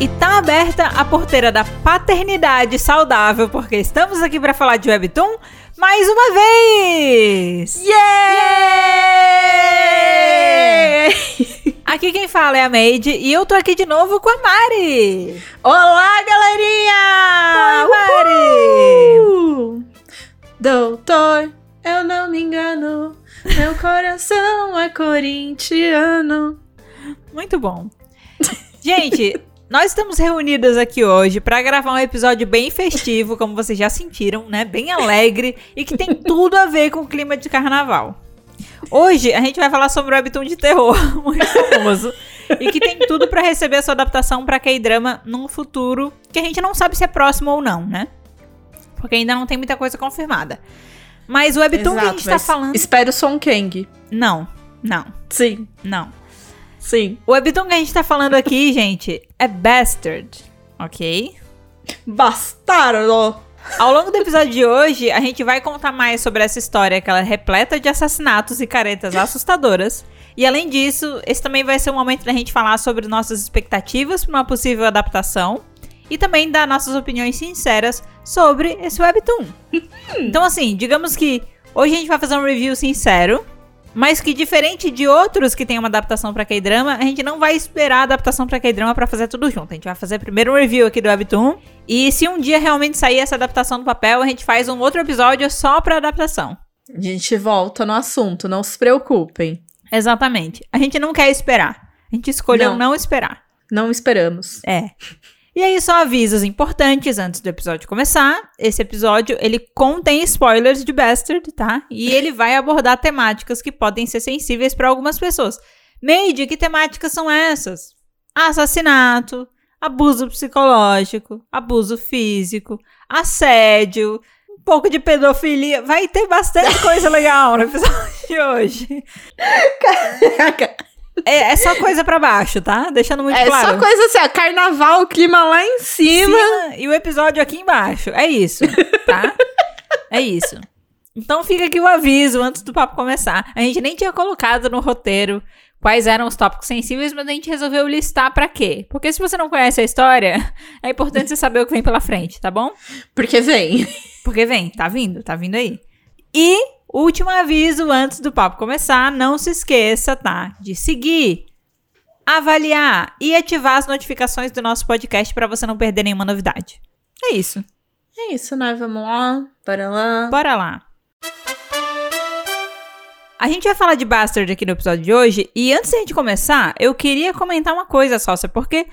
E tá aberta a porteira da paternidade saudável, porque estamos aqui para falar de Webtoon mais uma vez! Yeah! Aqui quem fala é a Made e eu tô aqui de novo com a Mari! Olá, galerinha! Oi, Mari! Doutor, eu não me engano, meu coração é corintiano. Muito bom. Gente, nós estamos reunidas aqui hoje para gravar um episódio bem festivo, como vocês já sentiram, né? Bem alegre e que tem tudo a ver com o clima de carnaval. Hoje a gente vai falar sobre o webtoon de terror, muito famoso, e que tem tudo para receber a sua adaptação para K-drama num futuro que a gente não sabe se é próximo ou não, né? Porque ainda não tem muita coisa confirmada. Mas o webtoon que a gente tá falando. Espero Son Kang. Não, não, Sim, não. Sim. O webtoon que a gente tá falando aqui, gente, é Bastard, ok? Bastardo! Ao longo do episódio de hoje, a gente vai contar mais sobre essa história que ela é repleta de assassinatos e caretas assustadoras. E além disso, esse também vai ser um momento da gente falar sobre nossas expectativas para uma possível adaptação e também dar nossas opiniões sinceras sobre esse webtoon. então assim, digamos que hoje a gente vai fazer um review sincero, mas que diferente de outros que tem uma adaptação pra K-drama, a gente não vai esperar a adaptação pra K-drama pra fazer tudo junto. A gente vai fazer primeiro um review aqui do webtoon e se um dia realmente sair essa adaptação do papel, a gente faz um outro episódio só pra adaptação. A gente volta no assunto, não se preocupem. Exatamente. A gente não quer esperar. A gente escolheu Não. não esperar. Não esperamos. É. E aí, só avisos importantes antes do episódio começar. Esse episódio, ele contém spoilers de Bastard, tá? E ele vai abordar temáticas que podem ser sensíveis para algumas pessoas. Made, que temáticas são essas? Assassinato, abuso psicológico, abuso físico, assédio, um pouco de pedofilia. Vai ter bastante coisa legal no episódio de hoje. É, é só coisa pra baixo, tá? Deixando muito É claro. só coisa assim, ó, carnaval, o clima lá em cima. cima e o episódio aqui embaixo. É isso, tá? é isso. Então fica aqui o aviso antes do papo começar. A gente nem tinha colocado no roteiro quais eram os tópicos sensíveis, mas a gente resolveu listar pra quê? Porque se você não conhece a história, é importante você saber o que vem pela frente, tá bom? Porque vem. Porque vem, tá vindo, tá vindo aí. E último aviso antes do papo começar, não se esqueça, tá? De seguir, avaliar e ativar as notificações do nosso podcast pra você não perder nenhuma novidade. É isso. É isso, né? Vamos lá. Bora lá. Bora lá. A gente vai falar de Bastard aqui no episódio de hoje, e antes da gente começar, eu queria comentar uma coisa, sócia, porque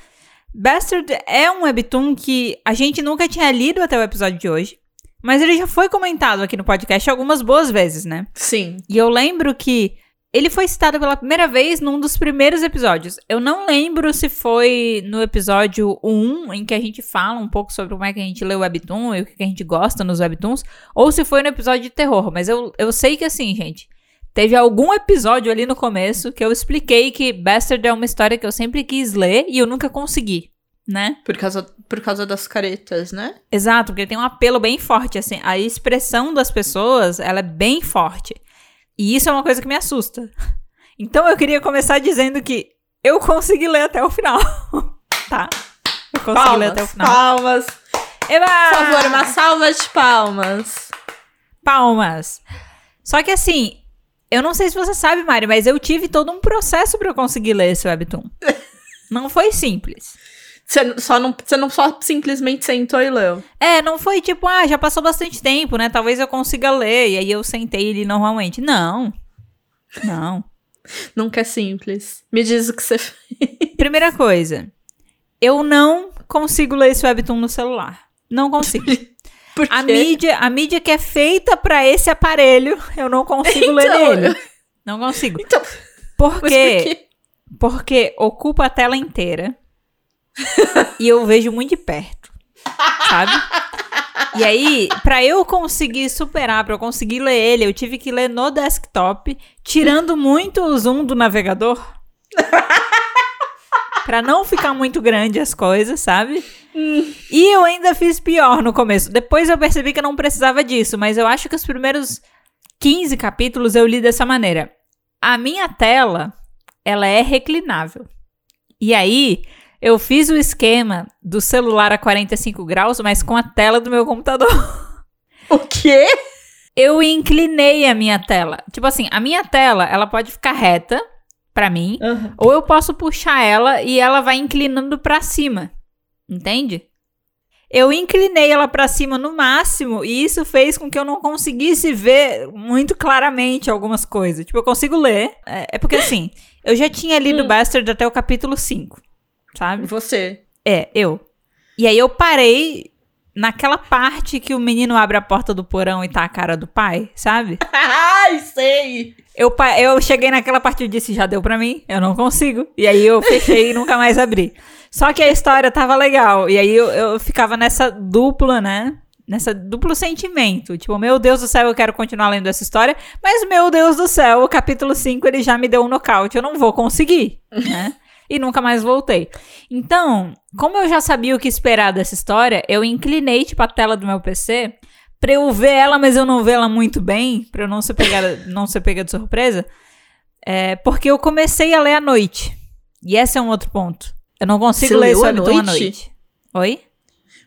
Bastard é um webtoon que a gente nunca tinha lido até o episódio de hoje, mas ele já foi comentado aqui no podcast algumas boas vezes, né? Sim. E eu lembro que ele foi citado pela primeira vez num dos primeiros episódios. Eu não lembro se foi no episódio 1, em que a gente fala um pouco sobre como é que a gente lê o webtoon e o que a gente gosta nos webtoons, ou se foi no episódio de terror. Mas eu, eu sei que assim, gente, teve algum episódio ali no começo que eu expliquei que Bastard é uma história que eu sempre quis ler e eu nunca consegui, né? Por causa, por causa das caretas, né? Exato, porque tem um apelo bem forte, assim. A expressão das pessoas, ela é bem forte. E isso é uma coisa que me assusta. Então eu queria começar dizendo que eu consegui ler até o final. tá? Eu consegui ler até o final. palmas. Eba! Por favor, uma salva de palmas. Palmas. Só que assim, eu não sei se você sabe, Mari, mas eu tive todo um processo pra eu conseguir ler esse webtoon. não foi simples. Você só não, você não só simplesmente sentou e leu. É, não foi tipo, ah, já passou bastante tempo, né? Talvez eu consiga ler. E aí eu sentei ele normalmente. Não. Não. Nunca é simples. Me diz o que você fez. Primeira coisa. Eu não consigo ler esse webtoon no celular. Não consigo. Por A quê? mídia, a mídia que é feita pra esse aparelho, eu não consigo ler Então, nele. Não consigo. Então, Por mas por quê? quê? Porque ocupa a tela inteira. E eu vejo muito de perto. Sabe? E aí, pra eu conseguir superar, pra eu conseguir ler ele, eu tive que ler no desktop, tirando muito o zoom do navegador. pra não ficar muito grande as coisas, sabe? E eu ainda fiz pior no começo. Depois eu percebi que eu não precisava disso, mas eu acho que os primeiros 15 capítulos eu li dessa maneira. A minha tela, ela é reclinável. E aí, Eu fiz o esquema do celular a 45 graus, mas com a tela do meu computador. O quê? Eu inclinei a minha tela. Tipo assim, a minha tela, ela pode ficar reta pra mim, ou eu posso puxar ela e ela vai inclinando pra cima. Entende? Eu inclinei ela pra cima no máximo e isso fez com que eu não conseguisse ver muito claramente algumas coisas. Tipo, eu consigo ler. É, é porque assim, eu já tinha lido Hum. Bastard até o capítulo 5, sabe? Você. É, eu. E aí eu parei naquela parte que o menino abre a porta do porão e tá a cara do pai, sabe? Ai, sei! Eu, eu cheguei naquela parte e disse, já deu pra mim, eu não consigo. E aí eu fechei e nunca mais abri. Só que a história tava legal. E aí eu, eu ficava nessa dupla, né? Nessa duplo sentimento. Tipo, meu Deus do céu, eu quero continuar lendo essa história. Mas, meu Deus do céu, o capítulo 5 ele já me deu um nocaute. Eu não vou conseguir, né? E nunca mais voltei. Então, como eu já sabia o que esperar dessa história, eu inclinei, tipo, a tela do meu PC pra eu ver ela, mas eu não ver ela muito bem, pra eu não ser pegada, não ser pega de surpresa. É, porque eu comecei a ler à noite. E esse é um outro ponto. Eu não consigo Você ler webtoon à noite? noite. Oi?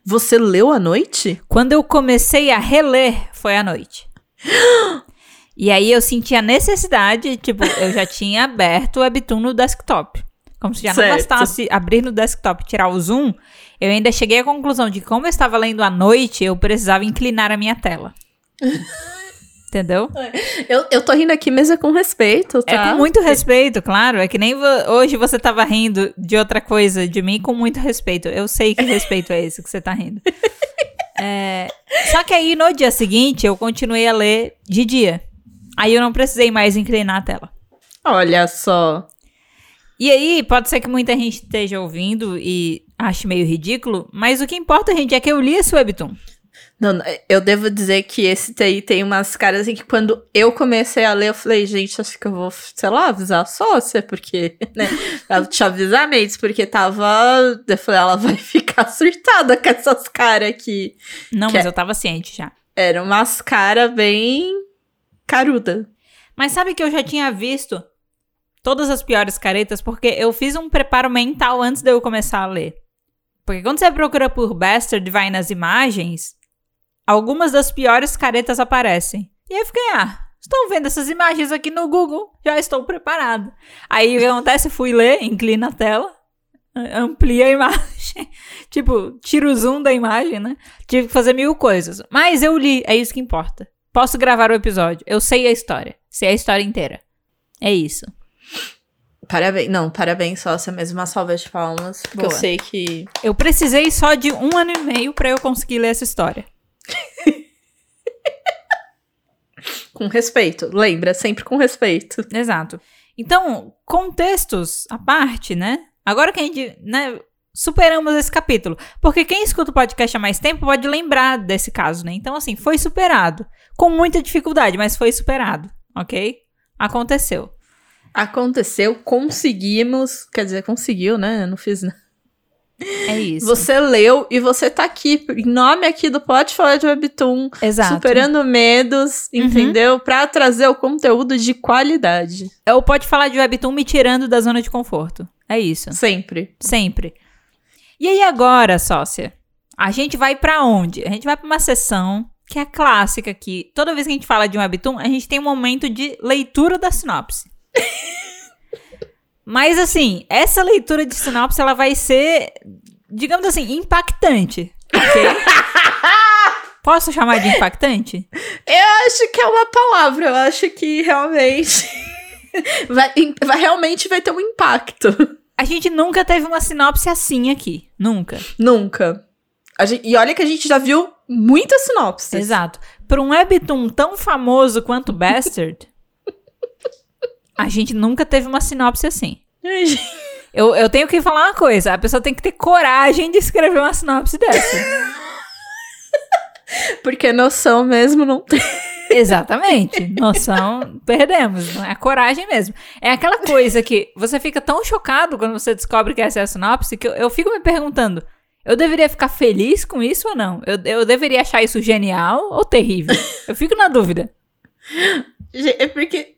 Você leu à noite? Quando eu comecei a reler, foi à noite. E aí eu senti a necessidade, tipo, eu já tinha aberto o Webtoon no desktop. Como se já não bastasse abrir no desktop e tirar o zoom, eu ainda cheguei à conclusão de que como eu estava lendo à noite, eu precisava inclinar a minha tela. Entendeu? Eu, eu tô rindo aqui, é com respeito, tá? É com muito respeito, claro. É que nem vo- hoje você tava rindo de outra coisa de mim com muito respeito. Eu sei que respeito é esse que você tá rindo. É, Só que aí no dia seguinte eu continuei a ler de dia. Aí eu não precisei mais inclinar a tela. Olha só. E aí, pode ser que muita gente esteja ouvindo e ache meio ridículo, mas o que importa, gente, é que eu li esse webtoon. Não, eu devo dizer que esse daí tem umas caras assim que quando eu comecei a ler, eu falei, gente, acho que eu vou, sei lá, avisar a sócia, porque, né? Ela te avisar mesmo, porque tava. Eu falei, ela vai ficar surtada com essas caras aqui. Não, Que mas é- eu tava ciente já. Eram umas caras bem caruda. Mas sabe que eu já tinha visto todas as piores caretas porque eu fiz um preparo mental antes de eu começar a ler. Porque quando você procura por Bastard e vai nas imagens, algumas das piores caretas aparecem. E aí eu fiquei, ah, estão vendo essas imagens aqui no Google, já estou preparado. Aí o que acontece? Fui ler, inclina a tela, amplia a imagem. tipo, tira o zoom da imagem, né? Tive que fazer mil coisas. Mas eu li, é isso que importa. Posso gravar o episódio. Eu sei a história. Sei a história inteira. É isso. Parabéns. Não, parabéns, sócia, mesmo uma salva de palmas. Porque eu Boa. sei que. Eu precisei só de um ano e meio pra eu conseguir ler essa história. Com respeito. Lembra, sempre com respeito. Exato. Então, contextos à parte, né? Agora que a gente, né, superamos esse capítulo. Porque quem escuta o podcast há mais tempo pode lembrar desse caso, né? Então, assim, foi superado. Com muita dificuldade, mas foi superado, ok? Aconteceu. Aconteceu, conseguimos. Quer dizer, conseguiu, né? Eu não fiz nada. É isso. Você leu e você tá aqui, em nome aqui do Pode Falar de Webtoon, Exato. superando medos, Uhum. entendeu? Pra trazer o conteúdo de qualidade. Ou pode falar de Webtoon me tirando da zona de conforto. É isso. Sempre. Sempre. E aí agora, sócia? A gente vai pra onde? A gente vai pra uma sessão que é clássica aqui. Toda vez que a gente fala de um webtoon, a gente tem um momento de leitura da sinopse. Mas assim, essa leitura de sinopse ela vai ser, digamos assim, impactante, ok? Posso chamar de impactante? Eu acho que é uma palavra, eu acho que realmente. vai, vai- realmente vai ter um impacto. A gente nunca teve uma sinopse assim aqui, nunca. Nunca. Gente- e olha que a gente já viu muitas sinopses. Exato. Para um webtoon tão famoso quanto Bastard, a gente nunca teve uma sinopse assim. Eu, eu tenho que falar uma coisa: a pessoa tem que ter coragem de escrever uma sinopse dessa. Porque noção mesmo não tem. Exatamente. Noção, perdemos. Não é coragem mesmo. É aquela coisa que você fica tão chocado quando você descobre que essa é a sinopse que eu, eu fico me perguntando: eu deveria ficar feliz com isso ou não? Eu, eu deveria achar isso genial ou terrível? Eu fico na dúvida. É porque.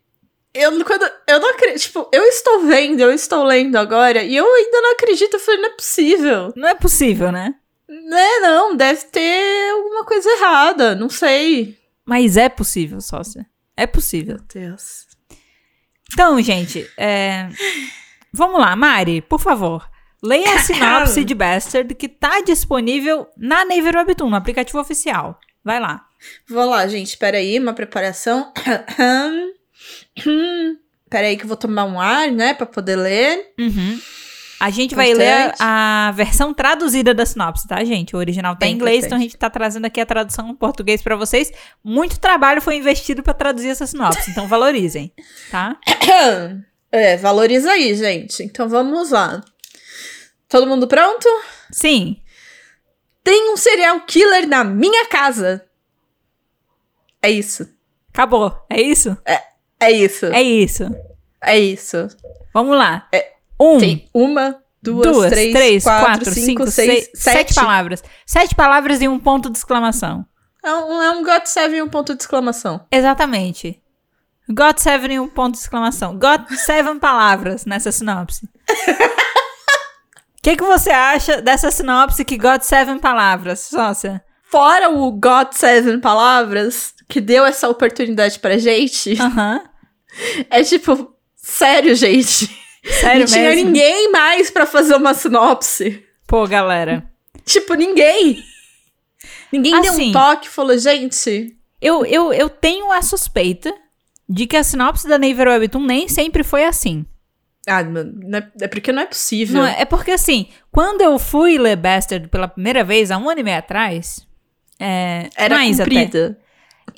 Eu, quando, eu não acredito. tipo, eu estou vendo, eu estou lendo agora, e eu ainda não acredito. Eu falei, não é possível. Não é possível, né? Né, não, deve ter alguma coisa errada, não sei. Mas é possível, sócia. É possível. Meu Deus. Então, gente, é... vamos lá, Mari, por favor. Leia a sinopse de Bastard que tá disponível na Naver Webtoon, no aplicativo oficial. Vai lá. Vou lá, gente, peraí, uma preparação. peraí que eu vou tomar um ar, né, pra poder ler. Uhum. A gente vai ler a versão traduzida da sinopse, tá, gente? O original tá em inglês, então a gente tá trazendo aqui a tradução em português para vocês. Muito trabalho foi investido para traduzir essa sinopse, então valorizem, tá? É, valoriza aí, gente. Então vamos lá. Todo mundo pronto? Sim. Tem um serial killer na minha casa. É isso. Acabou. É isso? É, é isso. É isso. É isso. Vamos lá. É, um. Tem uma, duas, duas três, três, quatro, quatro, cinco, cinco, seis, seis, sete. sete palavras. Sete palavras e um ponto de exclamação. É um, é um God Seven e um ponto de exclamação. Exatamente. God Seven e um ponto de exclamação. God Seven palavras nessa sinopse. O que, que você acha dessa sinopse que God Seven palavras, sócia? Fora o God Seven palavras que deu essa oportunidade pra gente, Aham. é tipo, sério, gente. Sério Não tinha mesmo? ninguém mais pra fazer uma sinopse. Pô, galera. Tipo, ninguém. Ninguém deu Assim. um toque e falou, gente. Eu, eu, eu tenho a suspeita de que a sinopse da Naver Webtoon nem sempre foi assim. Ah, é, é porque não é possível. Não, é porque assim, quando eu fui ler Bastard pela primeira vez, há um ano e meio atrás, é, Era mais até.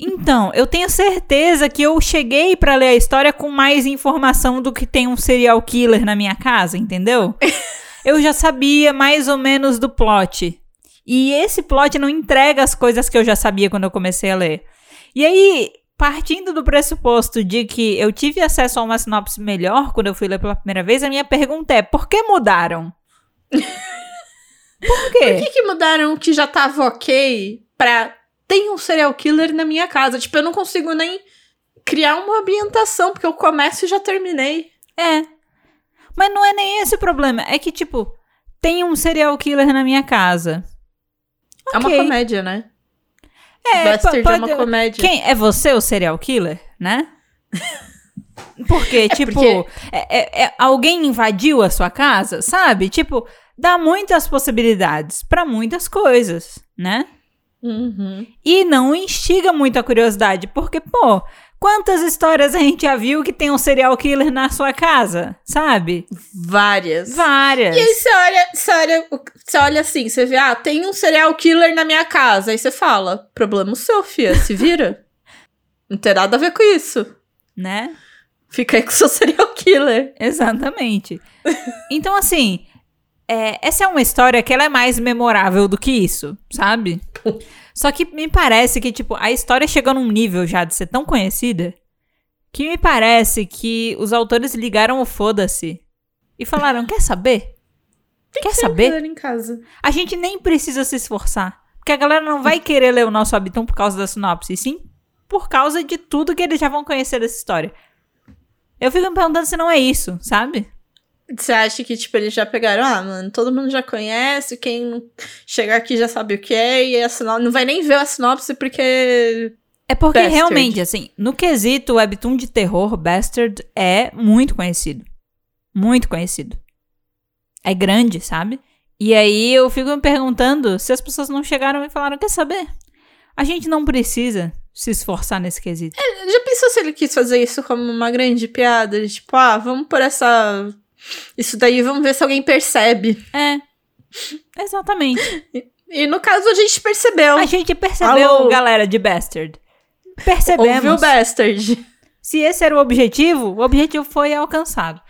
Então, eu tenho certeza que eu cheguei pra ler a história com mais informação do que tem um serial killer na minha casa, entendeu? eu já sabia mais ou menos do plot. E esse plot não entrega as coisas que eu já sabia quando eu comecei a ler. E aí, partindo do pressuposto de que eu tive acesso a uma sinopse melhor quando eu fui ler pela primeira vez, a minha pergunta é: por que mudaram? por quê? Por que, que mudaram o que já tava ok pra. Tem um serial killer na minha casa? Tipo, eu não consigo nem criar uma ambientação, porque eu começo e já terminei. É. Mas não é nem esse o problema. É que, tipo, tem um serial killer na minha casa. É uma Ok. comédia, né? É, Bastard é pode- uma comédia. Quem é você o serial killer, né? Porque, tipo, porque- é- é- é- alguém invadiu a sua casa, sabe? Tipo, dá muitas possibilidades pra muitas coisas, né? Uhum. E não instiga muito a curiosidade, porque, pô, quantas histórias a gente já viu que tem um serial killer na sua casa, sabe? Várias. Várias. E aí você olha, você olha, você olha assim, você vê, ah, tem um serial killer na minha casa. Aí você fala, problema seu, fia, se vira. Não tem nada a ver com isso. Né? Fica aí com o seu serial killer. Exatamente. Então, assim, é, essa é uma história que ela é mais memorável do que isso, sabe? Só que me parece que, tipo, a história chegou num nível já de ser tão conhecida que me parece que os autores ligaram o foda-se e falaram: quer saber? Quer Serial saber? em casa. A gente nem precisa se esforçar. Porque a galera não vai querer ler o nosso Habitum por causa da sinopse, sim por causa de tudo que eles já vão conhecer dessa história. Eu fico me perguntando se não é isso, sabe? Você acha que, tipo, eles já pegaram, ah, mano, todo mundo já conhece, quem chegar aqui já sabe o que é, e a sinopse, não vai nem ver a sinopse porque... É porque Bastard. realmente, assim, no quesito webtoon de terror, Bastard é muito conhecido. Muito conhecido. É grande, sabe? E aí eu fico me perguntando se as pessoas não chegaram e falaram: quer saber? A gente não precisa se esforçar nesse quesito. Já pensou se ele quis fazer isso como uma grande piada? De, tipo, ah, vamos por essa... Isso daí, vamos ver se alguém percebe. É. Exatamente. E no caso a gente percebeu. A gente percebeu, Alô? galera de Bastard. Ouviu Percebemos. Bastard. Se esse era o objetivo, o objetivo foi alcançado.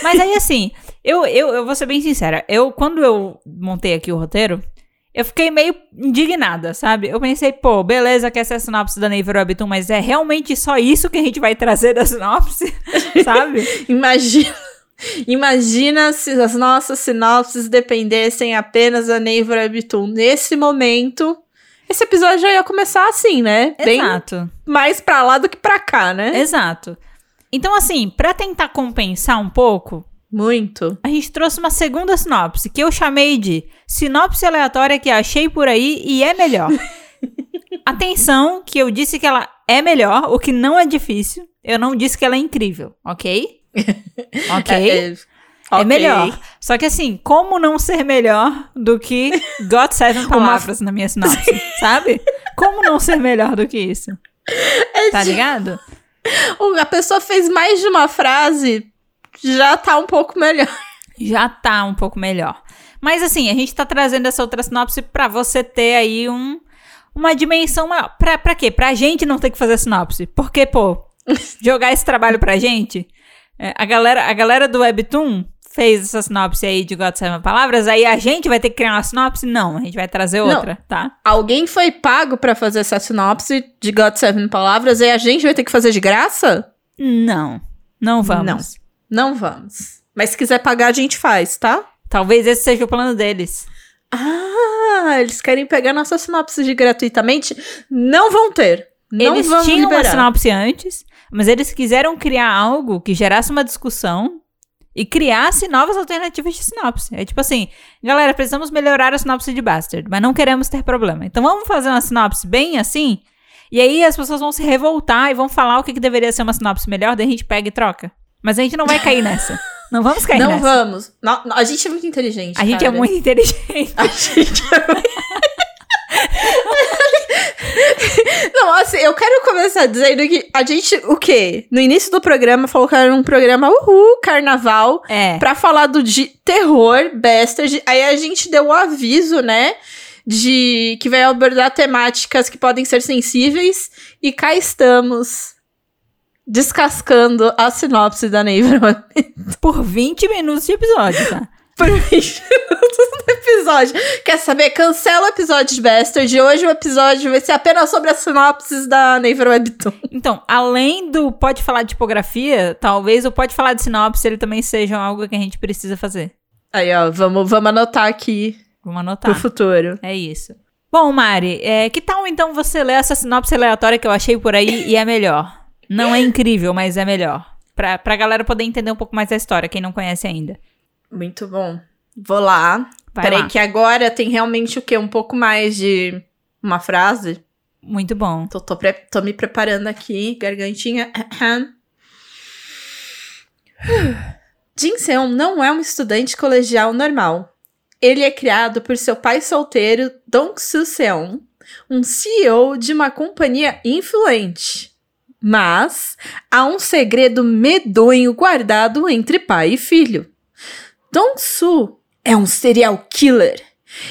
Mas aí, assim, eu, eu, eu vou ser bem sincera. Eu, quando eu montei aqui o roteiro, eu fiquei meio indignada, sabe? Eu pensei, pô, beleza que essa é a sinopse da Naver Webtoon, mas é realmente só isso que a gente vai trazer da sinopse, sabe? Imagina. Imagina se as nossas sinopses dependessem apenas da Naver Webtoon. Nesse momento, esse episódio já ia começar assim, né? Bem Exato. mais pra lá do que pra cá, né? Exato. Então, assim, pra tentar compensar um pouco, Muito. a gente trouxe uma segunda sinopse, que eu chamei de sinopse aleatória que achei por aí e é melhor. Atenção, que eu disse que ela é melhor, o que não é difícil. Eu não disse que ela é incrível, ok? Ok? É, É, é, ok. melhor. Só que assim, como não ser melhor do que God Seven palavras na minha sinopse, sabe? Como não ser melhor do que isso? Tá ligado? A pessoa fez mais de uma frase, já tá um pouco melhor. Já tá um pouco melhor. Mas assim, a gente tá trazendo essa outra sinopse pra você ter aí um, uma dimensão maior. Pra, pra quê? Pra gente não ter que fazer sinopse. Porque, pô, jogar esse trabalho pra gente. É, a, galera, a galera do Webtoon fez essa sinopse aí de God Seven Palavras, aí a gente vai ter que criar uma sinopse? Não, a gente vai trazer Não. outra, tá? Alguém foi pago pra fazer essa sinopse de God Seven Palavras e a gente vai ter que fazer de graça? Não, não vamos. Não. Não vamos. Mas se quiser pagar, a gente faz, tá? Talvez esse seja o plano deles. Ah, eles querem pegar nossa sinopse de gratuitamente? Não vão ter. Não eles vamos tinham uma liberar. sinopse antes, mas eles quiseram criar algo que gerasse uma discussão e criasse novas alternativas de sinopse. É tipo assim, galera, precisamos melhorar a sinopse de Bastard, mas não queremos ter problema. Então vamos fazer uma sinopse bem assim, e aí as pessoas vão se revoltar e vão falar o que, que deveria ser uma sinopse melhor, daí a gente pega e troca. Mas a gente não vai cair nessa. Não vamos cair Não nessa. vamos. Não, não, a gente é muito inteligente. A gente cara. é muito inteligente. A gente é muito... Não, assim, eu quero começar dizendo que a gente, o quê? No início do programa, falou que era um programa, uhul, carnaval, É. pra falar do de terror, bastard. Aí a gente deu o aviso, né? De que vai abordar temáticas que podem ser sensíveis. E cá estamos. Descascando a sinopse da Neighbor Por 20 minutos de episódio, tá? Por 20 minutos no episódio. Quer saber? Cancela o episódio de Bastard. Hoje o episódio vai ser apenas sobre as sinopses da Naver Webtoon. Então, além do pode falar de tipografia, talvez o pode falar de sinopse ele também seja algo que a gente precisa fazer. Aí, ó, vamos, vamos anotar aqui Vamos anotar. pro futuro. É isso. Bom, Mari, é, que tal então você ler essa sinopse aleatória que eu achei por aí e é melhor? Não é incrível, mas é melhor. Pra, pra galera poder entender um pouco mais da história, quem não conhece ainda. Muito bom. Vou lá. Vai Peraí, lá. que agora tem realmente o quê? Um pouco mais de uma frase. Muito bom. Tô, tô, pre- tô me preparando aqui, gargantinha. Jin Seon não é um estudante colegial normal. Ele é criado por seu pai solteiro, Dong Soo Seon, um CEO de uma companhia influente. Mas há um segredo medonho guardado entre pai e filho. Dong Soo é um serial killer.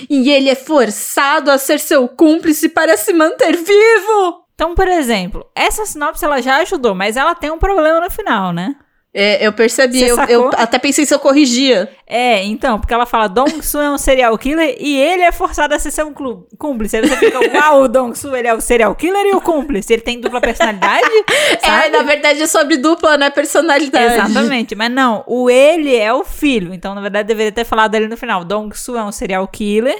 E ele é forçado a ser seu cúmplice para se manter vivo. Então, por exemplo, essa sinopse ela já ajudou, mas ela tem um problema no final, né? É, eu percebi, eu, eu até pensei se eu corrigia. É, então, porque ela fala Dong Su é um serial killer e ele é forçado a ser seu clu- cúmplice. Aí você fica, uau, o Dong Su ele é o serial killer e o cúmplice. Ele tem dupla personalidade? É, na verdade é sobre dupla, né? Personalidade. Exatamente, mas não, o ele é o filho. Então, na verdade, deveria ter falado ali no final. Dong Su é um serial killer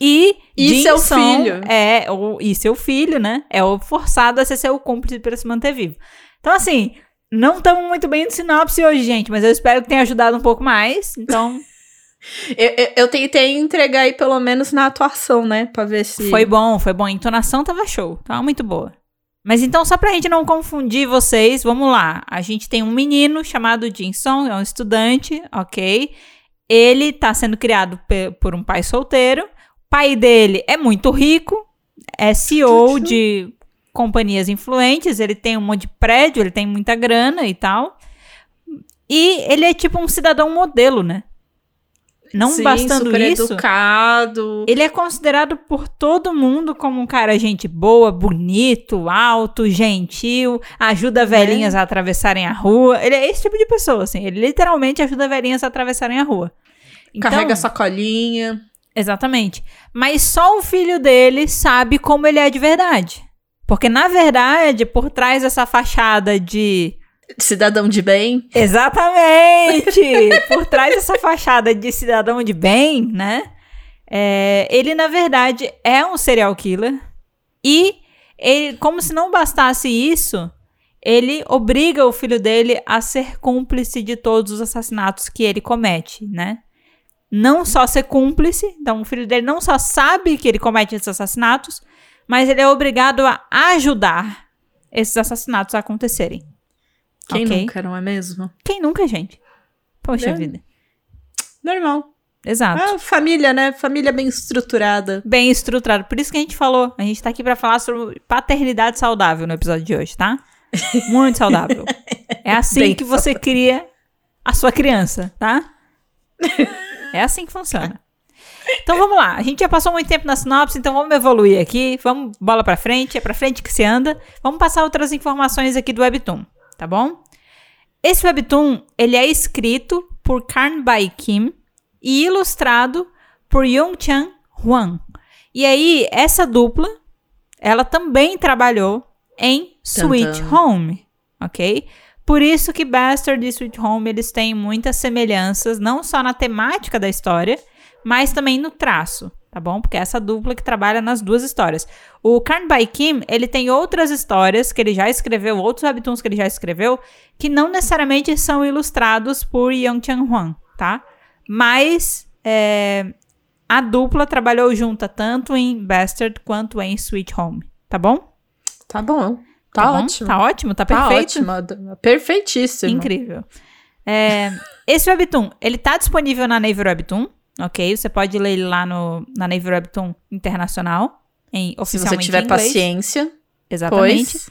e, E Jin seu Song filho. É, o, e seu filho, né? É o forçado a ser seu cúmplice para se manter vivo. Então, assim, não estamos muito bem no sinopse hoje, gente, mas eu espero que tenha ajudado um pouco mais. Então, Eu, eu, eu tentei entregar aí pelo menos na atuação, né? Pra ver se. foi bom, foi bom. A entonação tava show, tava muito boa. Mas então, só pra gente não confundir vocês, vamos lá. A gente tem um menino chamado Jinson, é um estudante, ok? Ele tá sendo criado por um pai solteiro. O pai dele é muito rico, é CEO Chuchu. de companhias influentes, ele tem um monte de prédio, ele tem muita grana e tal. E ele é tipo um cidadão modelo, né? Não Sim, bastando isso, educado. ele é considerado por todo mundo como um cara gente boa, bonito, alto, gentil, ajuda velhinhas a atravessarem a rua. Ele é esse tipo de pessoa, assim. Ele literalmente ajuda velhinhas a atravessarem a rua. Então, Carrega sacolinha. Exatamente. Mas só o filho dele sabe como ele é de verdade. Porque, na verdade, por trás dessa fachada de. Cidadão de bem. Exatamente! por trás dessa fachada de cidadão de bem, né? é, ele, na verdade, é um serial killer. E, ele, como se não bastasse isso, ele obriga o filho dele a ser cúmplice de todos os assassinatos que ele comete, né? Não só ser cúmplice, então o filho dele não só sabe que ele comete esses assassinatos, mas ele é obrigado a ajudar esses assassinatos a acontecerem. Quem Ok? nunca, não é mesmo? Quem nunca, gente? Poxa É. vida. Normal. Exato. Ah, família, né? Família bem estruturada. Bem estruturado. Por isso que a gente falou. A gente tá aqui pra falar sobre paternidade saudável no episódio de hoje, tá? Muito saudável. É assim Bem que você cria a sua criança, tá? É assim que funciona. Então vamos lá. A gente já passou muito tempo na sinopse, então vamos evoluir aqui. Vamos bola pra frente, é pra frente que se anda. Vamos passar outras informações aqui do Webtoon, tá bom? Esse Webtoon, ele é escrito por Karn Bai Kim e ilustrado por Young-chan Hwang. E aí, essa dupla, ela também trabalhou em Sweet. Home, ok? Por isso que Bastard e Sweet Home, eles têm muitas semelhanças, não só na temática da história, mas também no traço, tá bom? Porque é essa dupla que trabalha nas duas histórias. O Karn Bai Kim, ele tem outras histórias que ele já escreveu, outros webtoons que ele já escreveu, que não necessariamente são ilustrados por Young Chan Hwang, tá? Mas é, a dupla trabalhou junta tanto em Bastard quanto em Sweet Home, tá bom? Tá bom. Tá, bom? ótimo. Tá ótimo, tá Tá perfeito. ótimo. Perfeitíssimo. Incrível. É, esse webtoon, ele tá disponível na Naver Webtoon, ok? Você pode ler ele lá no, na Naver Webtoon Internacional, em, Se oficialmente você tiver paciência, Exatamente. pois.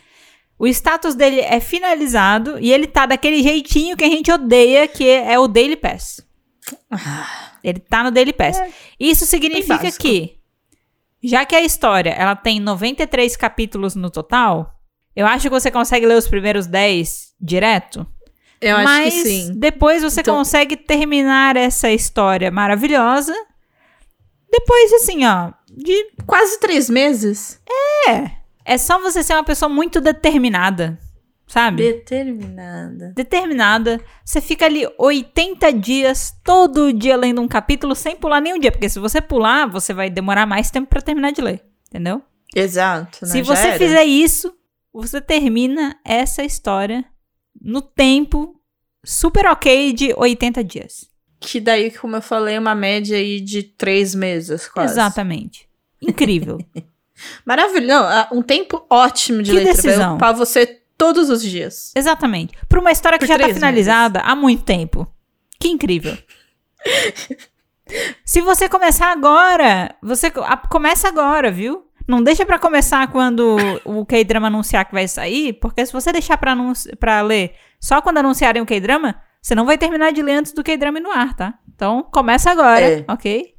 O status dele é finalizado e ele tá daquele jeitinho que a gente odeia, que é o Daily Pass. Ah, Ele tá no Daily Pass. Isso significa que, já que a história ela tem 93 capítulos no total, eu acho que você consegue ler os primeiros 10 direto. Eu acho Mas que sim. depois você Então- consegue terminar essa história maravilhosa. Depois, assim, ó, de. Quase três meses. É. É só você ser uma pessoa muito determinada. Sabe? Determinada. Determinada. Você fica ali 80 dias, todo dia lendo um capítulo, sem pular nenhum dia. Porque se você pular, você vai demorar mais tempo pra terminar de ler. Entendeu? Exato. né? Se Já você era. fizer isso, você termina essa história no tempo super ok de 80 dias. Que daí, como eu falei, uma média aí de três meses, quase. Exatamente. Incrível. Maravilhoso. Não, ah, um tempo ótimo de Que leitura. Decisão. ocupar você todos os dias. Exatamente. Por uma história que Por já tá finalizada há muito tempo. Que incrível. Se você começar agora, você começa agora, viu? Não deixa pra começar quando o K-drama anunciar que vai sair, porque se você deixar pra, anunci- pra ler só quando anunciarem o K-drama, você não vai terminar de ler antes do K-drama ir no ar, tá? Então, começa agora, É. ok?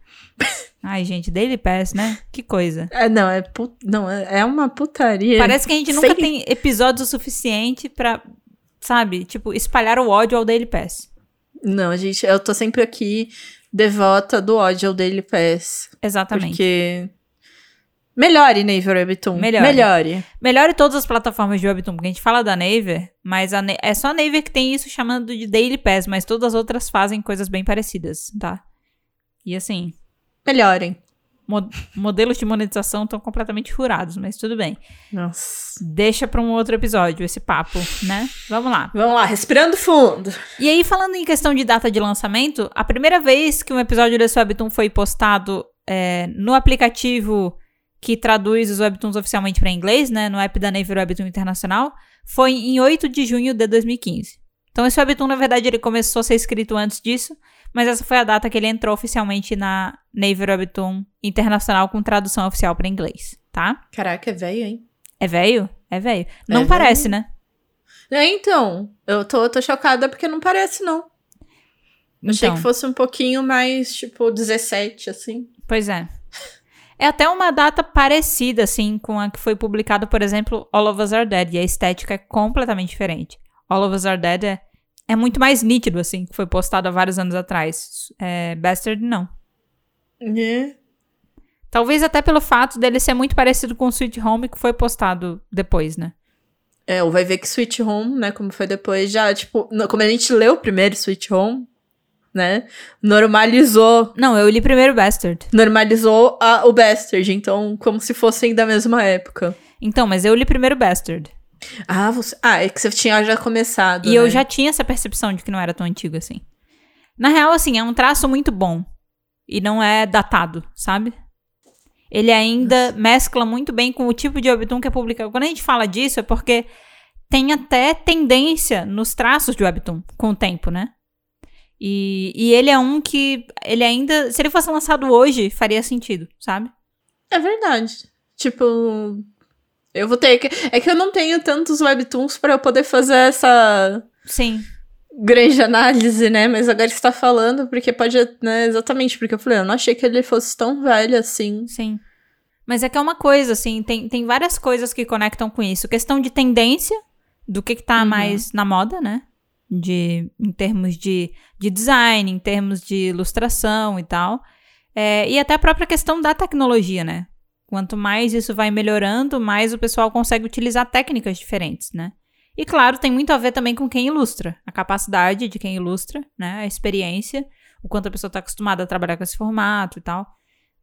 Ai, gente, Daily Pass, né? Que coisa. É, não, é, pu- não, é é uma putaria. Parece que a gente nunca Sem- tem episódio suficiente pra, sabe, tipo, espalhar o ódio ao Daily Pass. Não, gente, eu tô sempre aqui devota do ódio ao Daily Pass. Exatamente. Porque. Melhore, Naver Webtoon. Melhore. Melhore. Melhore todas as plataformas de Webtoon, porque a gente fala da Naver, mas é só a Naver que tem isso chamando de Daily Pass, mas todas as outras fazem coisas bem parecidas, tá? E assim, Melhorem. mo- modelos de monetização estão completamente furados, mas tudo bem. Nossa. Deixa pra um outro episódio esse papo, né? Vamos lá. Vamos lá, respirando fundo. E aí, falando em questão de data de lançamento, a primeira vez que um episódio desse Webtoon foi postado é, no aplicativo que traduz os Webtoons oficialmente para inglês, né, no app da Naver Webtoon Internacional, foi em 8 de junho de 2015. Então, esse Webtoon, na verdade, ele começou a ser escrito antes disso, mas essa foi a data que ele entrou oficialmente na Naver Webtoon Internacional com tradução oficial para inglês, tá? Caraca, é velho, hein? É velho? É velho. Não É parece, velho. né? É, então, eu tô, tô chocada porque não parece, não. Achei Então. que fosse um pouquinho mais, tipo, 17, assim. Pois é. É até uma data parecida, assim, com a que foi publicado, por exemplo, All of Us Are Dead. E a estética é completamente diferente. All of Us Are Dead é, é muito mais nítido, assim, que foi postado há vários anos atrás. É, Bastard, não. É. Talvez até pelo fato dele ser muito parecido com o Sweet Home, que foi postado depois, né? É, ou vai ver que Sweet Home, né, como foi depois, já, tipo, como a gente leu primeiro Sweet Home, né, normalizou, Não, eu li primeiro Bastard. normalizou a- o Bastard, então, como se fossem da mesma época. Então, mas eu li primeiro Bastard. Ah, você... ah, é que você tinha já começado. E né? eu já tinha essa percepção de que não era tão antigo assim. Na real, assim, é um traço muito bom. E não é datado, sabe? Ele ainda Nossa. mescla muito bem com o tipo de webtoon que é publicado. Quando a gente fala disso, é porque tem até tendência nos traços de webtoon com o tempo, né? E, e ele é um que ele ainda, se ele fosse lançado hoje, faria sentido, sabe? É verdade. Tipo, eu vou ter que. É que eu não tenho tantos webtoons para eu poder fazer essa. Sim. Grande análise, né? Mas agora está falando, porque pode. Né, exatamente, porque eu falei, eu não achei que ele fosse tão velho assim. Sim. Mas é que é uma coisa, assim, tem, tem várias coisas que conectam com isso. Questão de tendência, do que, que tá uhum. mais na moda, né? De, em termos de, de design, em termos de ilustração e tal. É, e até a própria questão da tecnologia, né? Quanto mais isso vai melhorando, mais o pessoal consegue utilizar técnicas diferentes, né? E claro, tem muito a ver também com quem ilustra, a capacidade de quem ilustra, né? A experiência, o quanto a pessoa está acostumada a trabalhar com esse formato e tal.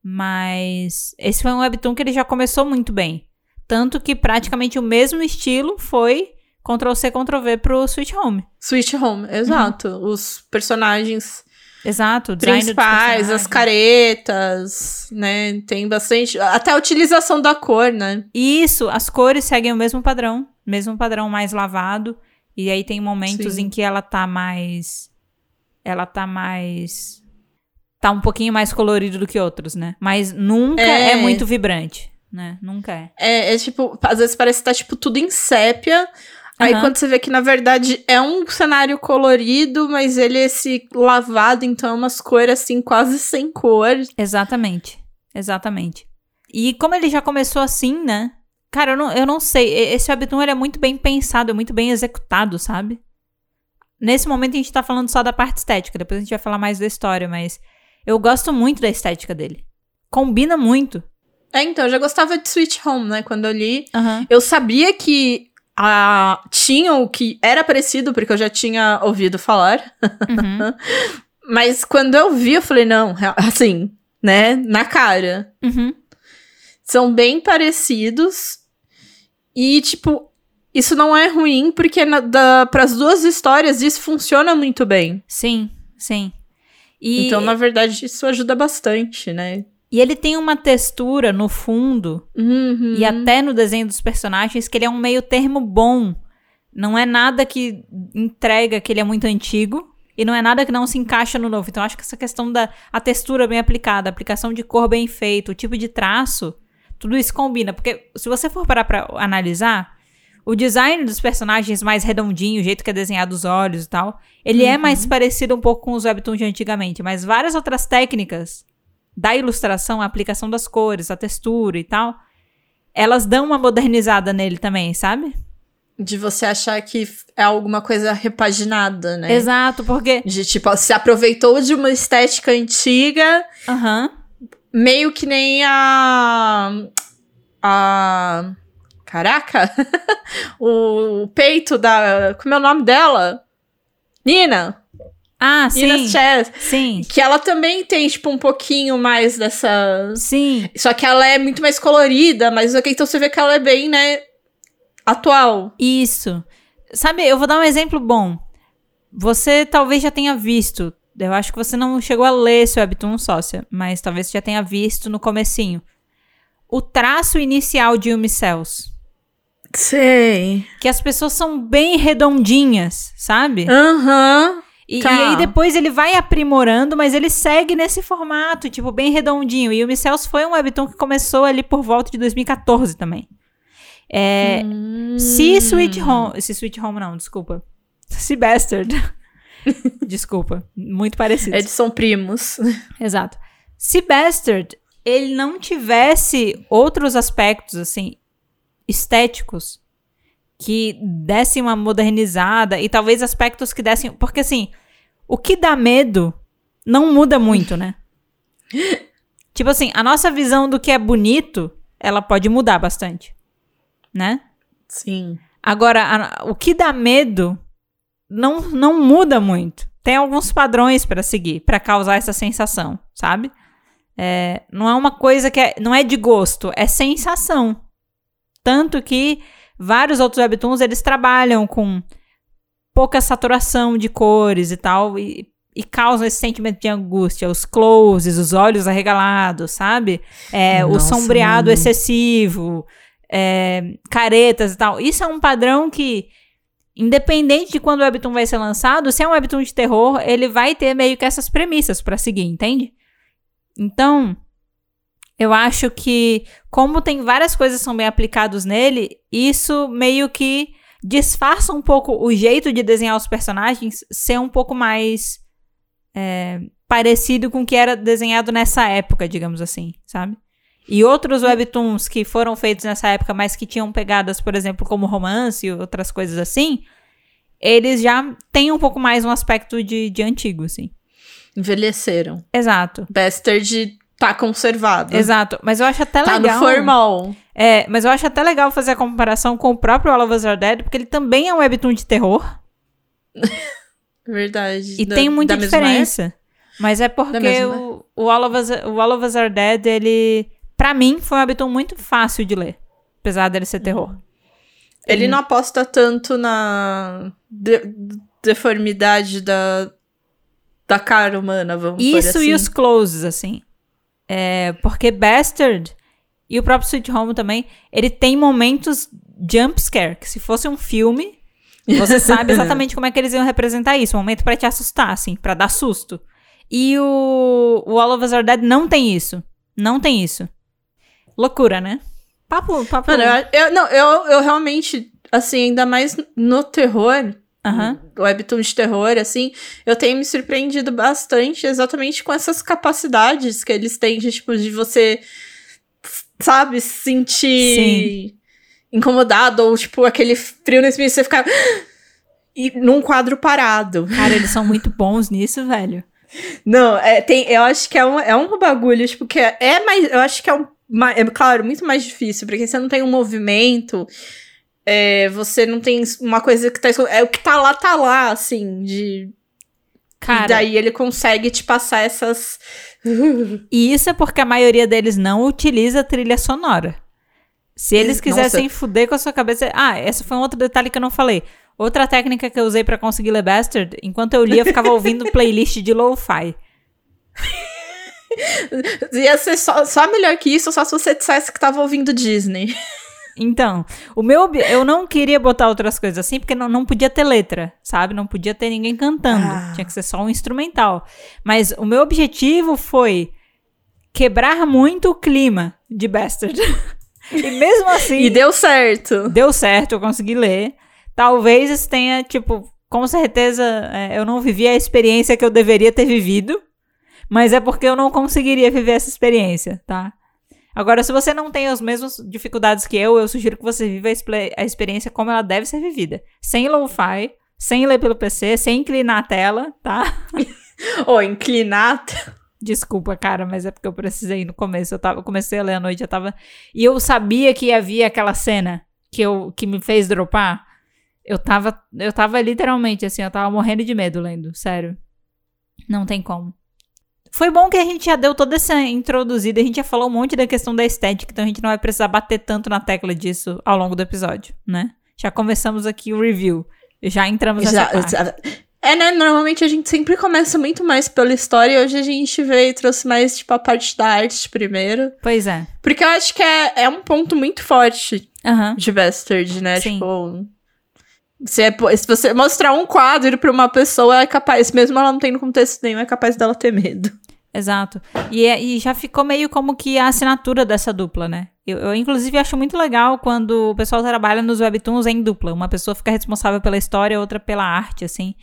Mas esse foi um webtoon que ele já começou muito bem. Tanto que praticamente o mesmo estilo foi Ctrl-C, Ctrl-V pro Switch Home. Switch Home, exato. Uhum. Os personagens Exato, o principais, as caretas, né? Tem bastante. Até a utilização da cor, né? Isso, as cores seguem o mesmo padrão, mesmo padrão mais lavado. E aí tem momentos Sim. em que ela tá mais. Ela tá mais. Tá um pouquinho mais colorido do que outros, né? Mas nunca é, é muito vibrante, né? Nunca é. é. É tipo, às vezes parece que tá tipo tudo em sépia. Aí uhum. quando você vê que na verdade é um cenário colorido, mas ele é esse lavado, então é umas cores assim quase sem cor. Exatamente. Exatamente. E como ele já começou assim, né? Cara, eu não, eu não sei. Esse webtoon ele é muito bem pensado, é muito bem executado, sabe? Nesse momento a gente tá falando só da parte estética, depois a gente vai falar mais da história, mas eu gosto muito da estética dele. Combina muito. É, então, eu já gostava de Sweet Home, né? Quando eu li. Uhum. Eu sabia que a, tinha o que era parecido, porque eu já tinha ouvido falar. Uhum. Mas quando eu vi, eu falei, não, assim, né? Na cara. Uhum. São bem parecidos. E, tipo, isso não é ruim, porque para as duas histórias isso funciona muito bem. Sim, sim. E... Então, na verdade, isso ajuda bastante, né? E ele tem uma textura no fundo uhum. e até no desenho dos personagens que ele é um meio termo bom. Não é nada que entrega que ele é muito antigo e não é nada que não se encaixa no novo. Então acho que essa questão da a textura bem aplicada, a aplicação de cor bem feita, o tipo de traço, tudo isso combina. Porque se você for parar pra analisar, o design dos personagens mais redondinho, o jeito que é desenhado os olhos e tal, ele é uhum. é mais parecido um pouco com os webtoons de antigamente. Mas várias outras técnicas da ilustração, a aplicação das cores, a textura e tal, elas dão uma modernizada nele também, sabe? De você achar que é alguma coisa repaginada, né? Exato, porque. De tipo, se aproveitou de uma estética antiga. Aham. Uhum. Meio que nem a. A. Caraca! o, o peito da. Como é o nome dela? Nina! Ah, sim. Chess. Sim. Que ela também tem, tipo, um pouquinho mais dessa. Sim. Só que ela é muito mais colorida, mas então você vê que ela é bem, né? Atual. Isso. Sabe, eu vou dar um exemplo bom. Você talvez já tenha visto. Eu acho que você não chegou a ler esse Webtoon Sócia, mas talvez você já tenha visto no comecinho. O traço inicial de Yumi Cells. Sei. Que as pessoas são bem redondinhas, sabe? Aham. Uhum. E, tá. e, aí depois ele vai aprimorando, mas ele segue nesse formato, tipo, bem redondinho. E o Micels foi um webtoon que começou ali por volta de 2014 também. É, hum. Se Sweet Home... Se Sweet Home não, desculpa. Se Bastard. desculpa. Muito parecido. Eles são primos. Exato. Se Bastard, ele não tivesse outros aspectos, assim, estéticos que dessem uma modernizada e talvez aspectos que dessem. Porque assim, o que dá medo não muda muito, né? tipo assim, a nossa visão do que é bonito, ela pode mudar bastante, né? Sim. Agora, a, o que dá medo não, não muda muito. Tem alguns padrões para seguir, para causar essa sensação, sabe? É, não é uma coisa que é, não é de gosto, é sensação. Tanto que vários outros webtoons, eles trabalham com pouca saturação de cores e tal, e, e causam esse sentimento de angústia. Os closes, os olhos arregalados, sabe? É, o sombreado mano. excessivo, é, caretas e tal. Isso é um padrão que independente de quando o webtoon vai ser lançado, se é um webtoon de terror, ele vai ter meio que essas premissas para seguir, entende? Então, eu acho que como tem várias coisas que são bem aplicadas nele, isso meio que disfarça um pouco o jeito de desenhar os personagens ser um pouco mais é, parecido com o que era desenhado nessa época, digamos assim, sabe? E outros webtoons que foram feitos nessa época, mas que tinham pegadas, por exemplo, como romance e outras coisas assim, eles já têm um pouco mais um aspecto de, de antigo, assim. Envelheceram. Exato. Bastard tá conservado. Exato. Mas eu acho até tá legal. Tá no formal. É, mas eu acho até legal fazer a comparação com o próprio All of Us Are Dead, porque ele também é um webtoon de terror. Verdade. E da, tem muita diferença. Mas é porque o, o, All of Us, o All of Us Are Dead, ele para mim, foi um webtoon muito fácil de ler. Apesar dele ser terror. Ele não aposta tanto na de deformidade da, da cara humana, vamos Isso assim. e os closes, assim. É, porque Bastard e o próprio Sweet Home também, ele tem momentos jump scare, que se fosse um filme, você sabe exatamente como é que eles iam representar isso. Um momento para te assustar, assim, para dar susto. E o, o All of Us Are Dead não tem isso. Não tem isso. Loucura, né? Papo, papo. Mano, eu, eu, não, eu, eu realmente, assim, ainda mais no terror, uhum. webtoon de terror, assim, eu tenho me surpreendido bastante exatamente com essas capacidades que eles têm de, tipo, de você, sabe, se sentir Sim. incomodado, ou, tipo, aquele frio nesse meio, você ficar e num quadro parado. Cara, eles são muito bons nisso, velho. Não, é, tem, eu acho que é um, é um bagulho, tipo, que é, é mais. Eu acho que é um é claro, muito mais difícil, porque você não tem um movimento, é, você não tem uma coisa que tá. É o que tá lá, tá lá, assim, de. Cara. E daí ele consegue te passar essas. e isso é porque a maioria deles não utiliza trilha sonora. Se eles quisessem Nossa. fuder com a sua cabeça. Ah, esse foi um outro detalhe que eu não falei. Outra técnica que eu usei para conseguir ler Bastard, enquanto eu lia, eu ficava ouvindo playlist de lo-fi. Ia ser só, só melhor que isso, só se você dissesse que tava ouvindo Disney. Então, o meu eu não queria botar outras coisas assim, porque não, não podia ter letra, sabe? Não podia ter ninguém cantando. Ah. Tinha que ser só um instrumental. Mas o meu objetivo foi quebrar muito o clima de Bastard. e mesmo assim. e deu certo. Deu certo, eu consegui ler. Talvez isso tenha, tipo, com certeza é, eu não vivi a experiência que eu deveria ter vivido. Mas é porque eu não conseguiria viver essa experiência, tá? Agora, se você não tem as mesmas dificuldades que eu, eu sugiro que você viva a, experiência como ela deve ser vivida. Sem lo-fi, sem ler pelo PC, sem inclinar a tela, tá? Ou oh, inclinar Desculpa, cara, mas é porque eu precisei no começo. Eu, tava, eu comecei a ler à noite, eu tava. E eu sabia que havia aquela cena que, eu, que me fez dropar. Eu tava, eu tava literalmente assim, eu tava morrendo de medo lendo, sério. Não tem como. Foi bom que a gente já deu toda essa introduzida, a gente já falou um monte da questão da estética, então a gente não vai precisar bater tanto na tecla disso ao longo do episódio, né? Já começamos aqui o review. Já entramos nessa já, parte. É, né? Normalmente a gente sempre começa muito mais pela história e hoje a gente veio e trouxe mais, tipo, a parte da arte primeiro. Pois é. Porque eu acho que é, é um ponto muito forte uhum. de Bastard, né? Sim. Tipo. Se, é, se você mostrar um quadro pra uma pessoa, é capaz, mesmo ela não tendo contexto nenhum, é capaz dela ter medo. Exato. E, é, e já ficou meio como que a assinatura dessa dupla, né? Eu, eu, inclusive, acho muito legal quando o pessoal trabalha nos webtoons em dupla. Uma pessoa fica responsável pela história, outra pela arte, assim.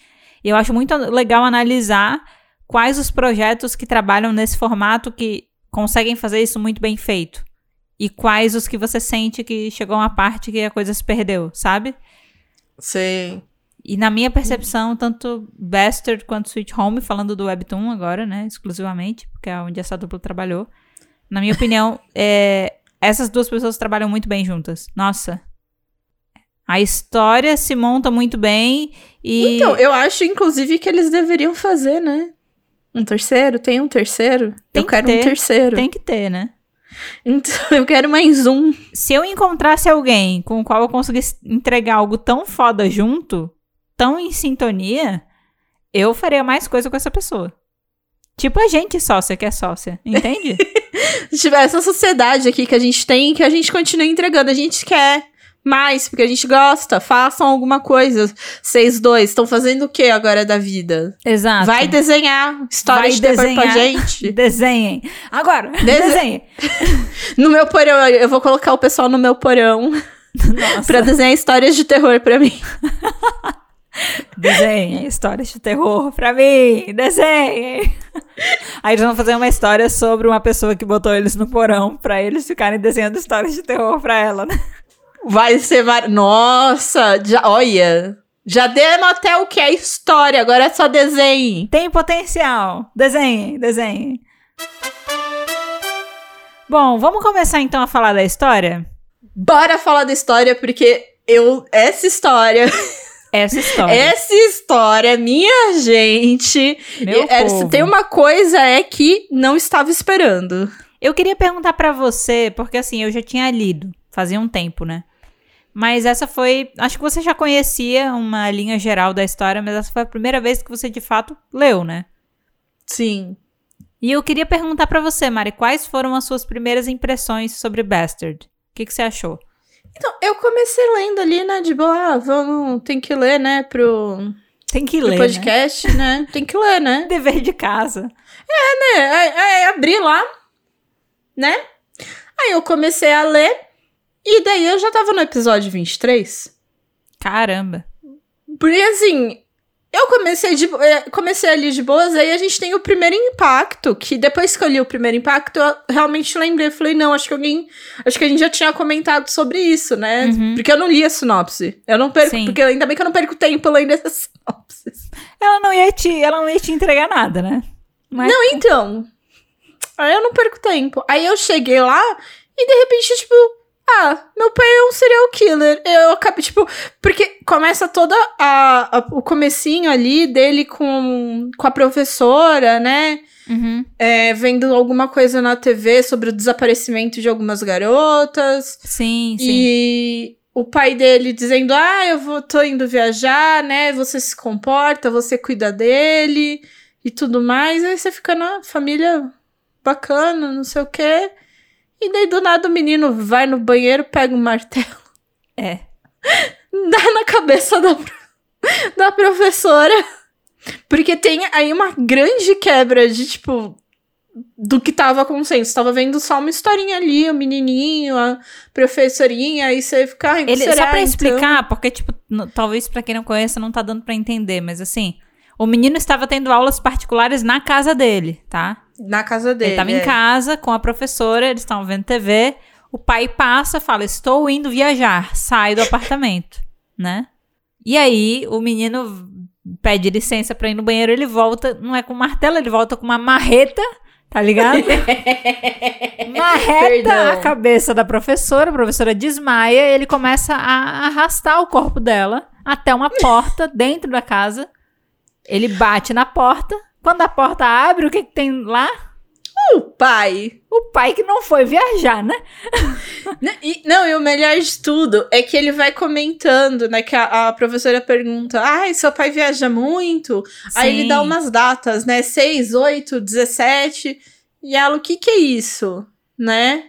E eu acho muito legal analisar quais os projetos que trabalham nesse formato que conseguem fazer isso muito bem feito. E quais os que você sente que chegou uma parte que a coisa se perdeu, sabe? Sim. E na minha percepção, tanto Bastard quanto Sweet Home, falando do Webtoon agora, né, exclusivamente, porque é onde essa dupla trabalhou. Na minha opinião, é, essas duas pessoas trabalham muito bem juntas. Nossa. A história se monta muito bem e. Então, eu acho, inclusive, que eles deveriam fazer, né? Um terceiro? Tem um terceiro? Tem eu quero ter, um terceiro. Tem que ter, né? Então eu quero mais um. Se eu encontrasse alguém com o qual eu conseguisse entregar algo tão foda junto, tão em sintonia, eu faria mais coisa com essa pessoa. Tipo a gente sócia que é sócia, entende? Essa sociedade aqui que a gente tem, que a gente continua entregando. A gente quer mais, porque a gente gosta. Façam alguma coisa. Vocês dois estão fazendo o que agora da vida? Exato. Vai desenhar história Vai de terror pra desenhar. gente. Desenhem. Agora, Dese- desenhem. No meu porão, eu vou colocar o pessoal no meu porão pra desenhar histórias de terror pra mim. Desenhem histórias de terror pra mim. Desenhem. Aí eles vão fazer uma história sobre uma pessoa que botou eles no porão pra eles ficarem desenhando histórias de terror pra ela, né? Vai ser. Var... Nossa, já, olha. Já demos até o que é história, agora é só desenho. Tem potencial. Desenhem, desenhem. Bom, vamos começar então a falar da história? Bora falar da história, porque eu. Essa história. Essa história. Essa história, minha gente. Meu é, povo. tem uma coisa é que não estava esperando. Eu queria perguntar pra você, porque assim, eu já tinha lido, fazia um tempo, né? Mas essa foi, acho que você já conhecia uma linha geral da história, mas essa foi a primeira vez que você de fato leu, né? Sim. E eu queria perguntar pra você, Mari, quais foram as suas primeiras impressões sobre Bastard? O que, que você achou? Então, eu comecei lendo ali, né? De boa, ah, vamos, tem que ler, né? Pro, Tem que ler, né? podcast, né? Tem que ler, né? Dever de casa. É, é, é, abri lá, né? Aí eu comecei a ler, e daí eu já tava no episódio 23. Caramba. Porque assim, eu comecei, de, eh, comecei ali de boas, aí a gente tem o primeiro impacto, que depois que eu li o primeiro impacto, eu realmente lembrei. Falei, não, acho que alguém. Acho que a gente já tinha comentado sobre isso, né? Uhum. Porque eu não li a sinopse. Eu não perco, Sim. porque ainda bem que eu não perco tempo lendo essa sinopse. Ela não ia te, ela não ia te entregar nada, né? Mas Não, então. Aí eu não perco tempo. Aí eu cheguei lá e de repente, tipo, ah, meu pai é um serial killer. Eu acabei, tipo, porque começa toda a, a- o comecinho ali dele com, com a professora, né? Uhum. É, vendo alguma coisa na TV sobre o desaparecimento de algumas garotas. Sim, sim. E o pai dele dizendo: Ah, eu vou, tô indo viajar, né? Você se comporta, você cuida dele e tudo mais. Aí você fica na família bacana, não sei o quê. E daí do nada o menino vai no banheiro, pega um martelo, É. dá na cabeça da, da professora. Porque tem aí uma grande quebra de tipo. Do que tava consenso. Tava vendo só uma historinha ali, o menininho, a professorinha, aí você fica. Ai, Ele, será, só pra então? explicar, porque, tipo, talvez pra quem não conheça não tá dando pra entender, mas assim, o menino estava tendo aulas particulares na casa dele, tá? Na casa dele. ele tava é. em casa com a professora, eles estavam vendo TV, o pai passa, fala, estou indo viajar, sai do apartamento, né? E aí, o menino pede licença pra ir no banheiro, ele volta, não é com martelo, ele volta com uma marreta, tá ligado? Marreta Perdão. a cabeça da professora, a professora desmaia, ele começa a arrastar o corpo dela até uma porta dentro da casa. Ele bate na porta. Quando a porta abre, o que, que tem lá? O pai. O pai que não foi viajar, né? Né, E, não, e o melhor de tudo é que ele vai comentando, né? Que a, a professora pergunta: Ai, seu pai viaja muito? Aí ele Sim. dá umas datas, né? 6, 8, 17. E ela, o que que é isso? Né?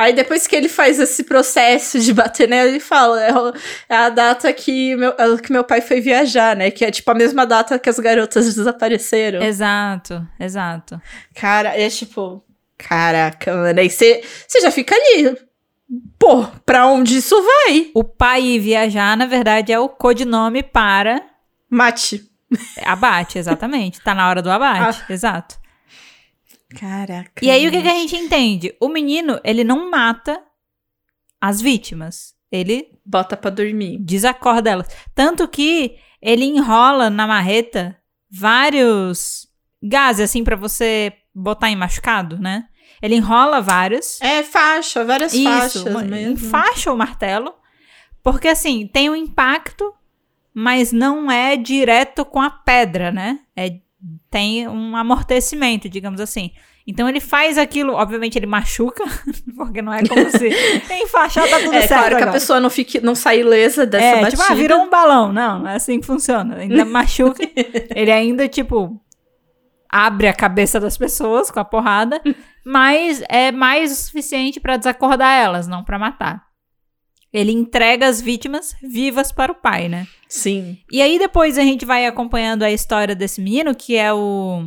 Aí depois que ele faz esse processo de bater nela, ele fala: é, o- é a data que meu, é que meu pai foi viajar, né? Que é tipo a mesma data que as garotas desapareceram. Exato, exato. Cara, é tipo. Caraca, mano. Aí você já fica ali. Pô, pra onde isso vai? O pai viajar, na verdade, é o codinome para Mate. abate, exatamente. Tá na hora do abate, Ah. exato. Caraca. E aí, o que, que a gente entende? O menino, ele não mata as vítimas. Ele Bota pra dormir. desacorda elas. Tanto que ele enrola na marreta vários gases, assim, pra você botar em machucado, né? Ele enrola vários. É faixa, várias Isso, faixas mesmo. enfaixa o martelo. Porque, assim, tem um impacto, mas não é direto com a pedra, né? É, tem um amortecimento, digamos assim. Então ele faz aquilo, obviamente ele machuca, porque não é como se enfaixar tá tudo É certo. claro que a agora. pessoa não, fique, não sai ilesa dessa é, batida. tipo, ah, virou um balão. Não, não é assim que funciona. Ainda machuca. ele ainda, tipo, abre a cabeça das pessoas com a porrada, mas é mais o suficiente pra desacordar elas, não pra matar. Ele entrega as vítimas vivas para o pai, né? Sim. E aí depois a gente vai acompanhando a história desse menino, que é o,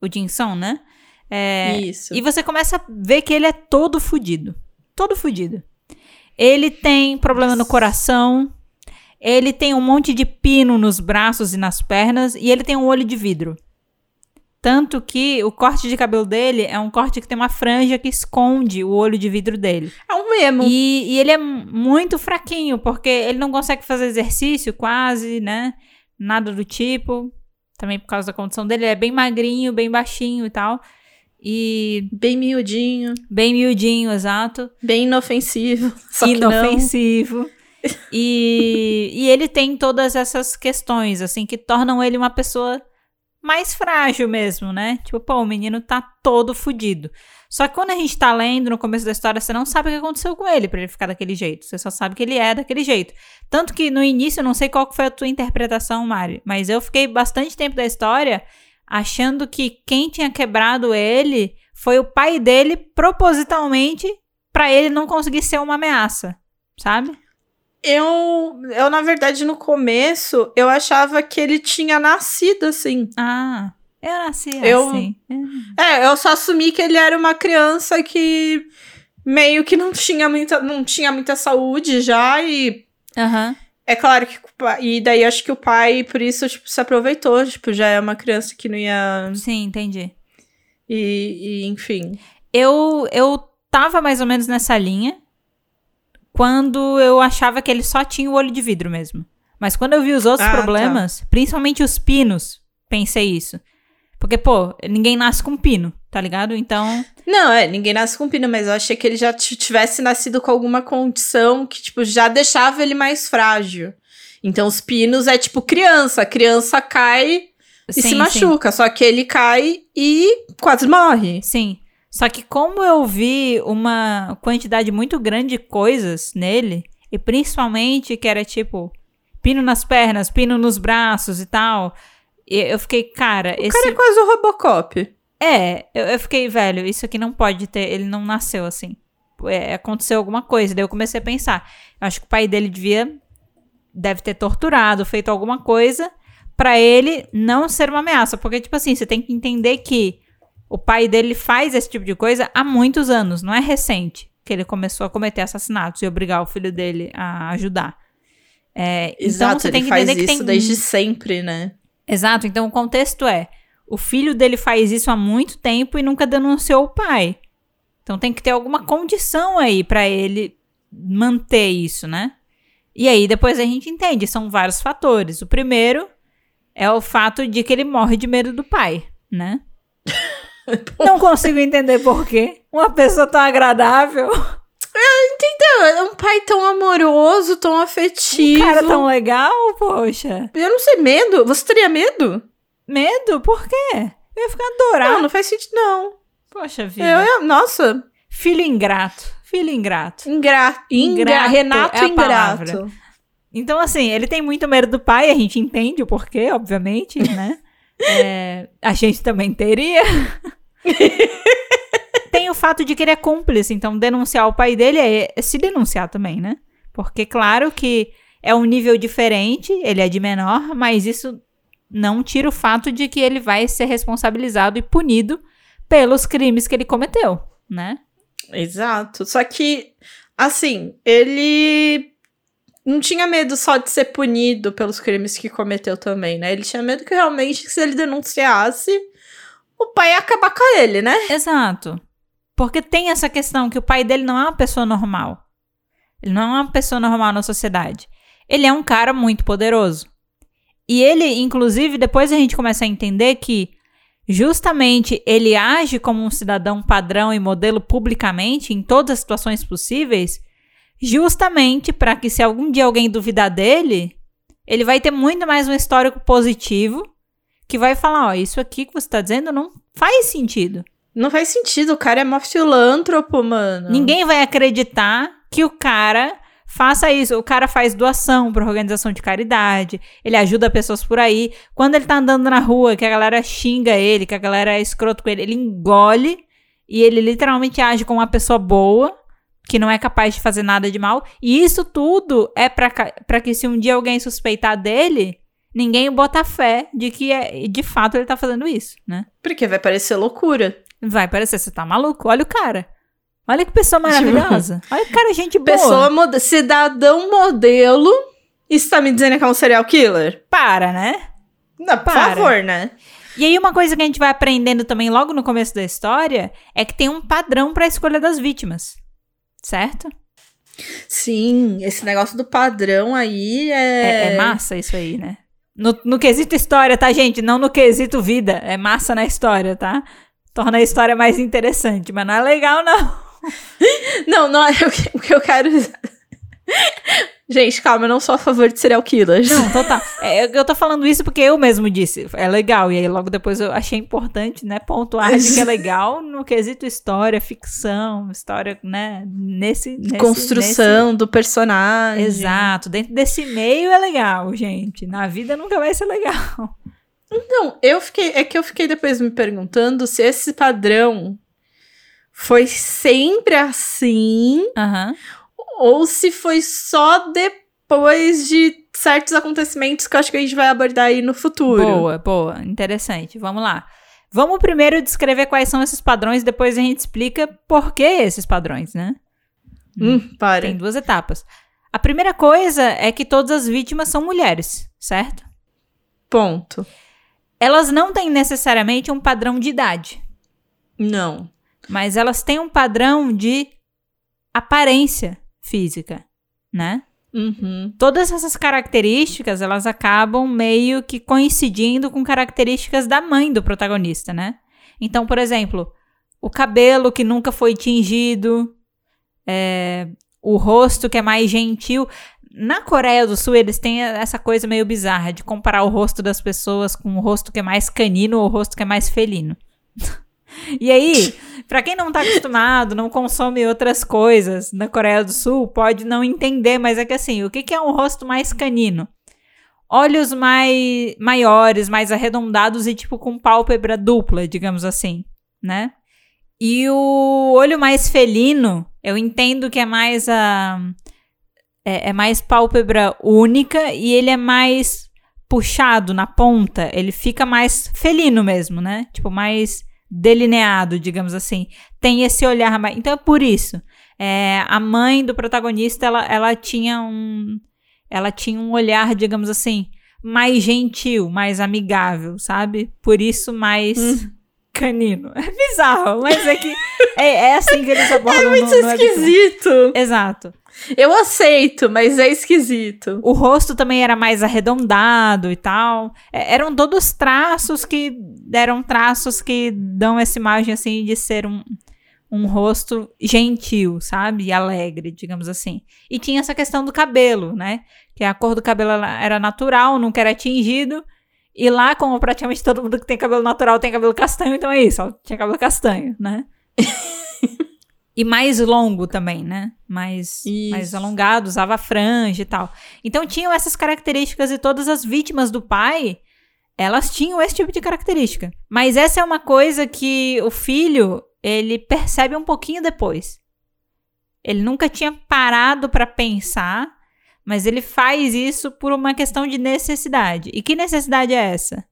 o Jinson, né? É, Isso. e você começa a ver que ele é todo fudido. Todo fudido. Ele tem problema no coração. Ele tem um monte de pino nos braços e nas pernas. E ele tem um olho de vidro. Tanto que o corte de cabelo dele é um corte que tem uma franja que esconde o olho de vidro dele. É um memo. E, e ele é mu- muito fraquinho, porque ele não consegue fazer exercício quase, né? Nada do tipo. Também por causa da condição dele. Ele é bem magrinho, bem baixinho e tal. E Bem miudinho, bem miudinho, exato. bem inofensivo. Só inofensivo. E, e ele tem todas essas questões, assim, que tornam ele uma pessoa mais frágil mesmo, né? Tipo, pô, o menino tá todo fudido. Só que quando a gente tá lendo no começo da história, você não sabe o que aconteceu com ele pra ele ficar daquele jeito. Você só sabe que ele é daquele jeito. Tanto que no início, eu não sei qual foi a tua interpretação, Mari, mas eu fiquei bastante tempo da história achando que quem tinha quebrado ele foi o pai dele propositalmente pra ele não conseguir ser uma ameaça, sabe? Eu, eu, na verdade, no começo, eu achava que ele tinha nascido assim. Ah, eu nasci Eu- assim. É, eu só assumi que ele era uma criança que meio que não tinha muita, não tinha muita saúde já e Aham. é claro que e daí acho que o pai por isso tipo se aproveitou, tipo, já é uma criança que não ia Sim, entendi. e, e, enfim. Eu, eu tava mais ou menos nessa linha quando eu achava que ele só tinha o olho de vidro mesmo. Mas quando eu vi os outros Ah, tá. problemas, principalmente os pinos, pensei isso. Porque, pô, ninguém nasce com pino, tá ligado? Então. Não, é, ninguém nasce com pino, mas eu achei que ele já tivesse nascido com alguma condição que, tipo, já deixava ele mais frágil. Então, os pinos é tipo criança. A criança cai e sim, se sim. machuca. Só que ele cai e quase morre. Sim. Só que como eu vi uma quantidade muito grande de coisas nele, e principalmente que era tipo pino nas pernas, pino nos braços e tal, e eu fiquei, cara, O esse cara é quase o Robocop. é, eu, eu fiquei, velho, isso aqui não pode ter, ele não nasceu assim. É, aconteceu alguma coisa, daí eu comecei a pensar. Eu acho que o pai dele devia deve ter torturado, feito alguma coisa pra ele não ser uma ameaça, porque tipo assim, você tem que entender que o pai dele faz esse tipo de coisa há muitos anos, não é recente que ele começou a cometer assassinatos e obrigar o filho dele a ajudar. É, então Exato, você ele tem que faz entender isso que tem desde sempre, né? Exato, então o contexto é: o filho dele faz isso há muito tempo e nunca denunciou o pai. Então tem que ter alguma condição aí pra ele manter isso, né? E aí depois a gente entende, são vários fatores. O primeiro é o fato de que ele morre de medo do pai, né? Não consigo entender por quê. Uma pessoa tão agradável, É um pai tão amoroso, tão um afetivo. cara tão legal, poxa. Eu não sei, medo? Você teria medo? Medo? Por quê? Eu ia ficar adorado. Não, não faz sentido, não. Poxa vida. Eu, ia- nossa, Filho ingrato. Filho ingrato. ingrato. Ingra Ingrato Renato é ingrato. palavra. Então, assim, ele tem muito medo do pai, a gente entende o porquê, obviamente, né? É, a gente também teria. tem o fato de que ele é cúmplice, então denunciar o pai dele é, é se denunciar também, né? Porque, claro que é um nível diferente, ele é de menor, mas isso não tira o fato de que ele vai ser responsabilizado e punido pelos crimes que ele cometeu, né? Exato. Só que, assim, ele não tinha medo só de ser punido pelos crimes que cometeu também, né? Ele tinha medo que realmente, se ele denunciasse, o pai ia acabar com ele, né? Exato. Porque tem essa questão que o pai dele não é uma pessoa normal. Ele não é uma pessoa normal na sociedade. Ele é um cara muito poderoso. E ele, inclusive, depois a gente começa a entender que justamente ele age como um cidadão padrão e modelo publicamente em todas as situações possíveis, justamente para que se algum dia alguém duvidar dele, ele vai ter muito mais um histórico positivo que vai falar, ó, isso aqui que você está dizendo não faz sentido. Não faz sentido, o cara é mó filântropo, mano. Ninguém vai acreditar que o cara faça isso. O cara faz doação para organização de caridade, ele ajuda pessoas por aí. Quando ele tá andando na rua, que a galera xinga ele, que a galera é escroto com ele, ele engole e ele literalmente age como uma pessoa boa, que não é capaz de fazer nada de mal. E isso tudo é para que se um dia alguém suspeitar dele, ninguém bota fé de que é, de fato ele tá fazendo isso, né? Porque vai parecer loucura. Vai parecer, você tá maluco? Olha o cara. Olha que pessoa maravilhosa. Olha que cara, gente boa. Pessoa, mod cidadão modelo, está me dizendo que é um serial killer? Para, né? Não, por Para. favor, né? E aí, uma coisa que a gente vai aprendendo também logo no começo da história é que tem um padrão para a escolha das vítimas. Certo? Sim, esse negócio do padrão aí é. É, é massa isso aí, né? No, no quesito história, tá, gente? Não no quesito vida. É massa na história, tá? Torna a história mais interessante, mas não é legal, não. não, não é o que eu quero. Gente, calma, eu não sou a favor de serial killers. Não, total. É, eu tô falando isso porque eu mesmo disse. É legal. E aí logo depois eu achei importante, né, pontuar de que é legal no quesito história, ficção, história, né, nesse... nesse Construção nesse... do personagem. Exato. Dentro desse meio é legal, gente. Na vida nunca vai ser legal. Não, eu fiquei... É que eu fiquei depois me perguntando se esse padrão foi sempre assim... Aham. Uhum ou se foi só depois de certos acontecimentos que eu acho que a gente vai abordar aí no futuro. Boa, boa, interessante. Vamos lá. Vamos primeiro descrever quais são esses padrões, depois a gente explica por que esses padrões, né? Hum, para. Tem duas etapas. A primeira coisa é que todas as vítimas são mulheres, certo? Ponto. Elas não têm necessariamente um padrão de idade. Não. Mas elas têm um padrão de aparência física, né? Uhum. Todas essas características, elas acabam meio que coincidindo com características da mãe do protagonista, né? Então, por exemplo, o cabelo que nunca foi tingido, é, o rosto que é mais gentil. Na Coreia do Sul, eles têm essa coisa meio bizarra de comparar o rosto das pessoas com o rosto que é mais canino ou o rosto que é mais felino. E aí, para quem não tá acostumado, não consome outras coisas na Coreia do Sul, pode não entender, mas é que assim, o que, que é um rosto mais canino? Olhos mais maiores, mais arredondados e tipo com pálpebra dupla, digamos assim, né? E o olho mais felino, eu entendo que é mais a é, é mais pálpebra única e ele é mais puxado na ponta, ele fica mais felino mesmo, né? Tipo mais delineado, digamos assim. Tem esse olhar mais. Então é por isso. É, a mãe do protagonista, ela, ela tinha um. Ela tinha um olhar, digamos assim, mais gentil, mais amigável, sabe? Por isso, mais. Hum. Canino. É bizarro, mas é que é, é assim que eles abordam É muito no, no esquisito. Exato. Eu aceito, mas é esquisito. O rosto também era mais arredondado e tal. É, eram todos traços que eram traços que dão essa imagem assim de ser um, um rosto gentil, sabe? E alegre, digamos assim. E tinha essa questão do cabelo, né? Que a cor do cabelo era natural, nunca era tingido. E lá, como praticamente todo mundo que tem cabelo natural tem cabelo castanho, então é isso, tinha cabelo castanho, né? E mais longo também, né? Mais, mais alongado, usava franja e tal. Então tinham essas características e todas as vítimas do pai, elas tinham esse tipo de característica. Mas essa é uma coisa que o filho, ele percebe um pouquinho depois. Ele nunca tinha parado para pensar, mas ele faz isso por uma questão de necessidade. E que necessidade é essa?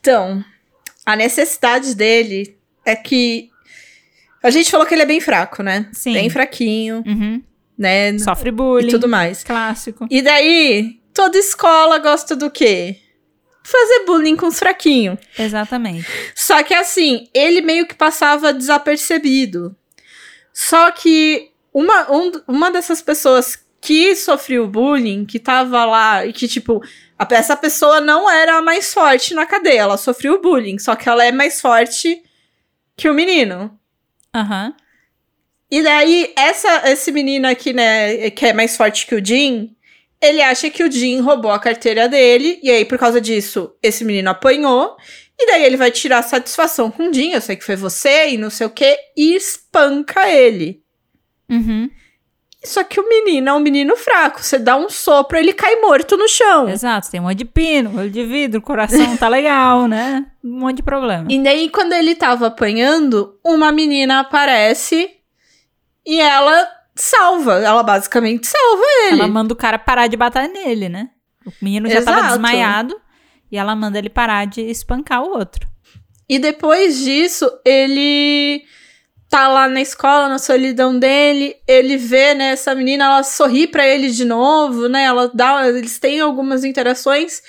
Então, a necessidade dele é que a gente falou que ele é bem fraco, né? Sim. Bem fraquinho, uhum. né? Sofre bullying. E tudo mais. Clássico. E daí, toda escola gosta do quê? Fazer bullying com os fraquinhos. Exatamente. Só que assim, ele meio que passava desapercebido. Só que uma, um, uma dessas pessoas que sofreu bullying, que tava lá e que, tipo, a, essa pessoa não era a mais forte na cadeia, ela sofreu bullying, só que ela é mais forte que o menino. Aham. Uhum. E daí, essa, esse menino aqui, né, que é mais forte que o Jim, ele acha que o Jim roubou a carteira dele, e aí, por causa disso, esse menino apanhou. E daí ele vai tirar satisfação com o Jim, eu sei que foi você e não sei o que, e espanca ele. Uhum. Só que o menino é um menino fraco. Você dá um sopro, ele cai morto no chão. Exato, tem um monte de pino, olho de vidro, coração tá legal, né? Um monte de problema. E daí, quando ele tava apanhando, uma menina aparece e ela salva. Ela basicamente salva ele. Ela manda o cara parar de bater nele, né? O menino já tava Exato. desmaiado e ela manda ele parar de espancar o outro. E depois disso, ele tá lá na escola, na solidão dele, ele vê, né, essa menina, ela sorri pra ele de novo, né? Ela dá, eles têm algumas interações.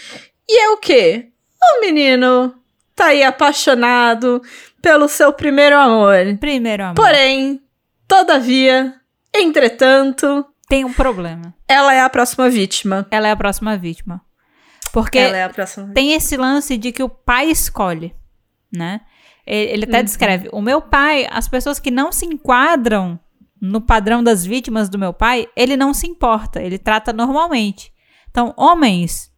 E é o quê? O menino tá aí apaixonado pelo seu primeiro amor. Primeiro amor. Porém, todavia, entretanto, Tem um problema. ela é a próxima vítima. Ela é a próxima vítima. Porque Ela é a próxima vítima. tem esse lance de que o pai escolhe, né? Ele, até descreve: o meu pai, as pessoas que não se enquadram no padrão das vítimas do meu pai, ele não se importa, ele trata normalmente. Então, homens,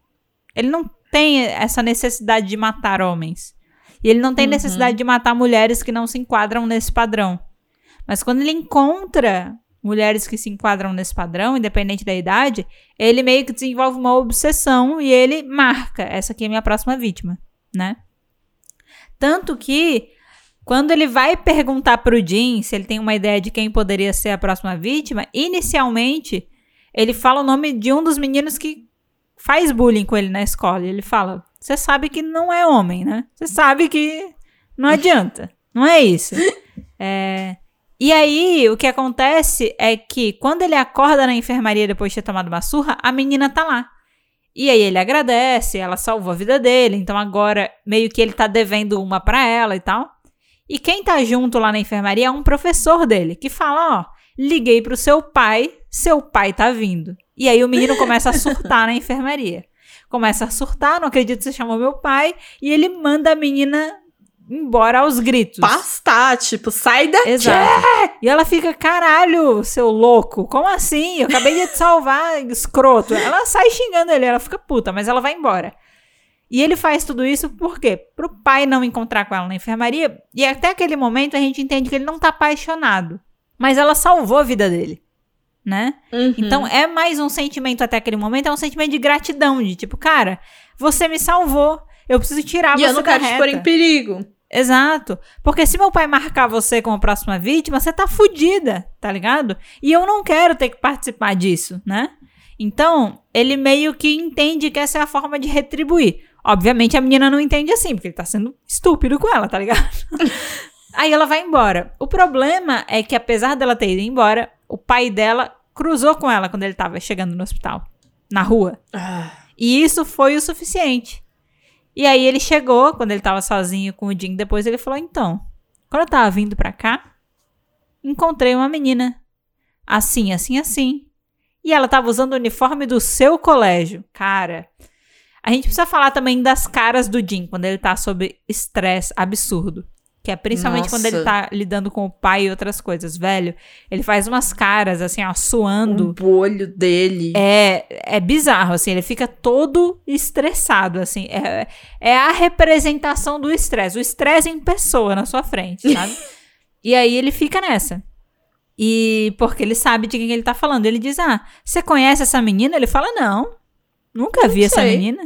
ele não tem essa necessidade de matar homens. E ele não tem Uhum. necessidade de matar mulheres que não se enquadram nesse padrão. Mas quando ele encontra mulheres que se enquadram nesse padrão, independente da idade, ele meio que desenvolve uma obsessão e ele marca, essa aqui é a minha próxima vítima, né? Tanto que quando ele vai perguntar pro Jim se ele tem uma ideia de quem poderia ser a próxima vítima, inicialmente ele fala o nome de um dos meninos que faz bullying com ele na escola. Ele fala: "Você sabe que não é homem, né? Você sabe que não adianta. Não é isso." É, e aí, o que acontece é que quando ele acorda na enfermaria depois de ter tomado uma surra, a menina tá lá. E aí ele agradece, ela salvou a vida dele, então agora meio que ele tá devendo uma pra ela e tal. E quem tá junto lá na enfermaria é um professor dele, que fala, ó, liguei pro seu pai, seu pai tá vindo. E aí o menino começa a surtar na enfermaria. Começa a surtar, não acredito que você chamou meu pai, e ele manda a menina embora aos gritos. Pastar, tipo, sai daqui. Exato. E ela fica, caralho, seu louco, como assim? Eu acabei de te salvar, escroto. Ela sai xingando ele, ela fica puta, mas ela vai embora. E ele faz tudo isso por quê? Pro pai não encontrar com ela na enfermaria. E até aquele momento a gente entende que ele não tá apaixonado. Mas ela salvou a vida dele, né? Uhum. Então é mais um sentimento até aquele momento, é um sentimento de gratidão, de tipo, cara, você me salvou. Eu preciso tirar e você eu não quero te pôr em perigo. Exato. Porque se meu pai marcar você como a próxima vítima, você tá fudida, tá ligado? E eu não quero ter que participar disso, né? Então, ele meio que entende que essa é a forma de retribuir. Obviamente, a menina não entende assim, porque ele tá sendo estúpido com ela, tá ligado? Aí ela vai embora. O problema é que, apesar dela ter ido embora, o pai dela cruzou com ela quando ele tava chegando no hospital, na rua. Ah, E isso foi o suficiente. E aí ele chegou, quando ele tava sozinho com o Jim, depois ele falou: "Então, quando eu tava vindo pra cá, encontrei uma menina assim, assim, assim. E ela tava usando o uniforme do seu colégio. Cara, a gente precisa falar também das caras do Jim quando ele tá sob estresse absurdo. Que é principalmente quando ele Nossa. tá lidando com o pai e outras coisas, velho. Ele faz umas caras assim, ó, suando. o olho dele. É, é bizarro, assim, ele fica todo estressado, assim. É, é a representação do estresse, o estresse em pessoa na sua frente, sabe? e aí ele fica nessa. E porque ele sabe de quem ele tá falando. Ele diz: Ah, você conhece essa menina? Ele fala: Não, nunca vi essa sei. menina.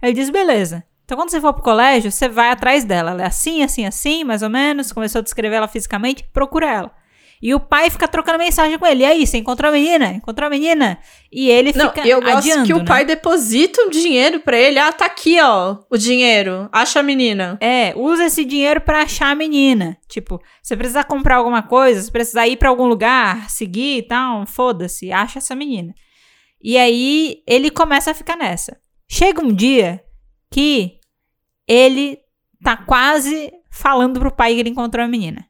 Aí ele diz: Beleza. Então, quando você for pro colégio, você vai atrás dela. Ela é assim, assim, assim, mais ou menos. Começou a descrever ela fisicamente, procura ela. E o pai fica trocando mensagem com ele. E aí, você encontrou a menina? Encontrou a menina? E ele Não, fica eu gosto adiando, que o né? pai deposita um dinheiro pra ele. Ah, tá aqui, ó, o dinheiro. Acha a menina. É, usa esse dinheiro pra achar a menina. Tipo, você precisa comprar alguma coisa, você precisa ir pra algum lugar, seguir e tal, foda-se, acha essa menina. E aí ele começa a ficar nessa. Chega um dia que ele tá quase falando pro pai que ele encontrou a menina.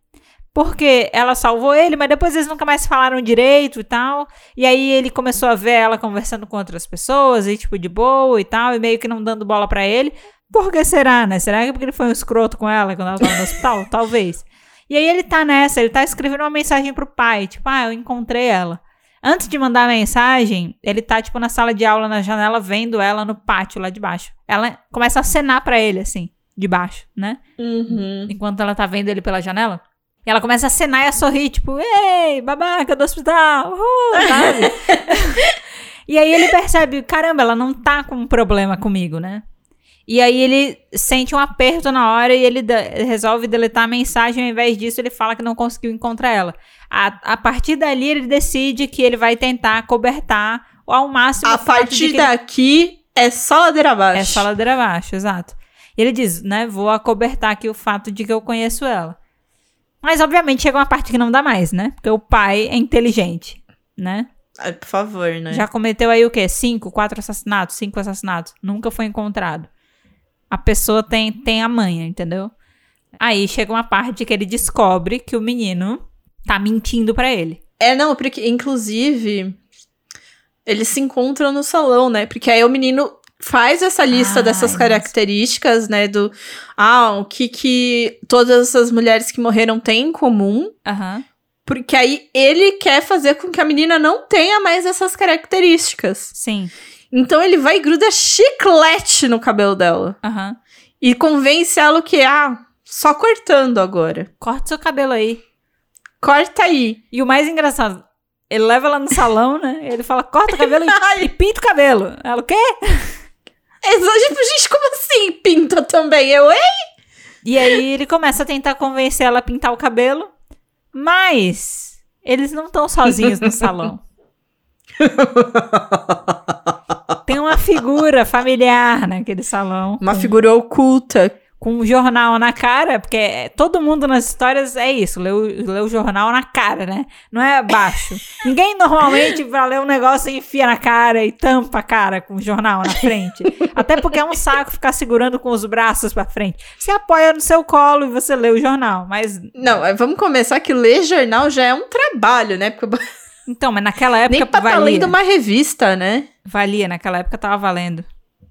Porque ela salvou ele, mas depois eles nunca mais falaram direito e tal. E aí ele começou a ver ela conversando com outras pessoas, e tipo, de boa e tal, e meio que não dando bola pra ele. Por que será, né? Será que é porque ele foi um escroto com ela quando ela tava no hospital? Talvez. E aí ele tá nessa, ele tá escrevendo uma mensagem pro pai, tipo, ah, eu encontrei ela. Antes de mandar a mensagem, ele tá, tipo, na sala de aula, na janela, vendo ela no pátio lá de baixo. Ela começa a acenar pra ele, assim. de baixo, né? Uhum. Enquanto ela tá vendo ele pela janela. E ela começa a acenar e a sorrir, tipo, ei, babaca do hospital, uhul, sabe? e aí ele percebe, caramba, ela não tá com um problema comigo, né? E aí ele sente um aperto na hora e ele resolve deletar a mensagem. Ao invés disso, ele fala que não conseguiu encontrar ela. A, a partir dali, ele decide que ele vai tentar cobertar ao máximo A partir que ele- daqui é só ladeira abaixo. é só ladeira abaixo, exato. E ele diz, né, vou acobertar aqui o fato de que eu conheço ela. Mas, obviamente, chega uma parte que não dá mais, né? Porque o pai é inteligente, né? Ai, por favor, né? Já cometeu aí o quê? Cinco, quatro assassinatos, cinco assassinatos. Nunca foi encontrado. A pessoa tem, tem a manha, entendeu? Aí chega uma parte que ele descobre que o menino tá mentindo pra ele. É, não, porque, inclusive, eles se encontram no salão, né? Porque aí o menino faz essa lista Ai, dessas características, né? Do. Ah, o que que todas essas mulheres que morreram têm em comum. Aham. Porque aí ele quer fazer com que a menina não tenha mais essas características. Sim. Então ele vai e gruda chiclete no cabelo dela. Aham. E convence ela que? Ah, só cortando agora. Corta seu cabelo aí. Corta aí. E o mais engraçado, ele leva ela no salão, né? Ele fala, corta o cabelo e, e pinta o cabelo. Ela, o quê? É só, tipo, gente, como assim? Pinta também. Eu, hein? E aí ele começa a tentar convencer ela a pintar o cabelo. Mas eles não estão sozinhos no salão. Tem uma figura familiar naquele salão. Uma com, figura oculta. com um jornal na cara, porque todo mundo nas histórias é isso, lê o, lê o jornal na cara, né? Não é abaixo. Ninguém normalmente, pra ler um negócio, enfia na cara e tampa a cara com o jornal na frente. Até porque é um saco ficar segurando com os braços pra frente. Você apoia no seu colo e você lê o jornal, mas Não, é, vamos começar que ler jornal já é um trabalho, né? Porque Então, mas naquela época nem pra estar valia. lendo uma revista, né? Valia, naquela época tava valendo.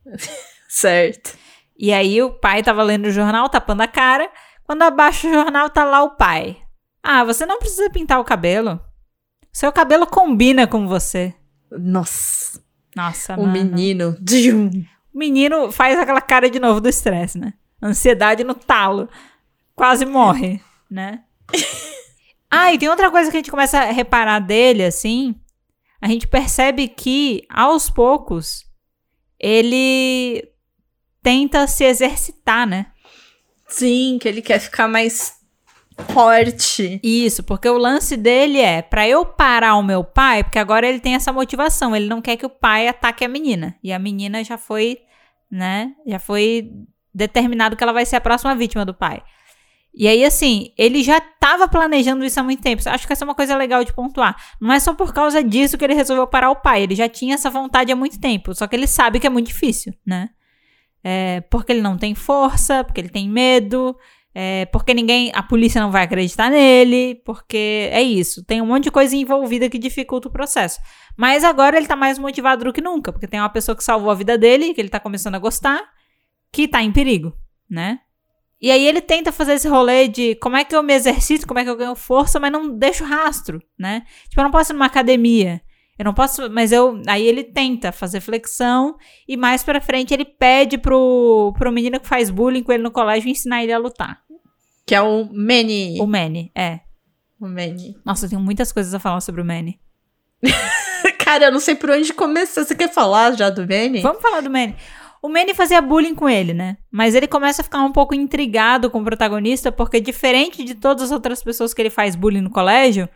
Certo. E aí o pai tava lendo o jornal, tapando a cara. Quando abaixa o jornal, tá lá o pai. Ah, você não precisa pintar o cabelo. Seu cabelo combina com você. Nossa, Nossa, o menino. O menino faz aquela cara de novo do estresse, né? Ansiedade no talo. Quase morre, né? ah, e tem outra coisa que a gente começa a reparar dele, assim. A gente percebe que, aos poucos, ele tenta se exercitar, né? Sim, que ele quer ficar mais forte. Isso, porque o lance dele é pra eu parar o meu pai, porque agora ele tem essa motivação, ele não quer que o pai ataque a menina. E a menina já foi, né, já foi determinado que ela vai ser a próxima vítima do pai. E aí, assim, ele já tava planejando isso há muito tempo. Acho que essa é uma coisa legal de pontuar. Não é só por causa disso que ele resolveu parar o pai. Ele já tinha essa vontade há muito tempo. Só que ele sabe que é muito difícil, né? É, porque ele não tem força, porque ele tem medo, é, porque ninguém, a polícia não vai acreditar nele, porque é isso. Tem um monte de coisa envolvida que dificulta o processo. Mas agora ele tá mais motivado do que nunca, porque tem uma pessoa que salvou a vida dele, que ele tá começando a gostar, que tá em perigo, né? E aí ele tenta fazer esse rolê de como é que eu me exercito, como é que eu ganho força, mas não deixo rastro, né? Tipo, eu não posso ir numa academia. Eu não posso, mas eu. Aí ele tenta fazer flexão e mais pra frente ele pede pro, pro menino que faz bullying com ele no colégio ensinar ele a lutar. Que é o Manny. O Manny, é. O Manny. Nossa, eu tenho muitas coisas a falar sobre o Manny. Cara, eu não sei por onde começar. Você quer falar já do Manny? Vamos falar do Manny. O Manny fazia bullying com ele, né? Mas ele começa a ficar um pouco intrigado com o protagonista, porque diferente de todas as outras pessoas que ele faz bullying no colégio,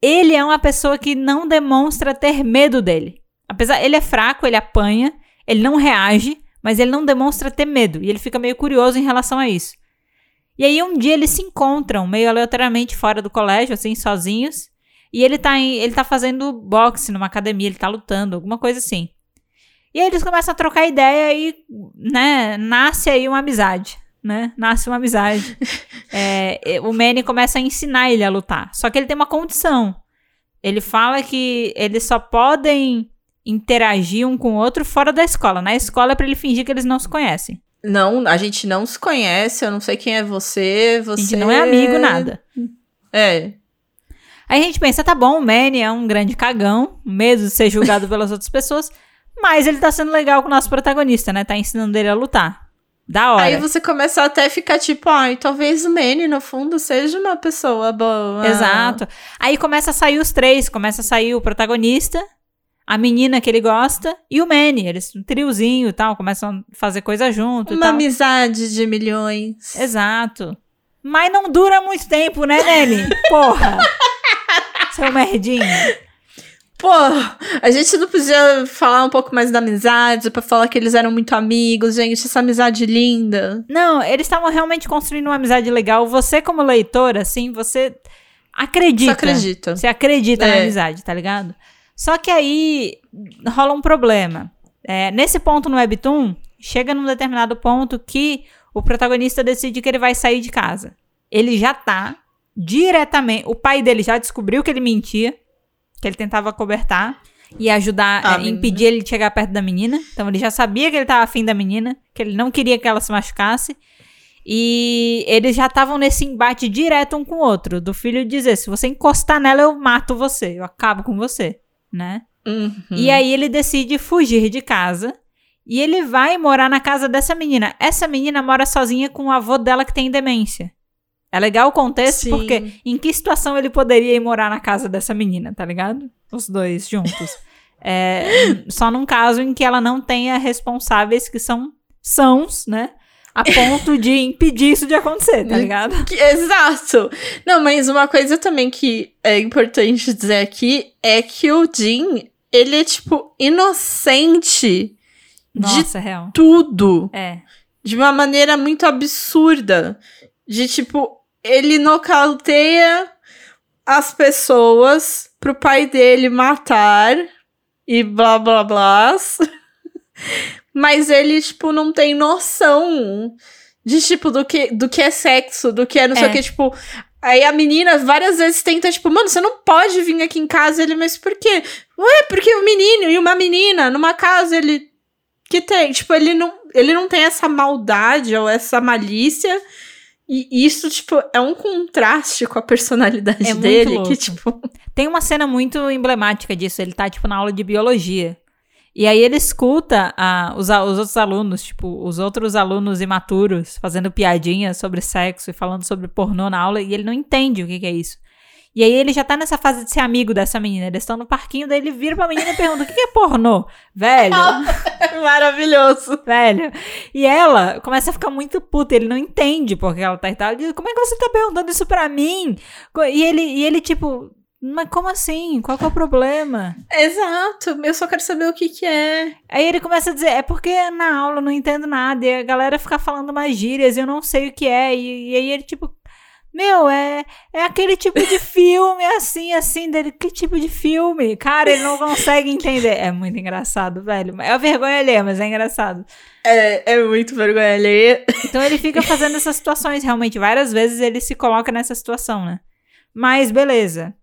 ele é uma pessoa que não demonstra ter medo dele. Apesar, ele é fraco, ele apanha, ele não reage, mas ele não demonstra ter medo. E ele fica meio curioso em relação a isso. E aí um dia eles se encontram meio aleatoriamente fora do colégio, assim, sozinhos. E ele tá, em, ele tá fazendo boxe numa academia, ele tá lutando, alguma coisa assim. E aí eles começam a trocar ideia e, né, nasce aí uma amizade, né? Nasce uma amizade. É, o Manny começa a ensinar ele a lutar. Só que ele tem uma condição. Ele fala que eles só podem interagir um com o outro fora da escola. Na escola é pra ele fingir que eles não se conhecem. Não, a gente não se conhece, eu não sei quem é você, A você... gente não é amigo, nada. É. Aí a gente pensa, tá bom, o Manny é um grande cagão, medo de ser julgado pelas outras pessoas, mas ele tá sendo legal com o nosso protagonista, né? Tá ensinando ele a lutar. Da hora. Aí você começa até a ficar tipo, ai, talvez o Manny, no fundo, seja uma pessoa boa. Exato. Aí começa a sair os três. Começa a sair o protagonista, a menina que ele gosta e o Manny. Eles um triozinho e tal, começam a fazer coisa junto Uma amizade de milhões. Exato. Mas não dura muito tempo, né, Nelly? Porra. Seu merdinho. Pô, a gente não podia falar um pouco mais da amizade, pra falar que eles eram muito amigos, gente, essa amizade linda. Não, eles estavam realmente construindo uma amizade legal. Você, como leitor, assim, você acredita. Só acredita. Você acredita na É. amizade, tá ligado? Só que aí rola um problema. É, nesse ponto no Webtoon, chega num determinado ponto que o protagonista decide que ele vai sair de casa. Ele já tá diretamente. O pai dele já descobriu que ele mentia, que ele tentava cobertar e ajudar, Ah, é, impedir ele de chegar perto da menina. Então ele já sabia que ele tava afim da menina, que ele não queria que ela se machucasse. E eles já estavam nesse embate direto um com o outro, do filho dizer: se você encostar nela, eu mato você, eu acabo com você, né? Uhum. E aí ele decide fugir de casa e ele vai morar na casa dessa menina. Essa menina mora sozinha com o avô dela que tem demência. É legal o contexto Sim. porque em que situação ele poderia ir morar na casa dessa menina, tá ligado? Os dois juntos. É, só num caso em que ela não tenha responsáveis que são sãos, né? A ponto de impedir isso de acontecer, tá ligado? Que- Exato. Não, mas uma coisa também que é importante dizer aqui é que o Jin, ele é, tipo, inocente de Nossa, real. tudo. É. De uma maneira muito absurda. De, tipo, ele nocauteia as pessoas pro pai dele matar e blá blá blá. Mas ele, tipo, não tem noção de, tipo, do que, do que é sexo, do que é não sei É. o que, tipo. Aí a menina várias vezes tenta, tipo, mano, você não pode vir aqui em casa. Ele, mas por quê? Ué, porque o menino e uma menina numa casa, ele. Que tem, tipo, ele não, ele não tem essa maldade ou essa malícia. E isso, tipo, é um contraste com a personalidade É dele. Que, tipo, Tem uma cena muito emblemática disso. Ele tá, tipo, na aula de biologia. E aí ele escuta ah, os, a- os outros alunos, tipo, os outros alunos imaturos fazendo piadinhas sobre sexo e falando sobre pornô na aula, e ele não entende o que, que é isso. E aí ele já tá nessa fase de ser amigo dessa menina. Eles estão no parquinho, daí ele vira pra menina e pergunta: o que, que é pornô? Velho. maravilhoso. Velho. E ela começa a ficar muito puta. Ele não entende porque ela tá e tal. Diz, Como é que você tá perguntando isso pra mim? E ele, e ele tipo, mas como assim? Qual que é o problema? Exato, eu só quero saber o que que é. Aí ele começa a dizer, é porque na aula eu não entendo nada. E a galera fica falando umas gírias e eu não sei o que é. E, e aí ele, tipo, meu, é, é aquele tipo de filme assim, assim, dele. Que tipo de filme? Cara, ele não consegue entender. É muito engraçado, velho. É uma vergonha alheia, mas é engraçado. É, é muito vergonha alheia. Então ele fica fazendo essas situações, realmente. Várias vezes ele se coloca nessa situação, né? Mas beleza.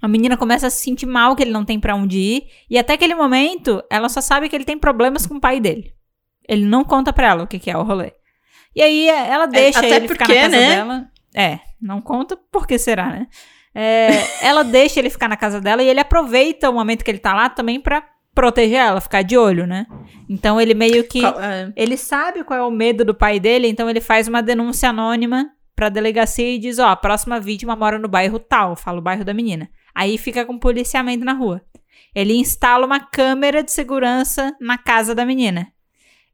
A menina começa a se sentir mal que ele não tem pra onde ir. E até aquele momento, ela só sabe que ele tem problemas com o pai dele. Ele não conta pra ela o que, que é o rolê. E aí ela deixa até ele ficar porque, na casa né? dela. É, não conta porque será, né? É, ela deixa ele ficar na casa dela e ele aproveita o momento que ele tá lá também pra proteger ela, ficar de olho, né? Então ele meio que. Qual- é. Ele sabe qual é o medo do pai dele, então ele faz uma denúncia anônima pra delegacia e diz: Ó, a próxima vítima mora no bairro tal, fala o bairro da menina. Aí fica com policiamento na rua. Ele instala uma câmera de segurança na casa da menina.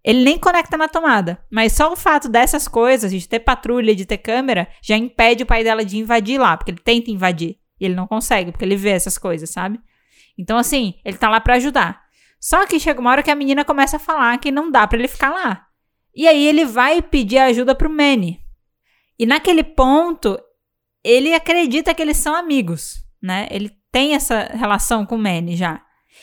Ele nem conecta na tomada, mas só o fato dessas coisas, de ter patrulha, de ter câmera, já impede o pai dela de invadir lá, porque ele tenta invadir. E ele não consegue, porque ele vê essas coisas, sabe? Então, assim, ele tá lá pra ajudar. Só que chega uma hora que a menina começa a falar que não dá pra ele ficar lá. E aí ele vai pedir ajuda pro Manny. E naquele ponto, ele acredita que eles são amigos, né? Ele tem essa relação com o Manny já.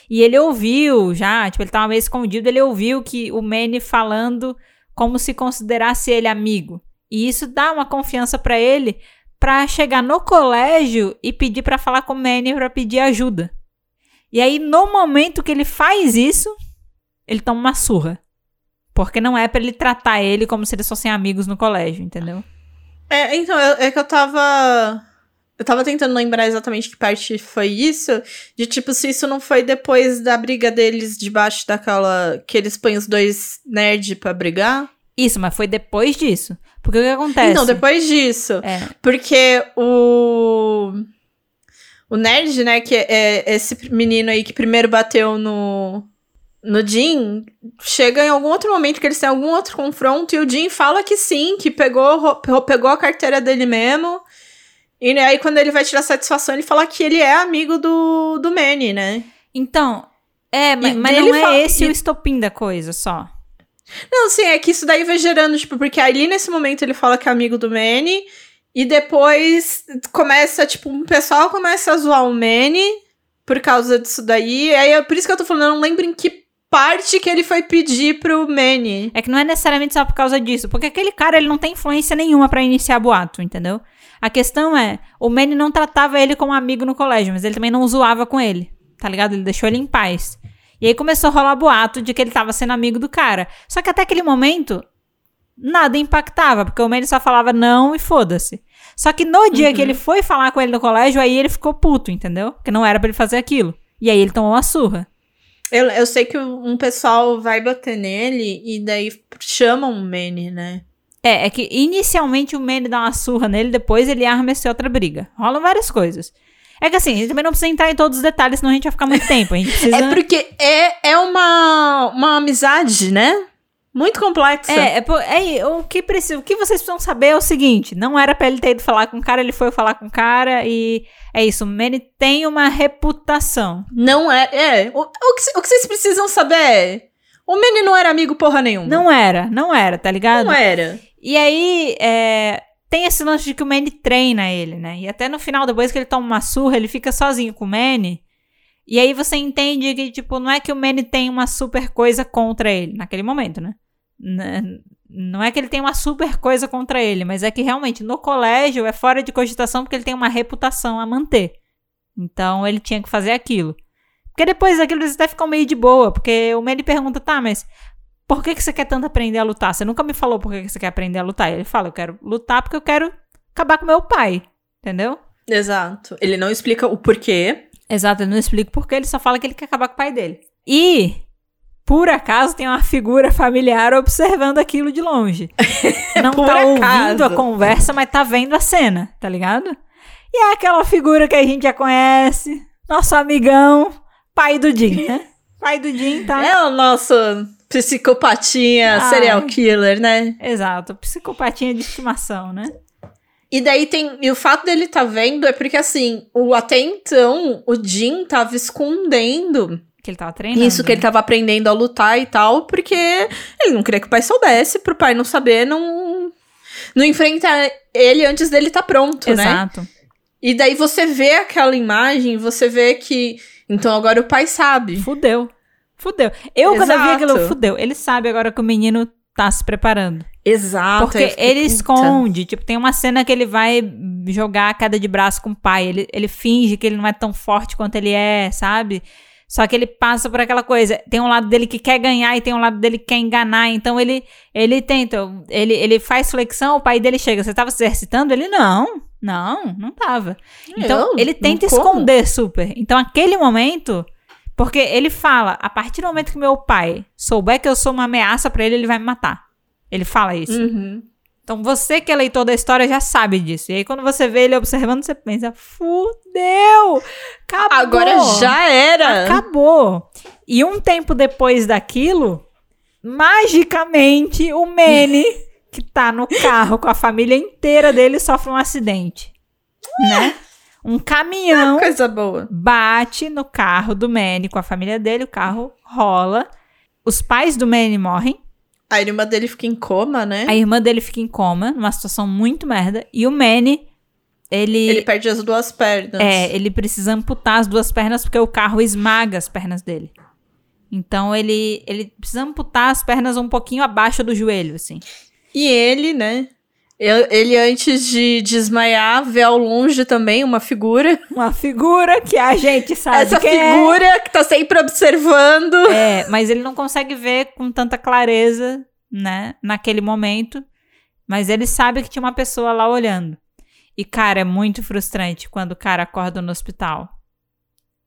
E ele ouviu já, tipo, ele tava meio escondido, ele ouviu que o Manny falando como se considerasse ele amigo. E isso dá uma confiança pra ele pra chegar no colégio e pedir pra falar com o Manny pra pedir ajuda. E aí, no momento que ele faz isso, ele toma uma surra. Porque não é pra ele tratar ele como se eles fossem amigos no colégio, entendeu? É, então, eu- é que eu tava. Eu tava tentando lembrar exatamente que parte foi isso. De tipo, se isso não foi depois da briga deles debaixo daquela. Que eles põem os dois nerd pra brigar. Isso, mas foi depois disso. Porque o que acontece? Então, depois disso. É. Porque o. O Nerd, né, que é esse menino aí que primeiro bateu no. No Jim, chega em algum outro momento que eles têm algum outro confronto e o Jim fala que sim, que pegou, pegou a carteira dele mesmo. E aí, quando ele vai tirar satisfação, ele fala que ele é amigo do, do Manny, né? Então, é, mas, mas não é fala- esse e- o estopim da coisa só. Não, sim, é que isso daí vai gerando, tipo, porque ali nesse momento ele fala que é amigo do Manny, e depois começa, tipo, um pessoal começa a zoar o Manny por causa disso daí. E aí é por isso que eu tô falando, eu não lembro em que parte que ele foi pedir pro Manny. É que não é necessariamente só por causa disso, porque aquele cara ele não tem influência nenhuma pra iniciar boato, entendeu? A questão é, o Manny não tratava ele como amigo no colégio, mas ele também não zoava com ele, tá ligado? Ele deixou ele em paz. E aí começou a rolar boato de que ele tava sendo amigo do cara. Só que até aquele momento, nada impactava, porque o Manny só falava não e foda-se. Só que no dia que ele foi falar com ele no colégio, aí ele ficou puto, entendeu? Porque não era pra ele fazer aquilo. E aí ele tomou uma surra. Eu, eu sei que um pessoal vai bater nele e daí chamam o Manny, né? É, é que inicialmente o Manny dá uma surra nele, depois ele arma essa outra briga. Rolam várias coisas. É que assim, a gente também não precisa entrar em todos os detalhes, senão a gente vai ficar muito tempo. A gente precisa. É porque é, é uma, uma amizade, né? Muito complexa. É, é, é, o que precisa, o que vocês precisam saber é o seguinte: não era pra ele ter ido falar com o cara, ele foi falar com o cara e é isso. O Manny tem uma reputação. Não é. É. O, o, que, o que vocês precisam saber é. O Manny não era amigo porra nenhuma. Não era, não era, tá ligado? Não era. E aí, é, tem esse lance de que o Manny treina ele, né? E até no final, depois que ele toma uma surra, ele fica sozinho com o Manny. E aí você entende que, tipo, não é que o Manny tem uma super coisa contra ele, naquele momento, né? Não é que ele tem uma super coisa contra ele, mas é que realmente no colégio é fora de cogitação porque ele tem uma reputação a manter. Então ele tinha que fazer aquilo. Porque depois daquilo eles até ficam meio de boa, porque o Manny pergunta, tá, mas por que, que você quer tanto aprender a lutar? Você nunca me falou por que, que você quer aprender a lutar. E ele fala, eu quero lutar porque eu quero acabar com meu pai. Entendeu? Exato. Ele não explica o porquê. Exato, ele não explica porque ele só fala que ele quer acabar com o pai dele. E, por acaso, tem uma figura familiar observando aquilo de longe. Não tá ouvindo acaso. a conversa, mas tá vendo a cena, tá ligado? E é aquela figura que a gente já conhece, nosso amigão, pai do Jim, né? Pai do Jim, tá? É o nosso psicopatinha, serial killer, né? Exato, psicopatinha de estimação, né? E daí tem. E o fato dele tá vendo é porque, assim, o, até então, o Jim tava escondendo Que ele tava treinando. isso que ele tava aprendendo a lutar e tal, porque ele não queria que o pai soubesse, pro pai não saber, não. Não enfrentar ele antes dele tá pronto, né? Exato. E daí você vê aquela imagem, você vê que. Então agora o pai sabe. Fudeu. Fudeu. Eu, quando eu vi Exato. aquilo, fudeu. Ele sabe agora que o menino tá se preparando. Exato. Porque fiquei, ele puta. esconde. Tipo, tem uma cena que ele vai jogar a queda de braço com o pai. Ele, ele finge que ele não é tão forte quanto ele é, sabe? Só que ele passa por aquela coisa. Tem um lado dele que quer ganhar e tem um lado dele que quer enganar. Então ele, ele tenta. Ele, ele faz flexão, o pai dele chega. Você tava se exercitando? Ele, não. Não, não tava. Então Eu? ele tenta esconder super. Então aquele momento. Porque ele fala, a partir do momento que meu pai souber que eu sou uma ameaça pra ele, ele vai me matar. Ele fala isso. Uhum. Então você que é leitor da história já sabe disso. E aí quando você vê ele observando, você pensa, fudeu! Acabou! Agora já era. Acabou! E um tempo depois daquilo, magicamente, o Manny, que tá no carro com a família inteira dele, sofre um acidente. Né? Um caminhão bate no carro do Manny com a família dele, o carro rola. Os pais do Manny morrem. A irmã dele fica em coma, né? A irmã dele fica em coma, numa situação muito merda. E o Manny, ele. Ele perde as duas pernas. é, ele precisa amputar as duas pernas porque o carro esmaga as pernas dele. Então ele, ele precisa amputar as pernas um pouquinho abaixo do joelho, assim. E ele, né? Ele, antes de desmaiar, vê ao longe também uma figura. Uma figura que a gente sabe Essa quem é. figura que tá sempre observando. É, mas ele não consegue ver com tanta clareza, né, naquele momento. Mas ele sabe que tinha uma pessoa lá olhando. E, cara, é muito frustrante quando o cara acorda no hospital.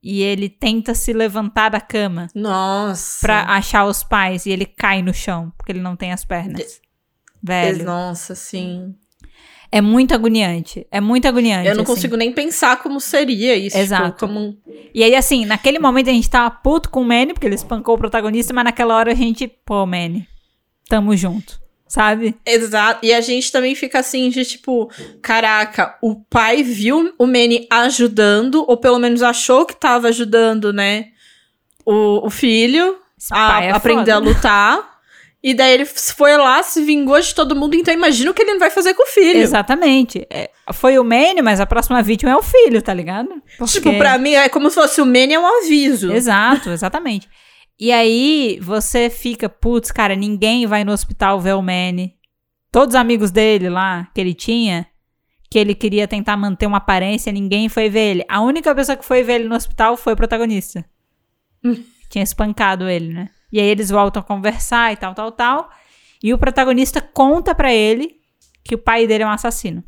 E ele tenta se levantar da cama Nossa. pra achar os pais e ele cai no chão, porque ele não tem as pernas. Velho. Nossa, sim. É muito agoniante. É muito agoniante. Eu não assim. consigo nem pensar como seria isso. Exato. Tipo, como... E aí, assim, naquele momento a gente tava puto com o Manny, porque ele espancou o protagonista, mas naquela hora a gente, pô, Manny, tamo junto. Sabe? Exato. E a gente também fica assim de tipo, caraca, o pai viu o Manny ajudando, ou pelo menos achou que tava ajudando, né? O, o filho a é aprender foda. a lutar. E daí ele foi lá, se vingou de todo mundo, então imagina o que ele não vai fazer com o filho. Exatamente. É, foi o Manny, mas a próxima vítima é o filho, tá ligado? Porque- Tipo, pra mim é como se fosse o Manny é um aviso. Exato, exatamente. E aí você fica, putz, cara, ninguém vai no hospital ver o Manny. Todos os amigos dele lá, que ele tinha, que ele queria tentar manter uma aparência, ninguém foi ver ele. A única pessoa que foi ver ele no hospital foi o protagonista. Tinha espancado ele, né? E aí eles voltam a conversar e tal, tal, tal. E o protagonista conta pra ele que o pai dele é um assassino.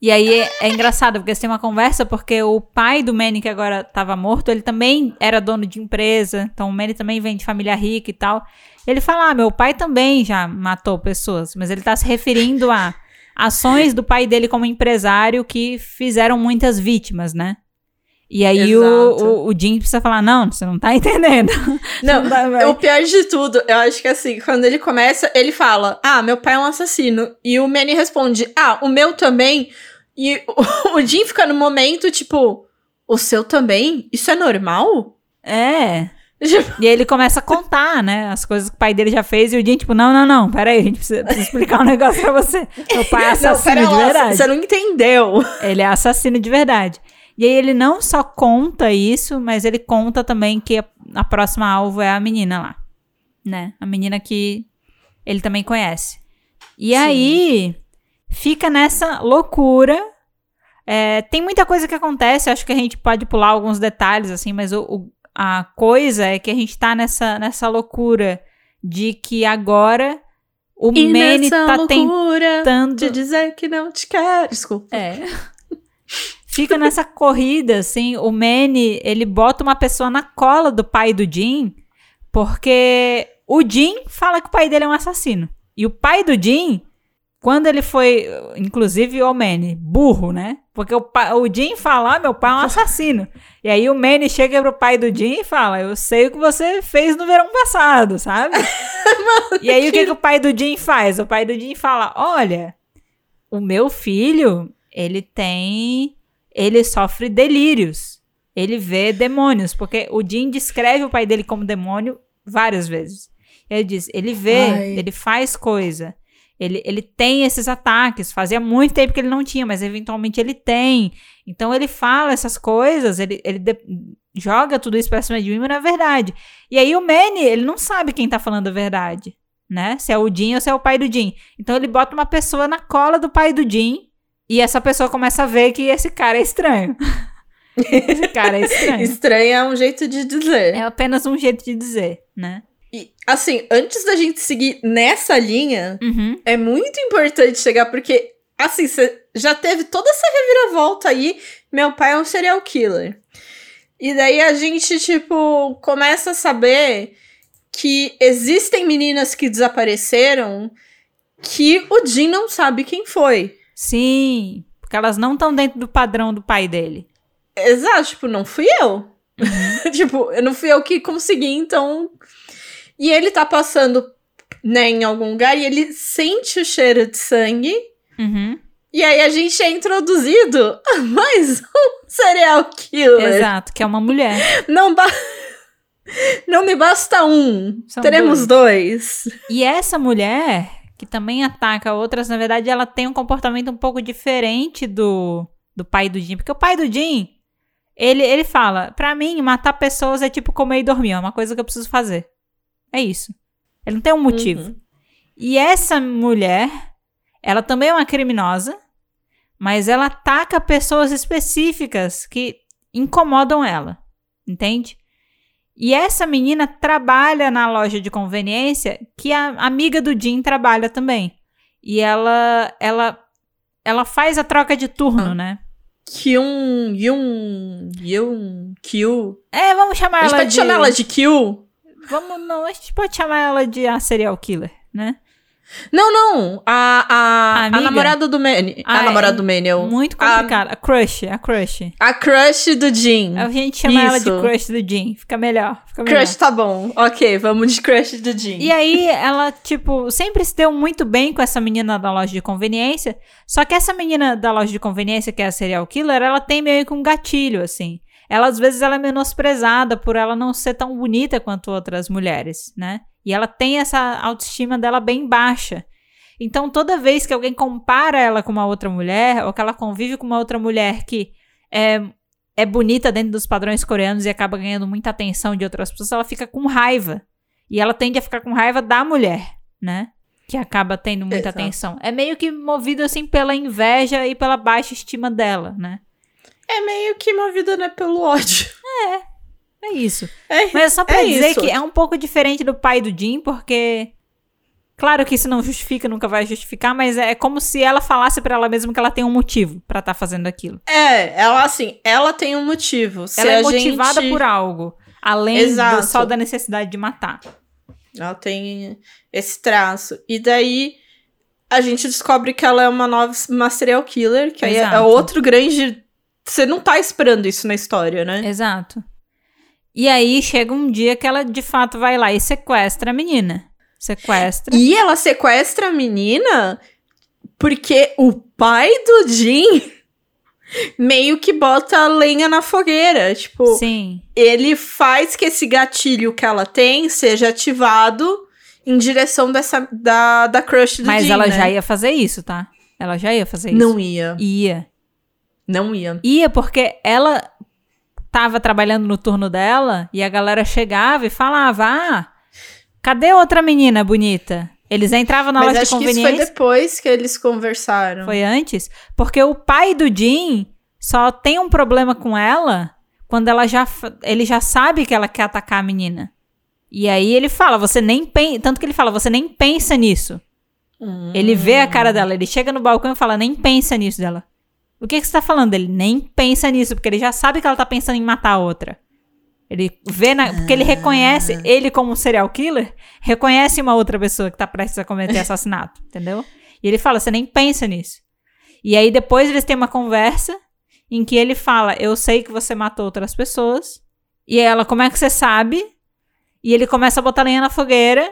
E aí é, é engraçado, porque eles têm uma conversa, porque o pai do Manny, que agora tava morto, ele também era dono de empresa. Então o Manny também vem de família rica e tal. Ele fala: Ah, meu pai também já matou pessoas, mas ele tá se referindo a ações do pai dele como empresário que fizeram muitas vítimas, né? E aí o, Exato. o, o Jim precisa falar: Não, você não tá entendendo. Não, Não vai. o pior de tudo, eu acho que assim, quando ele começa, ele fala: Ah, meu pai é um assassino. E o Manny responde: Ah, o meu também. E o, o Jim fica no momento, tipo, o seu também? Isso é normal? É. Tipo, E aí ele começa a contar, né? As coisas que o pai dele já fez. E o Jim, tipo, não, não, não, peraí, a gente precisa, precisa explicar um negócio pra você. Meu pai é não, assassino pera de lá, verdade. Você não entendeu. Ele é assassino de verdade. E aí ele não só conta isso, mas ele conta também que a, a próxima alvo é a menina lá. Né? A menina que ele também conhece. E Sim. aí fica nessa loucura. É, tem muita coisa que acontece, acho que a gente pode pular alguns detalhes, assim, mas o, o- a coisa é que a gente tá nessa, nessa loucura de que agora o E Manny tá loucura tentando. de dizer que não te quer. Desculpa. É. Fica nessa corrida, assim, o Manny, ele bota uma pessoa na cola do pai do Jim, porque o Jim fala que o pai dele é um assassino. E o pai do Jim, quando ele foi, inclusive o Manny, burro, né? Porque o, pai, o Jim fala, ah, meu pai é um assassino. e aí o Manny chega pro pai do Jim e fala, eu sei o que você fez no verão passado, sabe? e aí o que, que o pai do Jim faz? O pai do Jim fala, olha, o meu filho, ele tem. Ele sofre delírios. Ele vê demônios. Porque o Jim descreve o pai dele como demônio várias vezes. Ele diz: ele vê, Ai. ele faz coisa. Ele, ele tem esses ataques. Fazia muito tempo que ele não tinha, mas eventualmente ele tem. Então ele fala essas coisas, ele, ele de- joga tudo isso pra cima de mim, mas não é verdade. E aí o Manny, ele não sabe quem tá falando a verdade. Né? Se é o Jim ou se é o pai do Jim. Então ele bota uma pessoa na cola do pai do Jim e essa pessoa começa a ver que esse cara é estranho. esse cara é estranho. Estranho é um jeito de dizer. É apenas um jeito de dizer, né? E, assim, antes da gente seguir nessa linha, Uhum. é muito importante chegar, porque, assim, você já teve toda essa reviravolta aí. Meu pai é um serial killer. E daí a gente, tipo, começa a saber que existem meninas que desapareceram que o Jim não sabe quem foi. Sim, porque elas não estão dentro do padrão do pai dele. Exato, tipo, não fui eu. tipo, eu não fui eu que consegui, então. E ele tá passando, né, em algum lugar e ele sente o cheiro de sangue. Uhum. E aí a gente é introduzido a mais um serial killer. Exato, que é uma mulher. Não, ba... não me basta um. São Teremos dois. E essa mulher, que também ataca outras, na verdade, ela tem um comportamento um pouco diferente do, do pai do Jim. Porque o pai do Jim, ele, ele fala: pra mim, matar pessoas é tipo comer e dormir, é uma coisa que eu preciso fazer. É isso. Ele não tem um motivo. Uhum. E essa mulher, ela também é uma criminosa, mas ela ataca pessoas específicas que incomodam ela, entende? E essa menina trabalha na loja de conveniência que a amiga do Jim trabalha também. E ela ela ela faz a troca de turno, Ah. né? Kyun, Yun, Yun, Kyu. É, vamos chamar A gente ela pode de chamar ela de Kyu? Vamos não, a gente pode chamar ela de a serial killer, né? Não, não. A, a, A a, namorada do Manny. Ah, a namorada é do Manny. é o- Muito a, complicado. A crush, a crush. a crush do Jim. A gente chama ela de Isso. crush do Jim. Fica melhor. Fica melhor. Crush tá bom. Ok, vamos de crush do Jim. E aí, ela, tipo, sempre se deu muito bem com essa menina da loja de conveniência. Só que essa menina da loja de conveniência, que é a serial killer, ela tem meio que um gatilho, assim. Ela, às vezes, ela é menosprezada por ela não ser tão bonita quanto outras mulheres, né? E ela tem essa autoestima dela bem baixa. Então, toda vez que alguém compara ela com uma outra mulher, ou que ela convive com uma outra mulher que é, é bonita dentro dos padrões coreanos e acaba ganhando muita atenção de outras pessoas, ela fica com raiva. E ela tende a ficar com raiva da mulher, né? Que acaba tendo muita Exato. atenção. É meio que movido, assim, pela inveja e pela baixa estima dela, né? É meio que uma vida, né, pelo ódio. É isso. É, Mas é só pra é dizer isso. que é um pouco diferente do pai do Jim, porque. Claro que isso não justifica, nunca vai justificar, mas é como se ela falasse pra ela mesma que ela tem um motivo pra estar fazendo aquilo. É, ela assim, ela tem um motivo. Se ela é motivada gente- por algo, além do- só da necessidade de matar. Ela tem esse traço. E daí a gente descobre que ela é uma nova uma serial killer, que aí é- é outro grande. Você não tá esperando isso na história, né? Exato. E aí chega um dia que ela de fato vai lá e sequestra a menina. Sequestra. E ela sequestra a menina porque o pai do Jim meio que bota a lenha na fogueira. Tipo, Sim. ele faz que esse gatilho que ela tem seja ativado em direção dessa da, da crush do Mas Jim, ela né? já ia fazer isso, tá? Ela já ia fazer isso. Não ia. Ia. Não ia. Ia porque ela tava trabalhando no turno dela e a galera chegava e falava: Ah, cadê outra menina bonita? Eles entravam na Mas loja de acho que isso foi conveniência. depois que eles conversaram. Foi antes? Porque o pai do Jim só tem um problema com ela quando ela já ele já sabe que ela quer atacar a menina. E aí ele fala, você nem pensa, tanto que ele fala, você nem pensa nisso. Hum. Ele vê a cara dela, ele chega no balcão e fala, nem pensa nisso dela. O que que você tá falando? Ele nem pensa nisso, porque ele já sabe que ela tá pensando em matar a outra. Ele vê na, porque ele reconhece, ele como um serial killer, reconhece uma outra pessoa que tá prestes a cometer assassinato, entendeu? E ele fala, você nem pensa nisso. E aí depois eles têm uma conversa em que ele fala, eu sei que você matou outras pessoas. E ela, como é que você sabe? E ele começa a botar lenha na fogueira.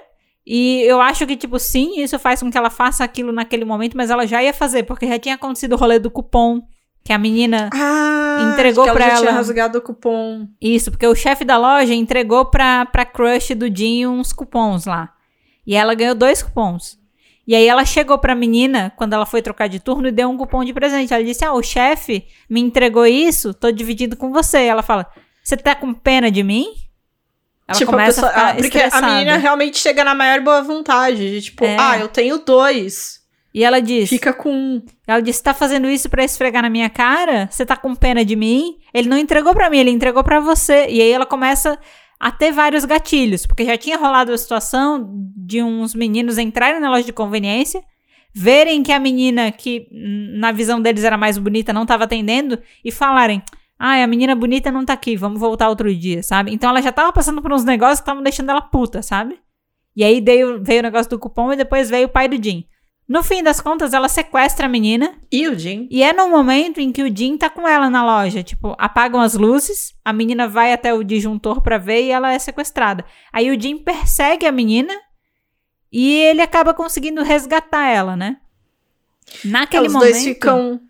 E eu acho que, tipo, sim, isso faz com que ela faça aquilo naquele momento, mas ela já ia fazer, porque já tinha acontecido o rolê do cupom, que a menina. Ah, Entregou que ela já tinha ela. rasgado o cupom. Isso, porque o chefe da loja entregou pra, pra crush do Jim uns cupons lá. E ela ganhou dois cupons. E aí ela chegou pra menina, quando ela foi trocar de turno, e deu um cupom de presente. Ela disse: Ah, o chefe me entregou isso, tô dividindo com você. E ela fala: Você tá com pena de mim? Ela tipo, começa a pessoa, a ah, porque a estressada. menina realmente chega na maior boa vontade. De, tipo, É. ah, eu tenho dois. E ela diz: Fica com um. Ela disse: tá fazendo isso pra esfregar na minha cara? Você tá com pena de mim? Ele não entregou pra mim, ele entregou pra você. E aí ela começa a ter vários gatilhos, porque já tinha rolado a situação de uns meninos entrarem na loja de conveniência, verem que a menina que na visão deles era mais bonita não tava atendendo e falarem: "Ah, a menina bonita não tá aqui, vamos voltar outro dia", sabe? Então ela já tava passando por uns negócios que estavam deixando ela puta, sabe? E aí veio, veio o negócio do cupom e depois veio o pai do Jim. No fim das contas, ela sequestra a menina E o Jim? e é no momento em que o Jim tá com ela na loja. Tipo, apagam as luzes, a menina vai até o disjuntor pra ver e ela é sequestrada. Aí o Jim persegue a menina e ele acaba conseguindo resgatar ela, né? Naquele Os momento. dois ficam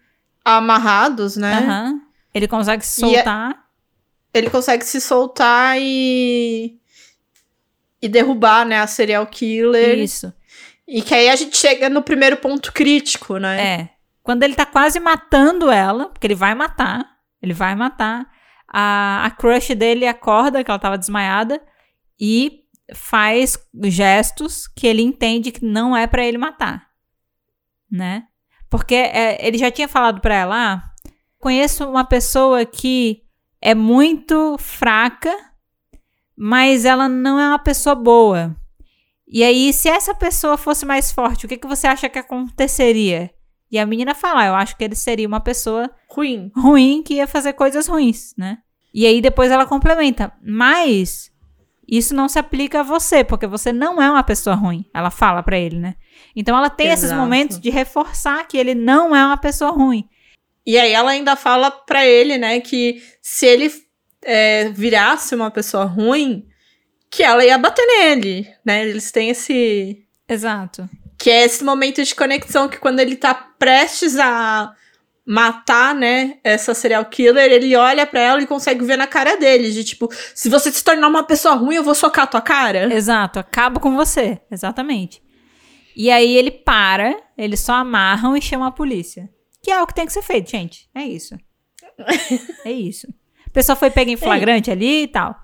amarrados, né? Aham. Ele consegue se é- soltar. Ele consegue se soltar e. E derrubar, né, a serial killer. Isso. E que aí a gente chega no primeiro ponto crítico, né? É. Quando ele tá quase matando ela, porque ele vai matar, ele vai matar, a, a crush dele acorda, que ela tava desmaiada, e faz gestos que ele entende que não é pra ele matar. Né? Porque é, ele já tinha falado pra ela: ah, conheço uma pessoa que é muito fraca, mas ela não é uma pessoa boa. E aí, se essa pessoa fosse mais forte, o que, que você acha que aconteceria? E a menina fala, "Ah, eu acho que ele seria uma pessoa Ruim. ruim que ia fazer coisas ruins, né? E aí depois ela complementa, mas isso não se aplica a você, porque você não é uma pessoa ruim. Ela fala pra ele, né? Então ela tem esses Exato. momentos de reforçar que ele não é uma pessoa ruim. E aí ela ainda fala pra ele, né, que se ele é, virasse uma pessoa ruim, que ela ia bater nele, né? Eles têm esse. Exato. Que é esse momento de conexão que quando ele tá prestes a matar, né, essa serial killer, ele olha pra ela e consegue ver na cara dele, de tipo, se você se tornar uma pessoa ruim, eu vou socar a tua cara. Exato, acabo com você. Exatamente. E aí ele para, eles só amarram e chamam a polícia. Que é o que tem que ser feito, gente. É isso. É isso. A pessoa foi pega em flagrante ali e tal.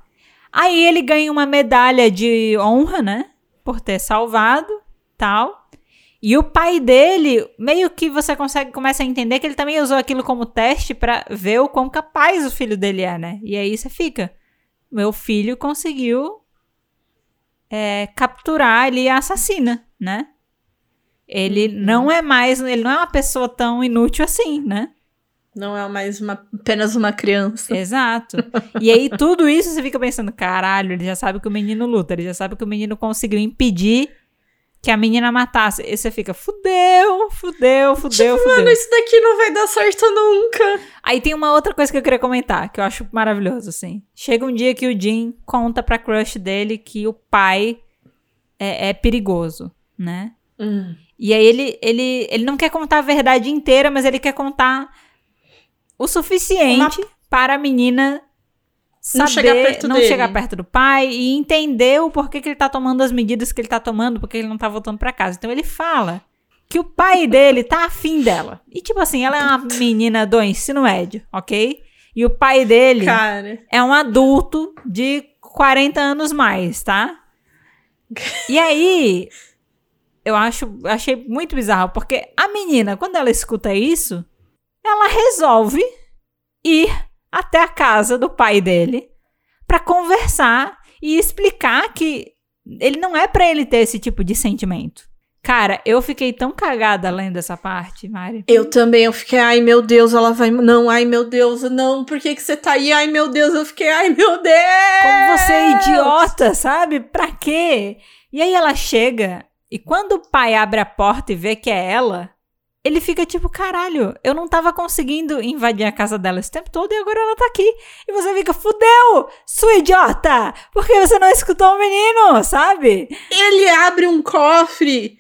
Aí ele ganha uma medalha de honra, né? Por ter salvado, tal. E o pai dele, meio que você consegue começa a entender que ele também usou aquilo como teste pra ver o quão capaz o filho dele é, né? E aí você fica, meu filho conseguiu é, capturar ali a assassina, né? Ele não é mais, ele não é uma pessoa tão inútil assim, né? Não é mais uma, apenas uma criança. Exato. E aí tudo isso você fica pensando, caralho, ele já sabe que o menino luta, ele já sabe que o menino conseguiu impedir que a menina matasse. E você fica, fudeu, fudeu, fudeu, tipo, fudeu. mano, isso daqui não vai dar certo nunca. Aí tem uma outra coisa que eu queria comentar, que eu acho maravilhoso, assim. Chega um dia que o Jim conta pra crush dele que o pai é, é perigoso, né? Hum. E aí ele, ele, ele não quer contar a verdade inteira, mas ele quer contar o suficiente para a menina Não saber, chegar perto não dele. chegar perto do pai e entender o porquê que ele tá tomando as medidas que ele tá tomando, porque ele não tá voltando pra casa. Então ele fala que o pai dele tá afim dela. E tipo assim, ela é uma menina do ensino médio, ok? E o pai dele Cara. é um adulto de 40 anos mais, tá? E aí, eu acho, achei muito bizarro, porque a menina, quando ela escuta isso, ela resolve ir até a casa do pai dele pra conversar e explicar que ele não é pra ele ter esse tipo de sentimento. Cara, eu fiquei tão cagada lendo essa parte, Mari. Eu também, eu fiquei, ai meu Deus, ela vai. Não, ai meu Deus, não, por que, que você tá aí? Ai meu Deus, eu fiquei, ai meu Deus! Como você é idiota, sabe? Pra quê? E aí ela chega e quando o pai abre a porta e vê que é ela, ele fica tipo, caralho, eu não tava conseguindo invadir a casa dela esse tempo todo e agora ela tá aqui. E você fica, fudeu, sua idiota! Por que você não escutou o menino, sabe? Ele abre um cofre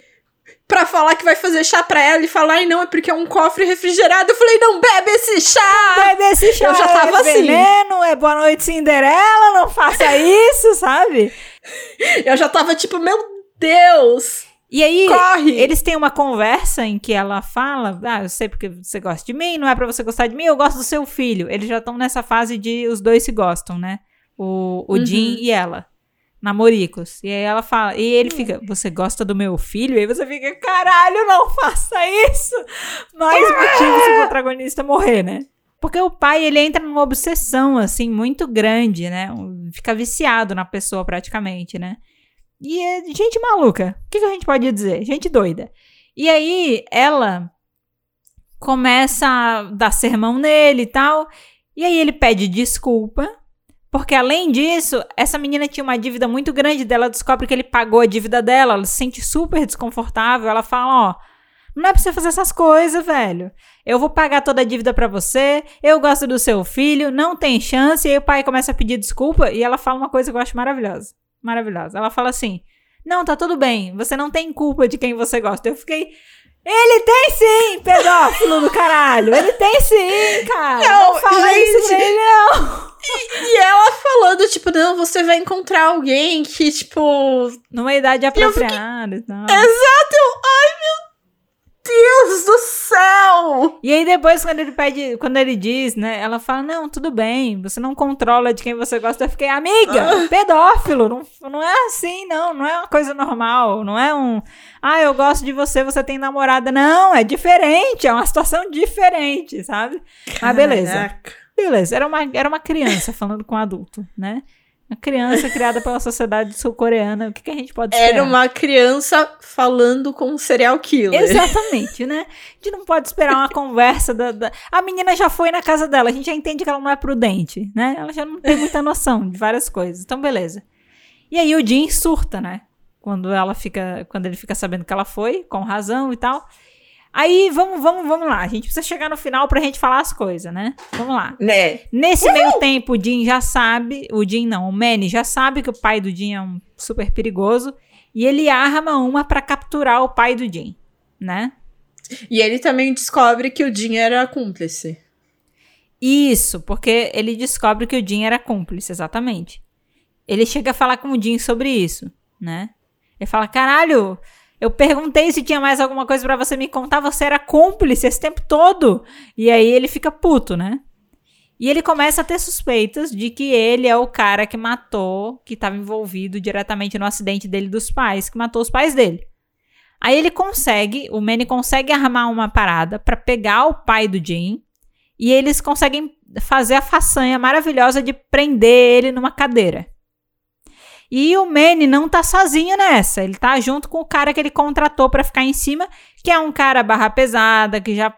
pra falar que vai fazer chá pra ela e falar, ai não, é porque é um cofre refrigerado. Eu falei, não bebe esse chá! Bebe esse chá, Eu já tava é assim. veneno, é boa noite Cinderela, não faça isso, sabe? Eu já tava tipo, meu Deus! E aí, Corre! eles têm uma conversa em que ela fala: Ah, eu sei porque você gosta de mim, não é pra você gostar de mim, eu gosto do seu filho. Eles já estão nessa fase de os dois se gostam, né? O, o Uhum. Jim e ela. Namoricos. E aí ela fala, e ele fica, você gosta do meu filho? E aí você fica, caralho, não faça isso! Mais motivos pro protagonista morrer, né? Porque o pai, ele entra numa obsessão, assim, muito grande, né? Fica viciado na pessoa, praticamente, né? E é gente maluca. O que, que a gente pode dizer? Gente doida. E aí, ela começa a dar sermão nele e tal. E aí, ele pede desculpa. Porque, além disso, essa menina tinha uma dívida muito grande dela. Descobre que ele pagou a dívida dela. Ela se sente super desconfortável. Ela fala: Ó, não é pra você fazer essas coisas, velho. Eu vou pagar toda a dívida pra você. Eu gosto do seu filho. Não tem chance. E aí, o pai começa a pedir desculpa. E ela fala uma coisa que eu acho maravilhosa maravilhosa. Ela fala assim: Não, tá tudo bem, você não tem culpa de quem você gosta. Eu fiquei. Ele tem sim, pedófilo do caralho! Ele tem sim, cara! Não, Não, fala gente. isso pra ele, não! E ela falando, tipo, não, você vai encontrar alguém que, tipo. Numa idade apropriada e tal. Exato! eu- Ai, meu Deus do céu! E aí depois, quando ele pede, quando ele diz, né, ela fala, não, tudo bem, você não controla de quem você gosta. Eu fiquei, amiga, pedófilo, não, não é assim, não, não é uma coisa normal, não é um, ah, eu gosto de você, você tem namorada. Não, é diferente, é uma situação diferente, sabe? Mas beleza, Caraca. beleza, era uma, era uma criança falando com um adulto, né? Uma criança criada pela sociedade sul-coreana, o que, que a gente pode esperar? Era uma criança falando com um serial killer. Exatamente, né? A gente não pode esperar uma conversa da, da- A menina já foi na casa dela, a gente já entende que ela não é prudente, né? Ela já não tem muita noção de várias coisas. Então, beleza. E aí o Jim surta, né? quando ela fica, quando ele fica sabendo que ela foi, com razão e tal. Aí, vamos, vamos, vamos lá. A gente precisa chegar no final pra gente falar as coisas, né? Vamos lá. Né? Nesse meio tempo, o Jim já sabe, o Jim não, o Manny já sabe que o pai do Jim é um super perigoso e ele arma uma pra capturar o pai do Jim, né? E ele também descobre que o Jim era cúmplice. Isso, porque ele descobre que o Jim era cúmplice, exatamente. Ele chega a falar com o Jim sobre isso, né? Ele fala: "Caralho, eu perguntei se tinha mais alguma coisa pra você me contar, você era cúmplice esse tempo todo". E aí ele fica puto, né? E ele começa a ter suspeitas de que ele é o cara que matou, que estava envolvido diretamente no acidente dele dos pais, que matou os pais dele. Aí ele consegue, o Manny consegue armar uma parada pra pegar o pai do Jim e eles conseguem fazer a façanha maravilhosa de prender ele numa cadeira. E o Manny não tá sozinho nessa, ele tá junto com o cara que ele contratou pra ficar em cima, que é um cara barra pesada, que já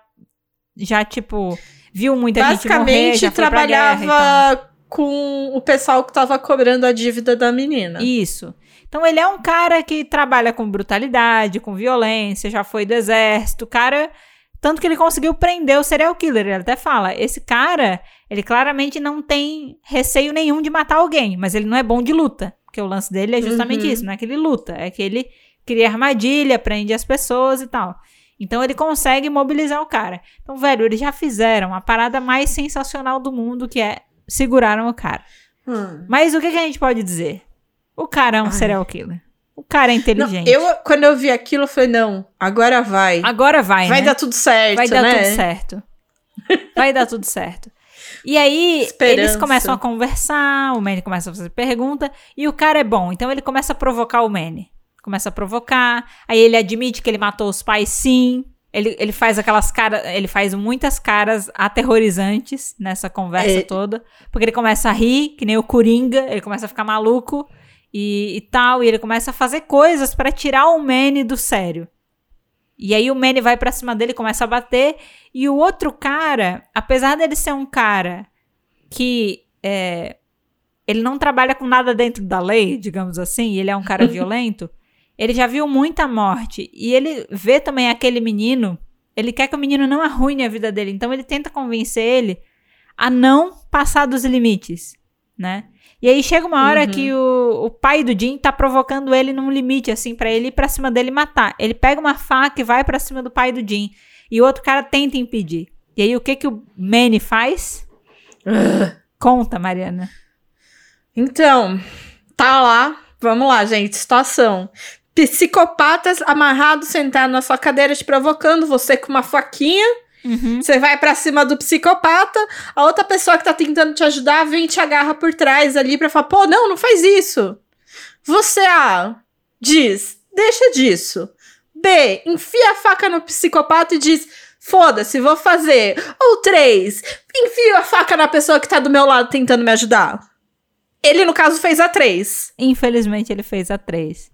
já tipo viu muita gente morrer, Basicamente, já guerra então. trabalhava com o pessoal que tava cobrando a dívida da menina. Isso. Então ele é um cara que trabalha com brutalidade, com violência, já foi do exército, o cara tanto que ele conseguiu prender o serial killer. Ele até fala: esse cara, ele claramente não tem receio nenhum de matar alguém, mas ele não é bom de luta. Porque o lance dele é justamente Uhum. isso: não é que ele luta, é que ele cria armadilha, prende as pessoas e tal. Então ele consegue mobilizar o cara. Então, velho, eles já fizeram a parada mais sensacional do mundo, que é seguraram o cara. Hum. Mas o que, que a gente pode dizer? O cara é um Ai. serial killer. O cara é Não, inteligente. eu, quando eu vi aquilo, eu falei, não, agora vai. Agora vai, vai né? dar tudo certo, Vai dar né? tudo certo. Vai dar tudo certo. E aí, eles Esperança. começam a conversar, o Manny começa a fazer pergunta, e o cara é bom, então ele começa a provocar o Manny. Começa a provocar, aí ele admite que ele matou os pais sim. Ele, ele faz aquelas caras, ele faz muitas caras aterrorizantes nessa conversa É. toda, porque ele começa a rir, que nem o Coringa, ele começa a ficar maluco e, e tal, e ele começa a fazer coisas pra tirar o Manny do sério. E aí o Manny vai pra cima dele, começa a bater, e o outro cara, apesar dele ser um cara que é, ele não trabalha com nada dentro da lei, digamos assim, e ele é um cara violento, ele já viu muita morte. E ele vê também aquele menino, ele quer que o menino não arruine a vida dele, então ele tenta convencer ele a não passar dos limites, né? E aí chega uma hora Uhum. que o, o pai do Jim tá provocando ele num limite, assim, pra ele ir pra cima dele e matar. Ele pega uma faca e vai pra cima do pai do Jim. E o outro cara tenta impedir. E aí o que que o Manny faz? Conta, Mariana. Então, tá lá. Vamos lá, gente. Situação. Psicopatas amarrados, sentados na sua cadeira, te provocando, você com uma faquinha. Uhum. Você vai pra cima do psicopata, a outra pessoa que tá tentando te ajudar vem e te agarra por trás ali pra falar: pô, não, não faz isso. Você A diz: deixa disso. B, enfia a faca no psicopata e diz: foda-se, vou fazer. Ou três, enfia a faca na pessoa que tá do meu lado tentando me ajudar. Ele, no caso, fez a três. Infelizmente ele fez a 3.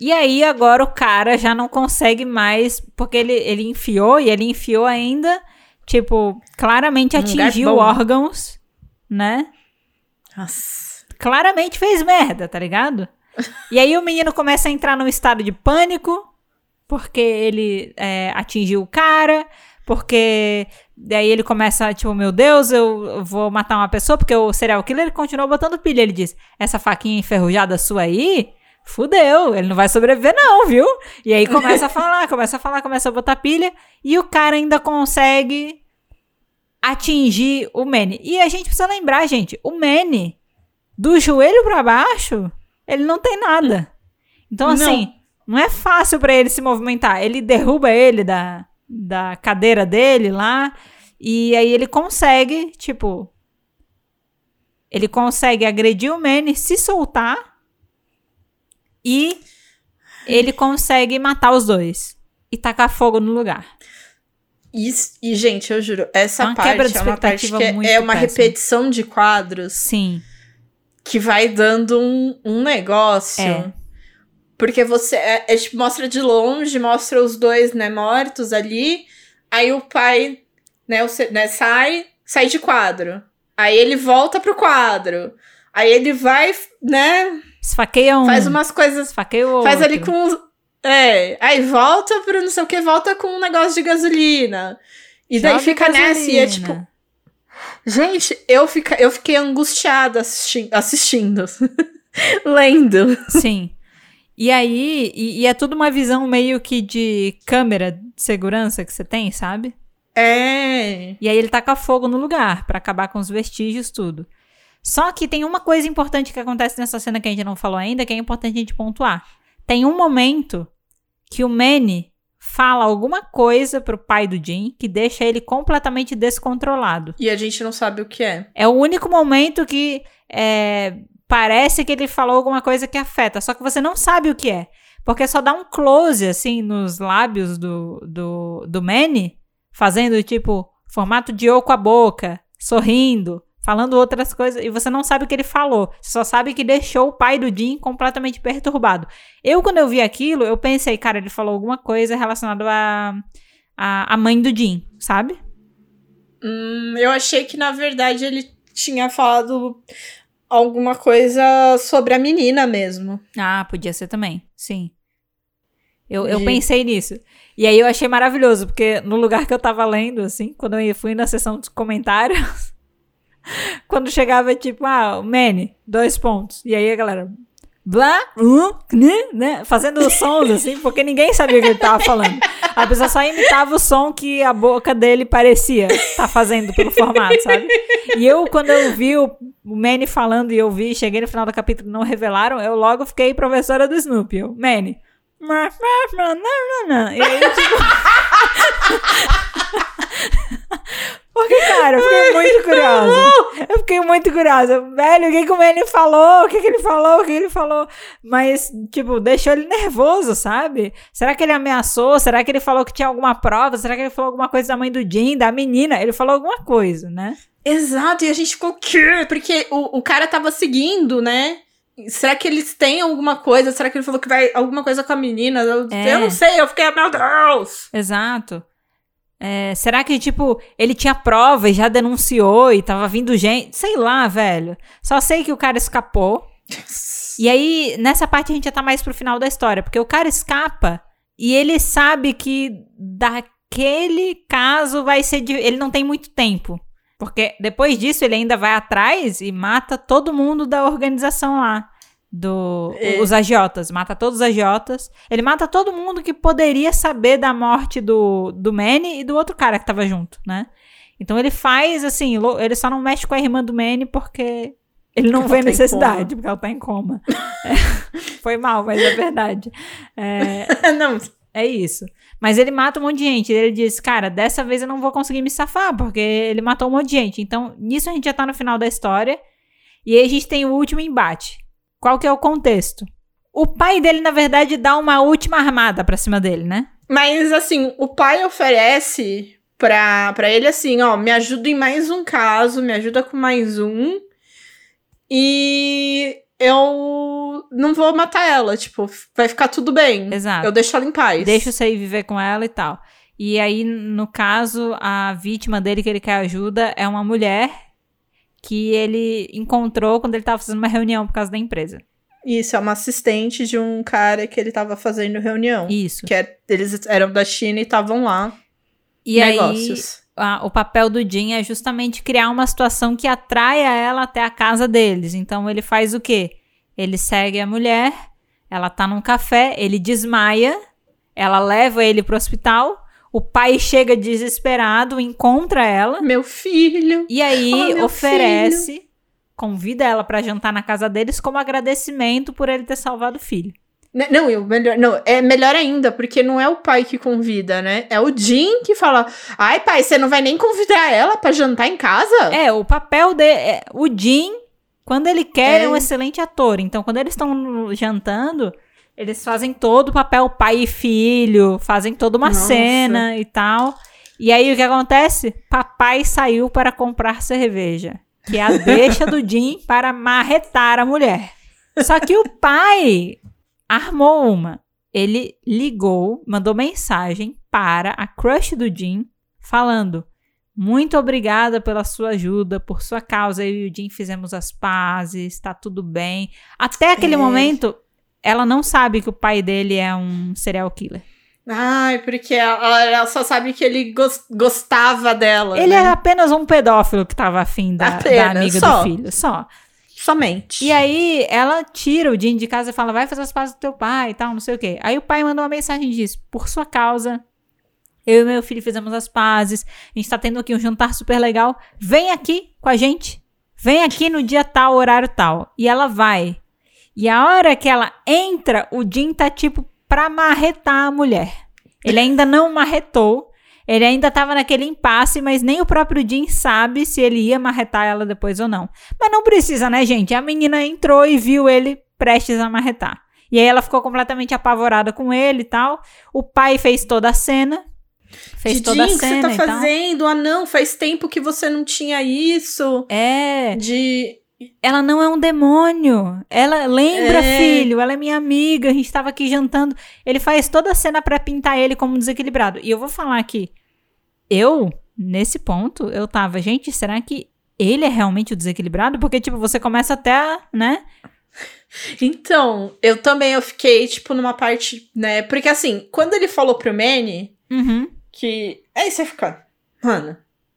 E aí agora o cara já não consegue mais, porque ele, ele enfiou e ele enfiou ainda, tipo, claramente Um atingiu órgãos, né? Nossa. Claramente fez merda, tá ligado? E aí o menino começa a entrar num estado de pânico, porque ele é, atingiu o cara, porque daí ele começa, tipo, meu Deus, eu vou matar uma pessoa, porque o serial killer ele continuou botando pilha. Ele diz: essa faquinha enferrujada sua aí, fudeu, ele não vai sobreviver, não, viu? E aí começa a falar, começa a falar, começa a botar pilha, e o cara ainda consegue atingir o Manny. E a gente precisa lembrar, gente, o Manny, do joelho pra baixo, ele não tem nada. Então, Não. assim, não é fácil pra ele se movimentar. Ele derruba ele da, da cadeira dele lá, e aí ele consegue, tipo. Ele consegue agredir o Manny, se soltar, e ele consegue matar os dois. E tacar fogo no lugar. Isso, e, gente, eu juro, essa É uma parte é uma parte que é- é uma péssima. repetição de quadros Sim. que vai dando um, um negócio. É. Porque você é, é, tipo, mostra de longe, mostra os dois, né, mortos ali. Aí o pai, né, o, né, sai, sai de quadro. Aí ele volta pro quadro. Aí ele vai, né, Esfaqueia um. Faz umas coisas. Esfaqueia o Faz ali com. É, aí volta pro não sei o que, volta com um negócio de gasolina. E daí Joga fica nessa e é gasolina. tipo. Gente, eu, fica, eu fiquei angustiada assisti assistindo. Lendo. Sim. E aí, e, e é tudo uma visão meio que de câmera de segurança que você tem, sabe? É. E aí ele taca fogo no lugar pra acabar com os vestígios, tudo. Só que tem uma coisa importante que acontece nessa cena que a gente não falou ainda, que é importante a gente pontuar. Tem um momento que o Manny fala alguma coisa pro pai do Jim que deixa ele completamente descontrolado. E a gente não sabe o que é. É o único momento que é, parece que ele falou alguma coisa que afeta, só que você não sabe o que é. Porque só dá um close, assim, nos lábios do, do, do Manny, fazendo, tipo, formato de O com a boca, sorrindo, falando outras coisas, e você não sabe o que ele falou. Você só sabe que deixou o pai do Jim completamente perturbado. Eu, quando eu vi aquilo, eu pensei, cara, ele falou alguma coisa relacionada a, a, a mãe do Jim, sabe? Hum, eu achei que, na verdade, ele tinha falado alguma coisa sobre a menina mesmo. Ah, podia ser também, sim. Eu, eu De- pensei nisso. E aí eu achei maravilhoso, porque no lugar que eu tava lendo, assim, quando eu fui na seção dos comentários, quando chegava tipo, ah, o Manny, dois pontos. E aí a galera, blá, um, né, fazendo sons, assim, porque ninguém sabia o que ele tava falando. A pessoa só imitava o som que a boca dele parecia tá fazendo pelo formato, sabe? E eu, quando eu vi o, o Manny falando e eu vi, cheguei no final do capítulo e não revelaram, eu logo fiquei professora do Snoopy. Eu, Manny. E aí, tipo. Porque, cara, eu fiquei muito curiosa. Eu fiquei muito curiosa. Velho, o que, que o Manny falou? O que, que ele falou? O que ele falou? Mas, tipo, deixou ele nervoso, sabe? Será que ele ameaçou? Será que ele falou que tinha alguma prova? Será que ele falou alguma coisa da mãe do Jim, da menina? Ele falou alguma coisa, né? Exato, e a gente ficou quê? Porque o, o cara tava seguindo, né? Será que eles têm alguma coisa? Será que ele falou que vai alguma coisa com a menina? Eu, É. eu não sei, eu fiquei, meu Deus! Exato. É, será que, tipo, ele tinha prova e já denunciou e tava vindo gente? Sei lá, velho. Só sei que o cara escapou. E aí, nessa parte a gente já tá mais pro final da história, porque o cara escapa e ele sabe que daquele caso vai ser. de- Ele não tem muito tempo. Porque depois disso ele ainda vai atrás e mata todo mundo da organização lá. Do, É. Os agiotas. Mata todos os agiotas. Ele mata todo mundo que poderia saber da morte do, do Manny e do outro cara que tava junto, né? Então ele faz assim, ele só não mexe com a irmã do Manny porque ele não Porque vê tá necessidade, porque ela tá em coma. É, foi mal, mas é verdade. É, não, é isso. Mas ele mata um monte de gente. Ele diz, cara, dessa vez eu não vou conseguir me safar, porque ele matou um monte de gente. Então, nisso a gente já tá no final da história. E aí a gente tem o último embate. Qual que é o contexto? O pai dele, na verdade, dá uma última armada pra cima dele, né? Mas assim, o pai oferece pra, pra ele assim, ó, me ajuda em mais um caso, me ajuda com mais um. E eu não vou matar ela, tipo, vai ficar tudo bem. Exato. Eu deixo ela em paz. Deixa você ir viver com ela e tal. E aí, no caso, a vítima dele que ele quer ajuda é uma mulher que ele encontrou quando ele tava fazendo uma reunião por causa da empresa. Isso, é uma assistente de um cara que ele tava fazendo reunião. Isso. Que é- eles eram da China e estavam lá. E aí, negócios. a- o papel do Jim é justamente criar uma situação que atraia ela até a casa deles. Então ele faz o quê? Ele segue a mulher, ela tá num café, ele desmaia, ela leva ele pro hospital, o pai chega desesperado, encontra ela Meu filho. e aí Oh, oferece, convida ela pra jantar na casa deles como agradecimento por ele ter salvado o filho. Né, Não, eu melhor, não, é melhor ainda, porque não é o pai que convida, né? É o Jim que fala: Ai, pai, você não vai nem convidar ela pra jantar em casa? É, o papel de é, o Jim, quando ele quer, é. É. um excelente ator. Então, quando eles estão jantando, eles fazem todo o papel pai e filho, fazem toda uma Nossa. cena e tal. E aí o que acontece? Papai saiu para comprar cerveja, que é a deixa do Jim para marretar a mulher. Só que o pai armou uma. Ele ligou, mandou mensagem para a crush do Jim, falando: Muito obrigada pela sua ajuda, por sua causa. Eu e o Jim fizemos as pazes, tá tudo bem. Até aquele É. momento, ela não sabe que o pai dele é um serial killer. Ai, porque ela, ela só sabe que ele gos- gostava dela. Ele né? é apenas um pedófilo que tava afim da, da amiga só. do filho, só. Somente. E aí ela tira o Jim de casa e fala: vai fazer as pazes do teu pai e tal, não sei o quê. Aí o pai manda uma mensagem e diz: por sua causa, eu e meu filho fizemos as pazes, a gente tá tendo aqui um jantar super legal. Vem aqui com a gente. Vem aqui no dia tal, horário tal. E ela vai. E a hora que ela entra, o Jim tá tipo pra marretar a mulher. Ele ainda não marretou. Ele ainda tava naquele impasse, mas nem o próprio Jim sabe se ele ia marretar ela depois ou não. Mas não precisa, né, gente? A menina entrou e viu ele prestes a marretar. E aí ela ficou completamente apavorada com ele e tal. O pai fez toda a cena. Fez Didinho, toda a o que você cena tá fazendo? Ah, não, faz tempo que você não tinha isso. É, De. Ela não é um demônio. Ela lembra, É. filho, ela é minha amiga, a gente tava aqui jantando. Ele faz toda a cena pra pintar ele como desequilibrado. E eu vou falar aqui, eu, nesse ponto, eu tava, gente, será que ele é realmente o desequilibrado? Porque, tipo, você começa até, a, né? Então, eu também eu fiquei, tipo, numa parte, né? Porque assim, quando ele falou pro Manny Uhum, que. Aí você fica. Mano.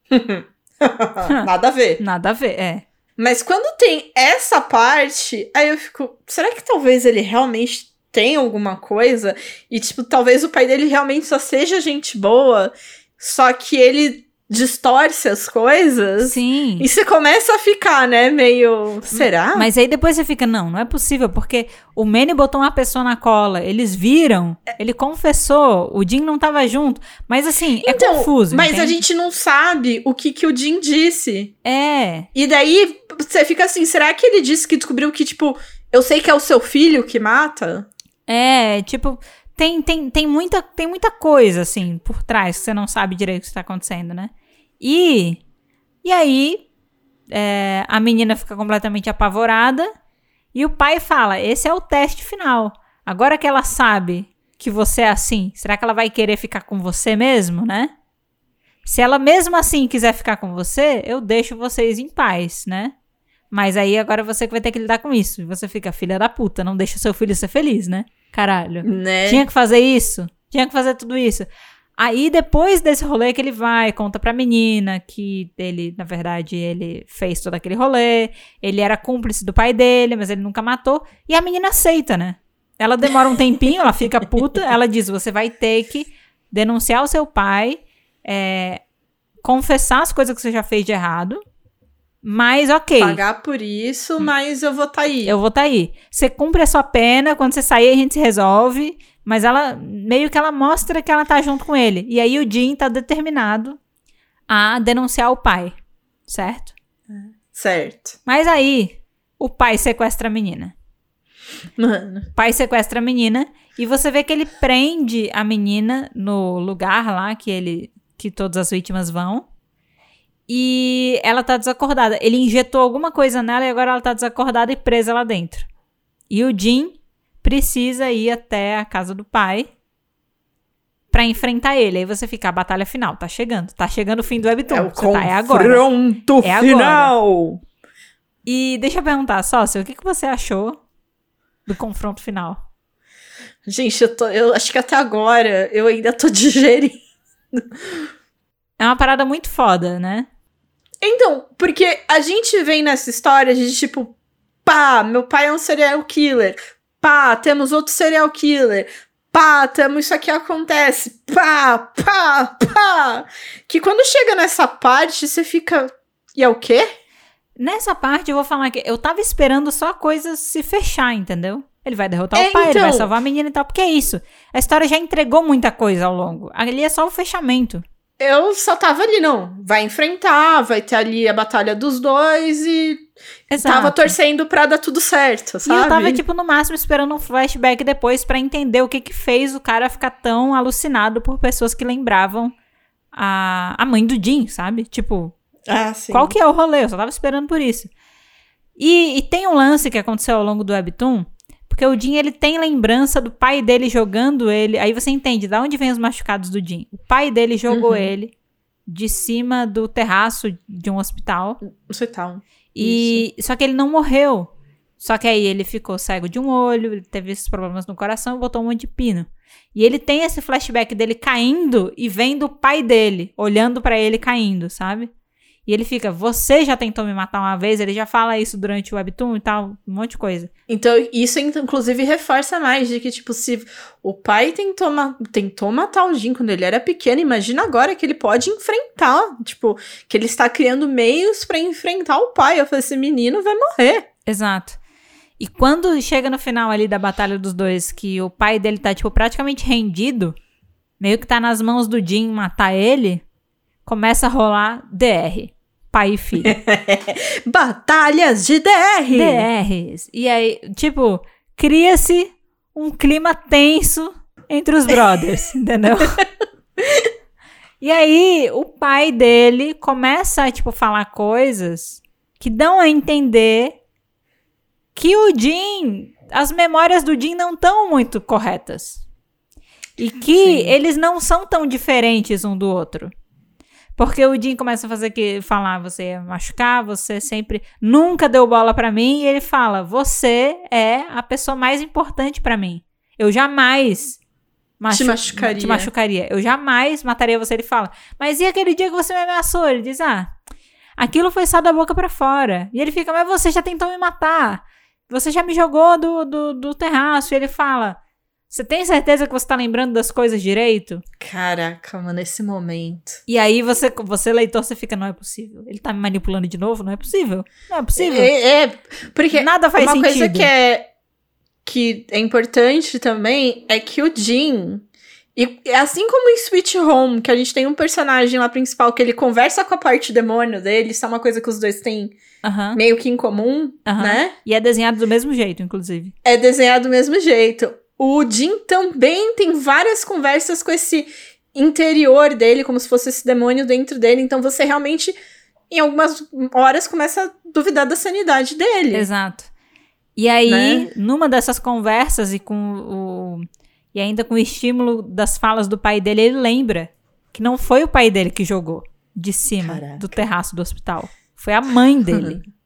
Nada a ver. nada a ver, é. Mas quando tem essa parte, aí eu fico. Será que talvez ele realmente tem alguma coisa? E, tipo, talvez o pai dele realmente só seja gente boa, só que ele distorce as coisas. Sim. E você começa a ficar, né? Meio. Será? Mas aí depois você fica, não, não é possível, porque o Manny botou uma pessoa na cola, eles viram, ele confessou, o Jim não tava junto, mas assim, é Então, confuso. Mas a entende? gente não sabe o que, que o Jim disse. É, E daí você fica assim: será que ele disse que descobriu que, tipo, eu sei que é o seu filho que mata? é, tipo, tem, tem, tem, muita, tem muita coisa, assim, por trás, que você não sabe direito o que está acontecendo, né? E, e aí, é, a menina fica completamente apavorada, e o pai fala, esse é o teste final. Agora que ela sabe que você é assim, será que ela vai querer ficar com você mesmo, né? Se ela mesmo assim quiser ficar com você, eu deixo vocês em paz, né? Mas aí agora você que vai ter que lidar com isso. E você fica, filha da puta, não deixa seu filho ser feliz, né? Caralho. Né? Tinha que fazer isso? Tinha que fazer tudo isso. Aí, depois desse rolê que ele vai, conta pra menina que ele, na verdade, ele fez todo aquele rolê, ele era cúmplice do pai dele, mas ele nunca matou, e a menina aceita, né? Ela demora um tempinho, ela fica puta, ela diz, você vai ter que denunciar o seu pai, é, confessar as coisas que você já fez de errado, mas ok. Pagar por isso, mas eu vou tá aí. Eu vou estar aí. Você cumpre a sua pena, quando você sair a gente se resolve. Mas ela, meio que ela mostra que ela tá junto com ele. E aí o Jim tá determinado a denunciar o pai, certo? Certo. Mas aí, o pai sequestra a menina. Mano. O pai sequestra a menina e você vê que ele prende a menina no lugar lá que ele que todas as vítimas vão. E ela tá desacordada. Ele injetou alguma coisa nela e agora ela tá desacordada e presa lá dentro. E o Jim precisa ir até a casa do pai pra enfrentar ele. Aí você fica, a batalha final, tá chegando. Tá chegando o fim do webtoon. É o Você tá, é agora. confronto É agora. final. E deixa eu perguntar, sócio, o que, que você achou do confronto final? Gente, eu, tô, eu acho que até agora eu ainda tô digerindo. É uma parada muito foda, né? Então, porque a gente vem nessa história de tipo, pá, meu pai é um serial killer. Pá, temos outro serial killer. Pá, temos isso aqui acontece. Pá, pá, pá. Que quando chega nessa parte, você fica. E é o quê? Nessa parte eu vou falar que eu tava esperando só a coisa se fechar, entendeu? Ele vai derrotar É, o pai, ele vai então. salvar a menina e tal. Porque é isso. A história já entregou muita coisa ao longo. Ali é só o fechamento. Eu só tava ali, não. Vai enfrentar, vai ter ali a batalha dos dois e Exato. tava torcendo pra dar tudo certo, E sabe? eu tava, tipo, no máximo esperando um flashback depois pra entender o que que fez o cara ficar tão alucinado por pessoas que lembravam a, a mãe do Jim, sabe? Tipo, Ah, sim. Qual que é o rolê? Eu só tava esperando por isso. E, e tem um lance que aconteceu ao longo do Webtoon, porque o Jin, ele tem lembrança do pai dele jogando ele. Aí você entende de onde vem os machucados do Jin. O pai dele jogou Uhum. ele de cima do terraço de um hospital. Hospital. E só que ele não morreu. Só que aí ele ficou cego de um olho, ele teve esses problemas no coração botou um monte de pino. E ele tem esse flashback dele caindo e vendo o pai dele, olhando pra ele caindo, sabe? E ele fica, você já tentou me matar uma vez? Ele já fala isso durante o webtoon e tal, um monte de coisa. Então, isso inclusive reforça mais de que, tipo, se o pai tentou, ma tentou matar o Jin quando ele era pequeno, imagina agora que ele pode enfrentar, tipo, que ele está criando meios pra enfrentar o pai. Eu falei, esse menino vai morrer. Exato. E quando chega no final ali da batalha dos dois, que o pai dele tá, tipo, praticamente rendido, meio que tá nas mãos do Jin matar ele, começa a rolar DR. Pai e filho. Batalhas de DR! DRs. E aí, tipo, cria-se um clima tenso entre os brothers, entendeu? e aí, o pai dele começa a, tipo, falar coisas que dão a entender que o Jin, as memórias do Jin não estão muito corretas. E que Sim. eles não são tão diferentes um do outro. Porque o Jim começa a fazer que falar, você ia machucar, você sempre nunca deu bola pra mim, e ele fala, você é a pessoa mais importante pra mim. Eu jamais machu- machucaria. te machucaria. Eu jamais mataria você. Ele fala, mas e aquele dia que você me ameaçou? Ele diz, ah, aquilo foi só da boca pra fora. E ele fica, mas você já tentou me matar. Você já me jogou do, do, do terraço. E ele fala, você tem certeza que você tá lembrando das coisas direito? Caraca, mano, esse momento. E aí você, você leitor, você fica, não é possível. Ele tá me manipulando de novo? Não é possível. Não é possível. É, é, porque Nada faz uma sentido. coisa que é, que é importante também é que o Jin. E assim como em Sweet Home, que a gente tem um personagem lá principal que ele conversa com a parte demônio dele, isso é uma coisa que os dois têm meio que em comum, né? E é desenhado do mesmo jeito, inclusive. É desenhado do mesmo jeito. O Jin também tem várias conversas com esse interior dele, como se fosse esse demônio dentro dele. Então você realmente, em algumas horas, começa a duvidar da sanidade dele. Exato. E aí, Né? numa dessas conversas e com o. E ainda com o estímulo das falas do pai dele, ele lembra que não foi o pai dele que jogou de cima Caraca. do terraço do hospital. Foi a mãe dele.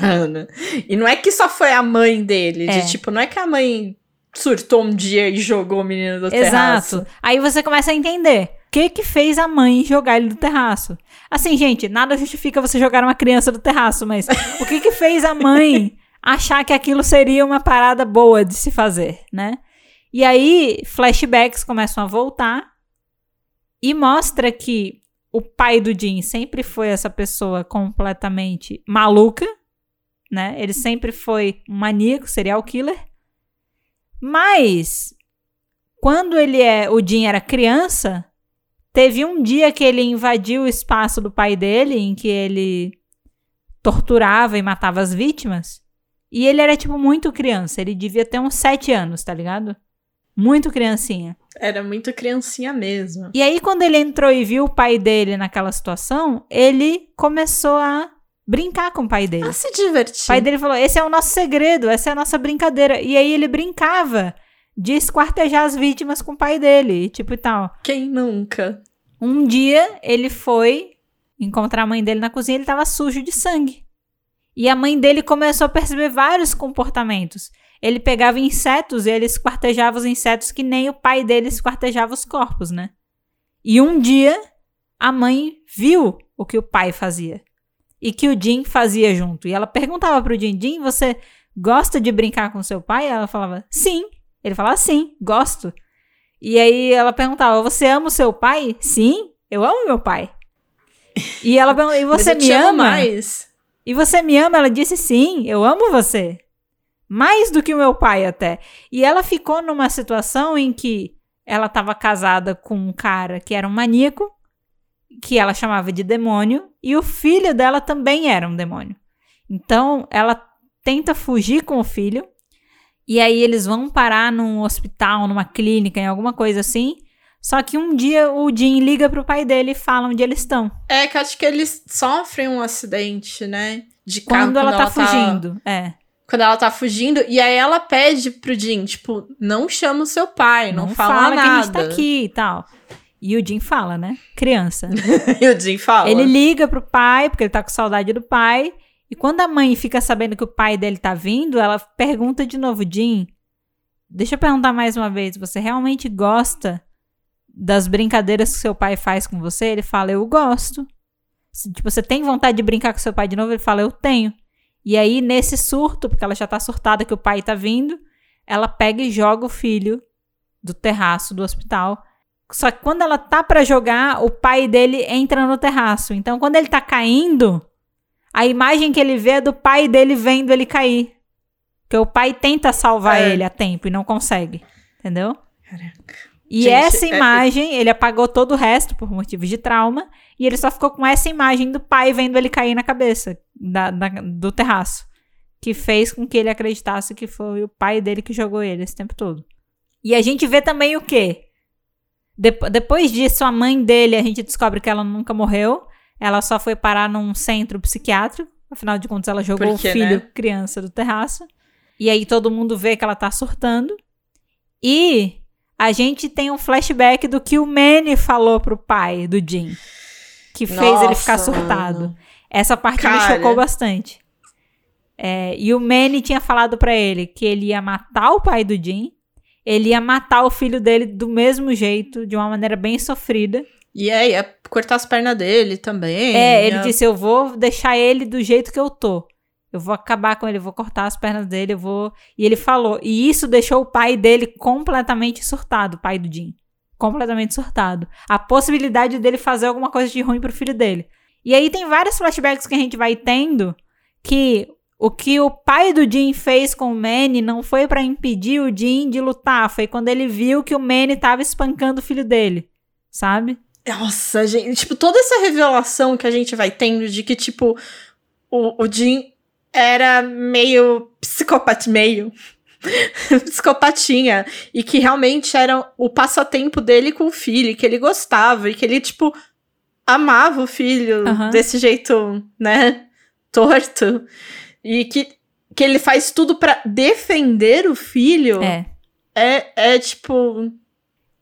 Ana. E não é que só foi a mãe dele, É. de tipo, não é que a mãe surtou um dia e jogou o menino do terraço. Exato. Aí você começa a entender o que que fez a mãe jogar ele do terraço. Assim, gente, nada justifica você jogar uma criança do terraço, mas o que que fez a mãe achar que aquilo seria uma parada boa de se fazer, né? E aí, flashbacks começam a voltar e mostra que o pai do Jim sempre foi essa pessoa completamente maluca, né? Ele sempre foi um maníaco, serial killer. Mas quando ele é, o Jim era criança, teve um dia que ele invadiu o espaço do pai dele, em que ele torturava e matava as vítimas. E ele era, tipo, muito criança. Ele devia ter uns sete anos, tá ligado? Muito criancinha. Era muito criancinha mesmo. E aí, quando ele entrou e viu o pai dele naquela situação, ele começou a brincar com o pai dele. Ah, se divertir. O pai dele falou: esse é o nosso segredo, essa é a nossa brincadeira. E aí ele brincava de esquartejar as vítimas com o pai dele, e tipo e tal. Quem nunca? Um dia ele foi encontrar a mãe dele na cozinha, ele tava sujo de sangue. E a mãe dele começou a perceber vários comportamentos. Ele pegava insetos e ele esquartejava os insetos que nem o pai dele esquartejava os corpos, né? E um dia a mãe viu o que o pai fazia e que o Jim fazia junto. E ela perguntava pro Jim: Jim, você gosta de brincar com seu pai? Ela falava: Sim. Ele falava: Sim, gosto. E aí ela perguntava: Você ama o seu pai? Sim, eu amo meu pai. E ela perguntou: E você me ama? mais. E você me ama? Ela disse: Sim, eu amo você. Mais do que o meu pai até. E ela ficou numa situação em que ela estava casada com um cara que era um maníaco, que ela chamava de demônio, e o filho dela também era um demônio. Então ela tenta fugir com o filho, e aí eles vão parar num hospital, numa clínica, em alguma coisa assim. Só que um dia o Jim liga pro pai dele e fala onde eles estão. É que acho que eles sofrem um acidente, né? De carro Quando ela tá fugindo. É. Quando ela tá fugindo, e aí ela pede pro Jim, tipo, não chama o seu pai, não, fala, que nada. a gente tá aqui e tal. E o Jim fala, né? Criança. e o Jim fala. Ele liga pro pai, porque ele tá com saudade do pai. E quando a mãe fica sabendo que o pai dele tá vindo, ela pergunta de novo, Jim, deixa eu perguntar mais uma vez, você realmente gosta das brincadeiras que seu pai faz com você? Ele fala, eu gosto. Tipo, você tem vontade de brincar com seu pai de novo? Ele fala, eu tenho. E aí, nesse surto, porque ela já tá surtada que o pai tá vindo, ela pega e joga o filho do terraço do hospital. Só que quando ela tá para jogar, o pai dele entra no terraço. Então, quando ele tá caindo, a imagem que ele vê é do pai dele vendo ele cair. Porque o pai tenta salvar é. ele a tempo e não consegue. Entendeu? Caraca. E Gente, essa é, é imagem, é... ele apagou todo o resto por motivos de trauma. E ele só ficou com essa imagem do pai vendo ele cair na cabeça da, da, do terraço. Que fez com que ele acreditasse que foi o pai dele que jogou ele esse tempo todo. E a gente vê também o quê? De, depois disso, a mãe dele, a gente descobre que ela nunca morreu. Ela só foi parar num centro psiquiátrico. Afinal de contas, ela jogou Porque, o filho, né? criança, do terraço. E aí todo mundo vê que ela tá surtando. E a gente tem um flashback do que o Manny falou pro pai do Jim. Que fez Nossa, ele ficar surtado. Mano. Essa parte Cara. me chocou bastante. É, e o Manny tinha falado para ele que ele ia matar o pai do Jim. Ele ia matar o filho dele do mesmo jeito, de uma maneira bem sofrida. E é, ia cortar as pernas dele também. É, ele disse: Eu vou deixar ele do jeito que eu tô. Eu vou acabar com ele, vou cortar as pernas dele, eu vou. E ele falou. E isso deixou o pai dele completamente surtado, o pai do Jim. Completamente surtado. A possibilidade dele fazer alguma coisa de ruim pro filho dele. E aí tem vários flashbacks que a gente vai tendo que o que o pai do Jim fez com o Manny não foi para impedir o Jim de lutar, foi quando ele viu que o Manny tava espancando o filho dele, sabe? Nossa, gente, tipo, toda essa revelação que a gente vai tendo de que, tipo, o, o Jim era meio psicopata, meio psicopatinha, e que realmente era o passatempo dele com o filho, que ele gostava, e que ele, tipo, amava o filho uhum. desse jeito, né, torto, e que, que ele faz tudo para defender o filho. É. É, é tipo.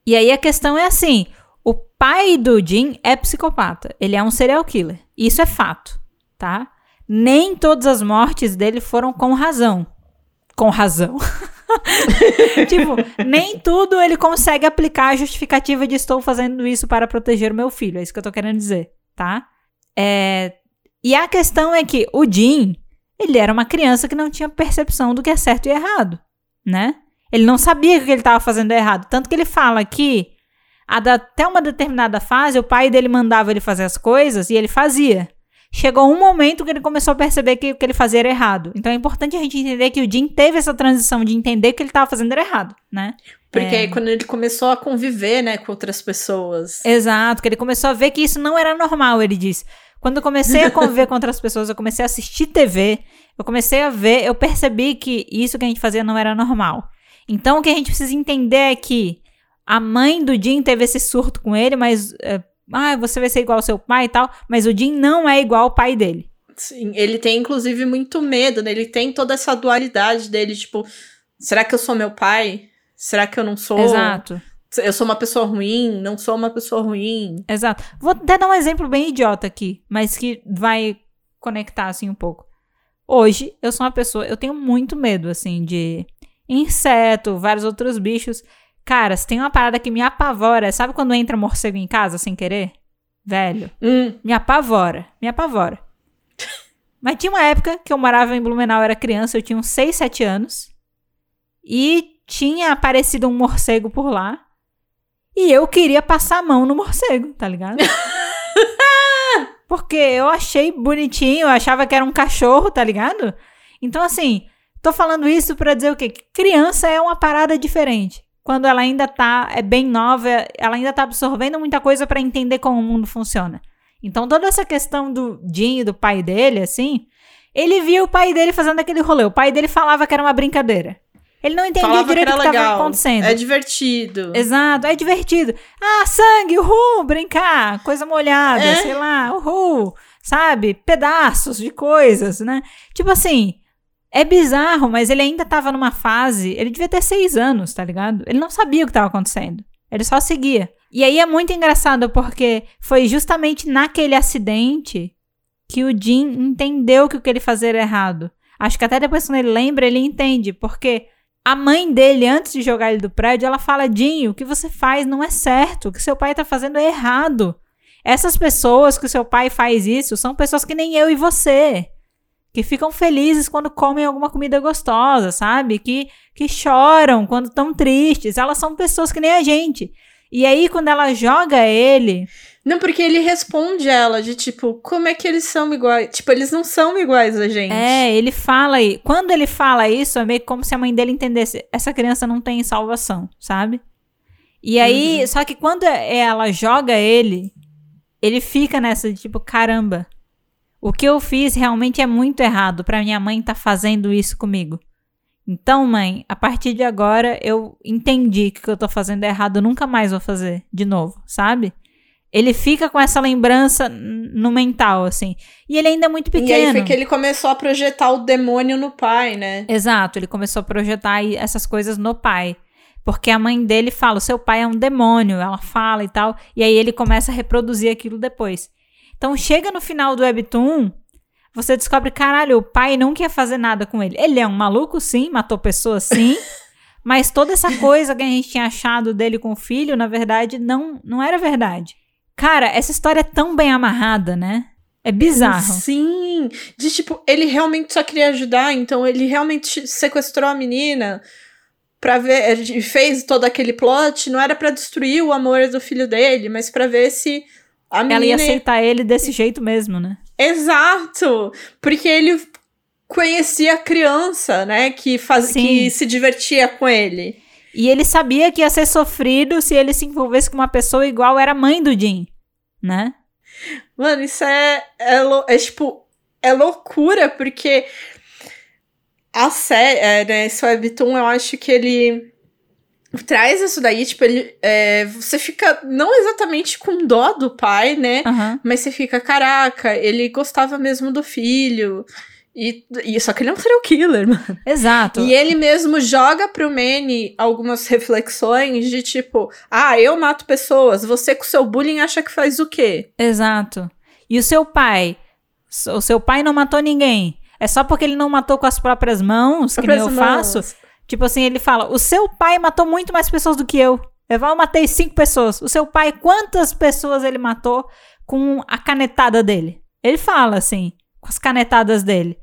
E aí a questão é assim: o pai do Jim é psicopata. Ele é um serial killer. Isso é fato, tá? nem todas as mortes dele foram com razão. Com razão. tipo, nem tudo ele consegue aplicar a justificativa de estou fazendo isso para proteger o meu filho. É isso que eu tô querendo dizer, tá? É... E a questão é que o Jim, ele era uma criança que não tinha percepção do que é certo e errado, né? Ele não sabia que ele estava fazendo errado. Tanto que ele fala que até uma determinada fase, o pai dele mandava ele fazer as coisas e ele fazia chegou um momento que ele começou a perceber que o que ele fazia era errado. Então é importante a gente entender que o Jim teve essa transição de entender que ele estava fazendo era errado, né? Porque é... aí quando ele começou a conviver, né, com outras pessoas. Exato, que ele começou a ver que isso não era normal, ele disse. Quando eu comecei a conviver com outras pessoas, eu comecei a assistir TV, eu comecei a ver, eu percebi que isso que a gente fazia não era normal. Então o que a gente precisa entender é que a mãe do Jim teve esse surto com ele, mas é, ah, você vai ser igual ao seu pai e tal, mas o Jim não é igual ao pai dele. Sim, ele tem inclusive muito medo, né? Ele tem toda essa dualidade dele, tipo, será que eu sou meu pai? Será que eu não sou? Exato. Eu sou uma pessoa ruim? Não sou uma pessoa ruim? Exato. Vou até dar um exemplo bem idiota aqui, mas que vai conectar assim um pouco. Hoje, eu sou uma pessoa, eu tenho muito medo assim de inseto, vários outros bichos. Cara, se tem uma parada que me apavora, sabe quando entra morcego em casa sem querer? Velho. Hum. Me apavora, me apavora. Mas tinha uma época que eu morava em Blumenau, era criança, eu tinha uns 6, 7 anos. E tinha aparecido um morcego por lá. E eu queria passar a mão no morcego, tá ligado? Porque eu achei bonitinho, eu achava que era um cachorro, tá ligado? Então, assim, tô falando isso pra dizer o quê? Que criança é uma parada diferente quando ela ainda tá é bem nova, ela ainda tá absorvendo muita coisa para entender como o mundo funciona. Então toda essa questão do Jim e do pai dele, assim, ele viu o pai dele fazendo aquele rolê. O pai dele falava que era uma brincadeira. Ele não entendia falava direito o que estava acontecendo. É divertido. Exato, é divertido. Ah, sangue, uhul, brincar, coisa molhada, é? sei lá, uhul, sabe? Pedaços de coisas, né? Tipo assim, é bizarro, mas ele ainda tava numa fase. Ele devia ter seis anos, tá ligado? Ele não sabia o que tava acontecendo. Ele só seguia. E aí é muito engraçado porque foi justamente naquele acidente que o Jim entendeu que o que ele fazia era errado. Acho que até depois quando ele lembra, ele entende, porque a mãe dele, antes de jogar ele do prédio, ela fala: Jim, o que você faz não é certo, o que seu pai tá fazendo é errado. Essas pessoas que o seu pai faz isso são pessoas que nem eu e você que ficam felizes quando comem alguma comida gostosa, sabe? Que, que choram quando estão tristes. Elas são pessoas que nem a gente. E aí, quando ela joga ele. Não, porque ele responde ela de tipo, como é que eles são iguais? Tipo, eles não são iguais a gente. É, ele fala aí. Quando ele fala isso, é meio como se a mãe dele entendesse: essa criança não tem salvação, sabe? E aí, uhum. só que quando ela joga ele, ele fica nessa de tipo, caramba, o que eu fiz realmente é muito errado para minha mãe estar tá fazendo isso comigo. Então, mãe, a partir de agora eu entendi que o que eu tô fazendo é errado, eu nunca mais vou fazer de novo, sabe? Ele fica com essa lembrança no mental, assim. E ele ainda é muito pequeno. E aí foi que ele começou a projetar o demônio no pai, né? Exato, ele começou a projetar essas coisas no pai. Porque a mãe dele fala, seu pai é um demônio, ela fala e tal. E aí ele começa a reproduzir aquilo depois. Então chega no final do Webtoon, você descobre, caralho, o pai não quer fazer nada com ele. Ele é um maluco, sim, matou pessoas, sim. mas toda essa coisa que a gente tinha achado dele com o filho, na verdade, não, não era verdade. Cara, essa história é tão bem amarrada, né? É bizarro. Sim, de tipo, ele realmente só queria ajudar, então ele realmente sequestrou a menina para ver, fez todo aquele plot, não era para destruir o amor do filho dele, mas para ver se a menina... Ela ia aceitar ele desse jeito mesmo, né? Exato! Porque ele conhecia a criança, né? Que, faz... que se divertia com ele. E ele sabia que ia ser sofrido se ele se envolvesse com uma pessoa igual era a mãe do Jim, né? Mano, isso é, é, é tipo, é loucura, porque a série, é, né, esse webtoon, eu acho que ele traz isso daí, tipo, ele, é, você fica não exatamente com dó do pai, né? Uhum. Mas você fica, caraca, ele gostava mesmo do filho. E, e só que ele é um serial killer, mano. Exato. E ele mesmo joga pro Manny algumas reflexões de tipo, ah, eu mato pessoas, você com seu bullying acha que faz o quê? Exato. E o seu pai? O seu pai não matou ninguém. É só porque ele não matou com as próprias mãos, que nem eu mãos. faço, Tipo assim, ele fala: o seu pai matou muito mais pessoas do que eu. Eu matei cinco pessoas. O seu pai, quantas pessoas ele matou com a canetada dele? Ele fala assim, com as canetadas dele.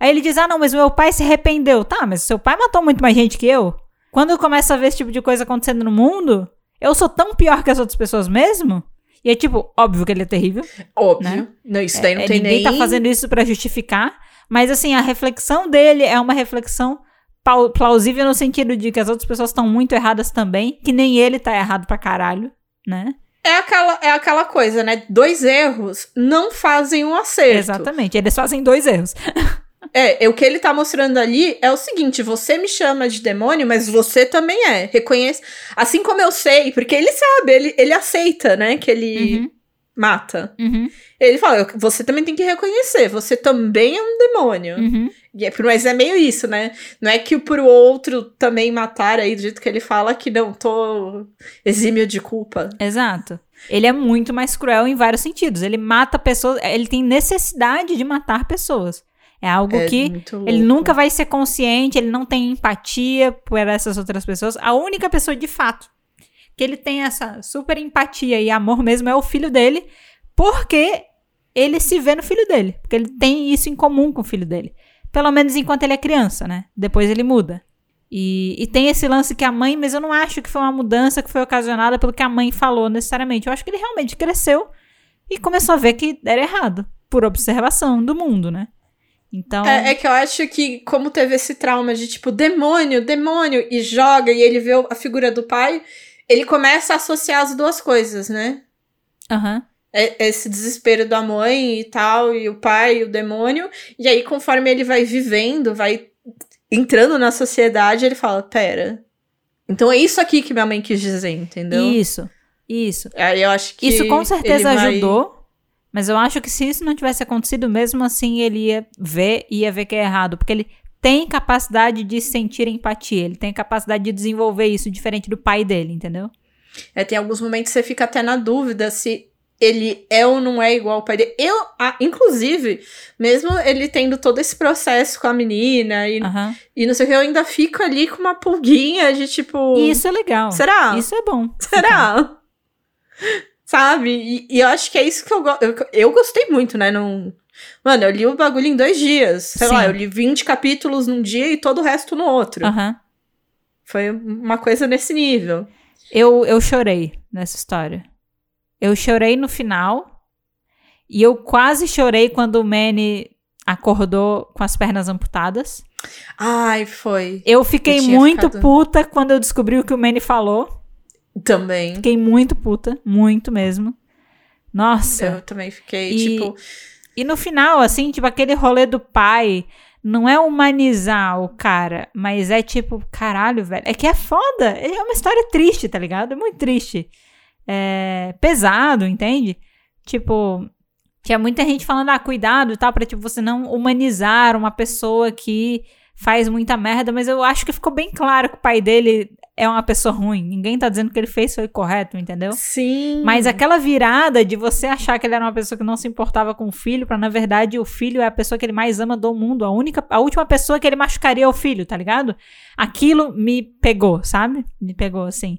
Aí ele diz: Ah, não, mas meu pai se arrependeu. Tá, mas seu pai matou muito mais gente que eu. Quando eu começo a ver esse tipo de coisa acontecendo no mundo, eu sou tão pior que as outras pessoas mesmo? E é tipo, óbvio que ele é terrível. Óbvio. Né? Não, isso daí não é, tem ninguém nem... Ninguém tá fazendo isso para justificar. Mas assim, a reflexão dele é uma reflexão plausível no sentido de que as outras pessoas estão muito erradas também, que nem ele tá errado pra caralho, né? É aquela, é aquela coisa, né? Dois erros não fazem um acerto. Exatamente, eles fazem dois erros. É, é, o que ele tá mostrando ali é o seguinte: você me chama de demônio, mas você também é. Reconhece. Assim como eu sei, porque ele sabe, ele, ele aceita, né? Que ele uhum. Mata. Uhum. Ele fala: você também tem que reconhecer, você também é um demônio. Uhum. É, mas é meio isso, né? Não é que pro outro também matar aí, do jeito que ele fala, que não, tô exímio de culpa. Exato. Ele é muito mais cruel em vários sentidos. Ele mata pessoas, ele tem necessidade de matar pessoas. É algo é que ele nunca vai ser consciente, ele não tem empatia por essas outras pessoas. A única pessoa de fato que ele tem essa super empatia e amor mesmo é o filho dele, porque ele se vê no filho dele, porque ele tem isso em comum com o filho dele. Pelo menos enquanto ele é criança, né? Depois ele muda. E, e, tem esse lance que a mãe, mas eu não acho que foi uma mudança que foi ocasionada pelo que a mãe falou necessariamente. Eu acho que ele realmente cresceu e começou a ver que era errado, por observação do mundo, né? Então. É, é, que eu acho que, como teve esse trauma de tipo, demônio, demônio, e joga, e ele vê a figura do pai, ele começa a associar as duas coisas, né? Aham. Uhum esse desespero da mãe e tal, e o pai, e o demônio. E aí, conforme ele vai vivendo, vai entrando na sociedade, ele fala: Pera. Então é isso aqui que minha mãe quis dizer, entendeu? Isso, isso. Aí eu acho que. Isso com certeza ajudou. Vai... Mas eu acho que se isso não tivesse acontecido, mesmo assim ele ia ver, ia ver que é errado. Porque ele tem capacidade de sentir empatia, ele tem capacidade de desenvolver isso diferente do pai dele, entendeu? É, tem alguns momentos que você fica até na dúvida se ele é ou não é igual ao pai dele. Eu, ah, inclusive, mesmo ele tendo todo esse processo com a menina e, Aham. e não sei o que, eu ainda fico ali com uma pulguinha de tipo. Isso é legal. Será? Isso é bom. Será? Sabe? E, e eu acho que é isso que eu gosto. Eu, eu gostei muito, né? Não... Mano, eu li o bagulho em dois dias. Sei lá, Sim. eu li 20 capítulos num dia e todo o resto no outro. Aham. Foi uma coisa nesse nível. Eu, eu chorei nessa história. Eu chorei no final. E eu quase chorei quando o Manny acordou com as pernas amputadas. Ai, foi. Eu fiquei Eu muito ficado- puta quando eu descobri o que o Manny falou. Também. Fiquei muito puta, muito mesmo. Nossa. Eu também fiquei, E- tipo. E no final, assim, tipo, aquele rolê do pai não é humanizar o cara, mas é tipo, caralho, velho. É que é foda. É uma história triste, tá ligado? É muito triste. É pesado, entende? Tipo, tinha muita gente falando, ah, cuidado e tal, pra tipo, você não humanizar uma pessoa que faz muita merda, mas eu acho que ficou bem claro que o pai dele é uma pessoa ruim. Ninguém tá dizendo que ele fez foi correto, entendeu? Sim. Mas aquela virada de você achar que ele era uma pessoa que não se importava com o filho, pra na verdade o filho é a pessoa que ele mais ama do mundo, a única, a última pessoa que ele machucaria é o filho, tá ligado? Aquilo me pegou, sabe? Me pegou assim.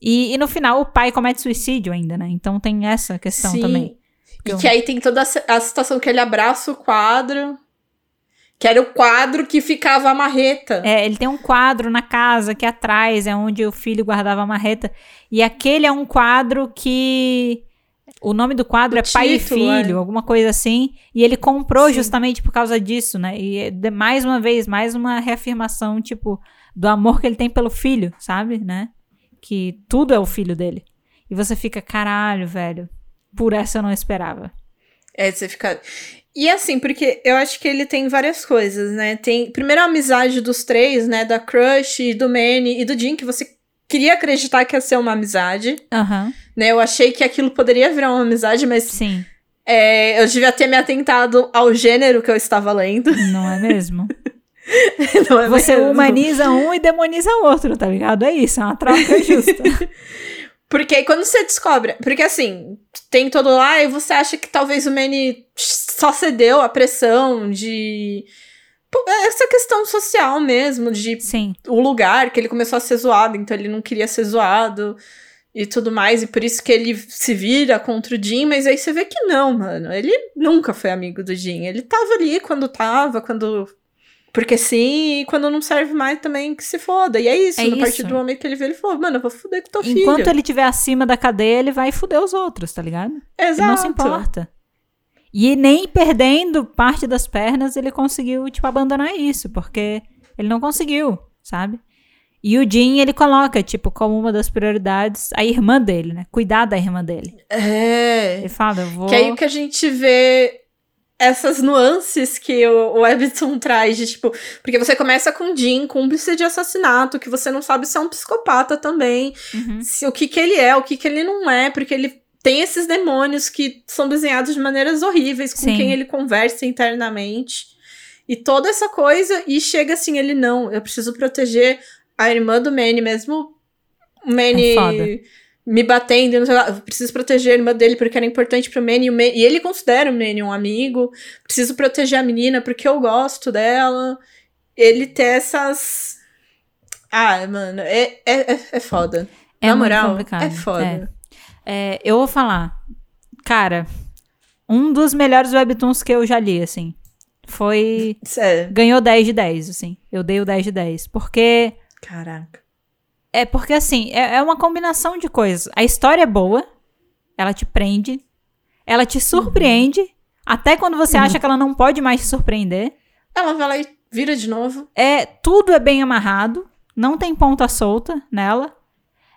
E, e no final o pai comete suicídio ainda, né? Então tem essa questão Sim. também. E que aí tem toda a situação que ele abraça o quadro. Que era o quadro que ficava a marreta. É, ele tem um quadro na casa que atrás é onde o filho guardava a marreta. E aquele é um quadro que. O nome do quadro O é Pai e título, Filho, é. alguma coisa assim. E ele comprou Sim. justamente por causa disso, né? E é mais uma vez, mais uma reafirmação, tipo, do amor que ele tem pelo filho, sabe? Né? Que tudo é o filho dele. E você fica, caralho, velho. Por essa eu não esperava. É, você fica. E assim, porque eu acho que ele tem várias coisas, né? Tem primeiro a amizade dos três, né? Da Crush, do Manny e do Jim, que você queria acreditar que ia ser uma amizade, Aham, né? Eu achei que aquilo poderia virar uma amizade, mas sim. é, eu devia ter me atentado ao gênero que eu estava lendo. Não é mesmo? Não é Você mesmo? humaniza um e demoniza o outro, tá ligado? É isso, é uma troca justa. Porque aí quando você descobre. Porque assim, tem todo lá e você acha que talvez o Manny só cedeu à pressão de. Pô, Essa questão social mesmo, de Sim, o lugar que ele começou a ser zoado, então ele não queria ser zoado e tudo mais, e por isso que ele se vira contra o Jim, mas aí você vê que não, mano. Ele nunca foi amigo do Jim. Ele tava ali quando tava, quando. Porque sim, e quando não serve mais também que se foda. E é isso, É no partir do momento que ele vê, ele falou, mano, eu vou foder com teu enquanto filho. ele estiver acima da cadeia, ele vai fuder os outros, tá ligado? Exato. Ele não se importa. E nem perdendo parte das pernas, ele conseguiu, tipo, abandonar isso, porque ele não conseguiu, sabe? E o Jim, ele coloca, tipo, como uma das prioridades, a irmã dele, né? Cuidar da irmã dele. É. Ele fala, eu vou... Que aí que a gente vê essas nuances que o, o traz de tipo. Porque você começa com Jim, cúmplice de assassinato, que você não sabe se é um psicopata também, Uhum. se o que que ele é, o que que ele não é, porque ele tem esses demônios que são desenhados de maneiras horríveis com Sim. quem ele conversa internamente. E toda essa coisa, e chega assim, ele não, eu preciso proteger a irmã do Manny, mesmo o Manny É. me batendo, não sei lá, eu preciso proteger a irmã dele porque era importante pro Manny, e, e ele considera o Manny um amigo, preciso proteger a menina porque eu gosto dela. Ele ter essas... Ah, mano, é, é, é, é foda. É Na moral, complicado. é foda. É, eu vou falar. Cara, um dos melhores webtoons que eu já li, assim. Foi. Sério. Ganhou 10 de 10, assim. Eu dei o 10 de 10. Porque. Caraca. É porque, assim, é, é uma combinação de coisas. A história é boa, ela te prende, ela te surpreende, até quando você Uhum. acha que ela não pode mais te surpreender. Ela vai lá e vira de novo. É, tudo é bem amarrado, não tem ponta solta nela.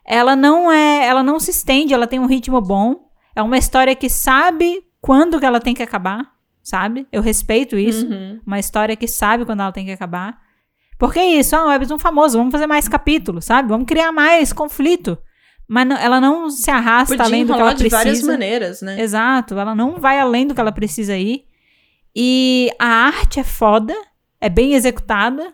Ela não é, ela não se estende, ela tem um ritmo bom. É uma história que sabe quando que ela tem que acabar, sabe? Eu respeito isso. Uhum. Uma história que sabe quando ela tem que acabar. Porque é isso, ah, um webtoon famoso, vamos fazer mais capítulos, sabe? Vamos criar mais conflito. Mas não- ela não se arrasta Podia além do que ela de várias precisa. maneiras, né? Exato, ela não vai além do que ela precisa ir. E a arte é foda, é bem executada.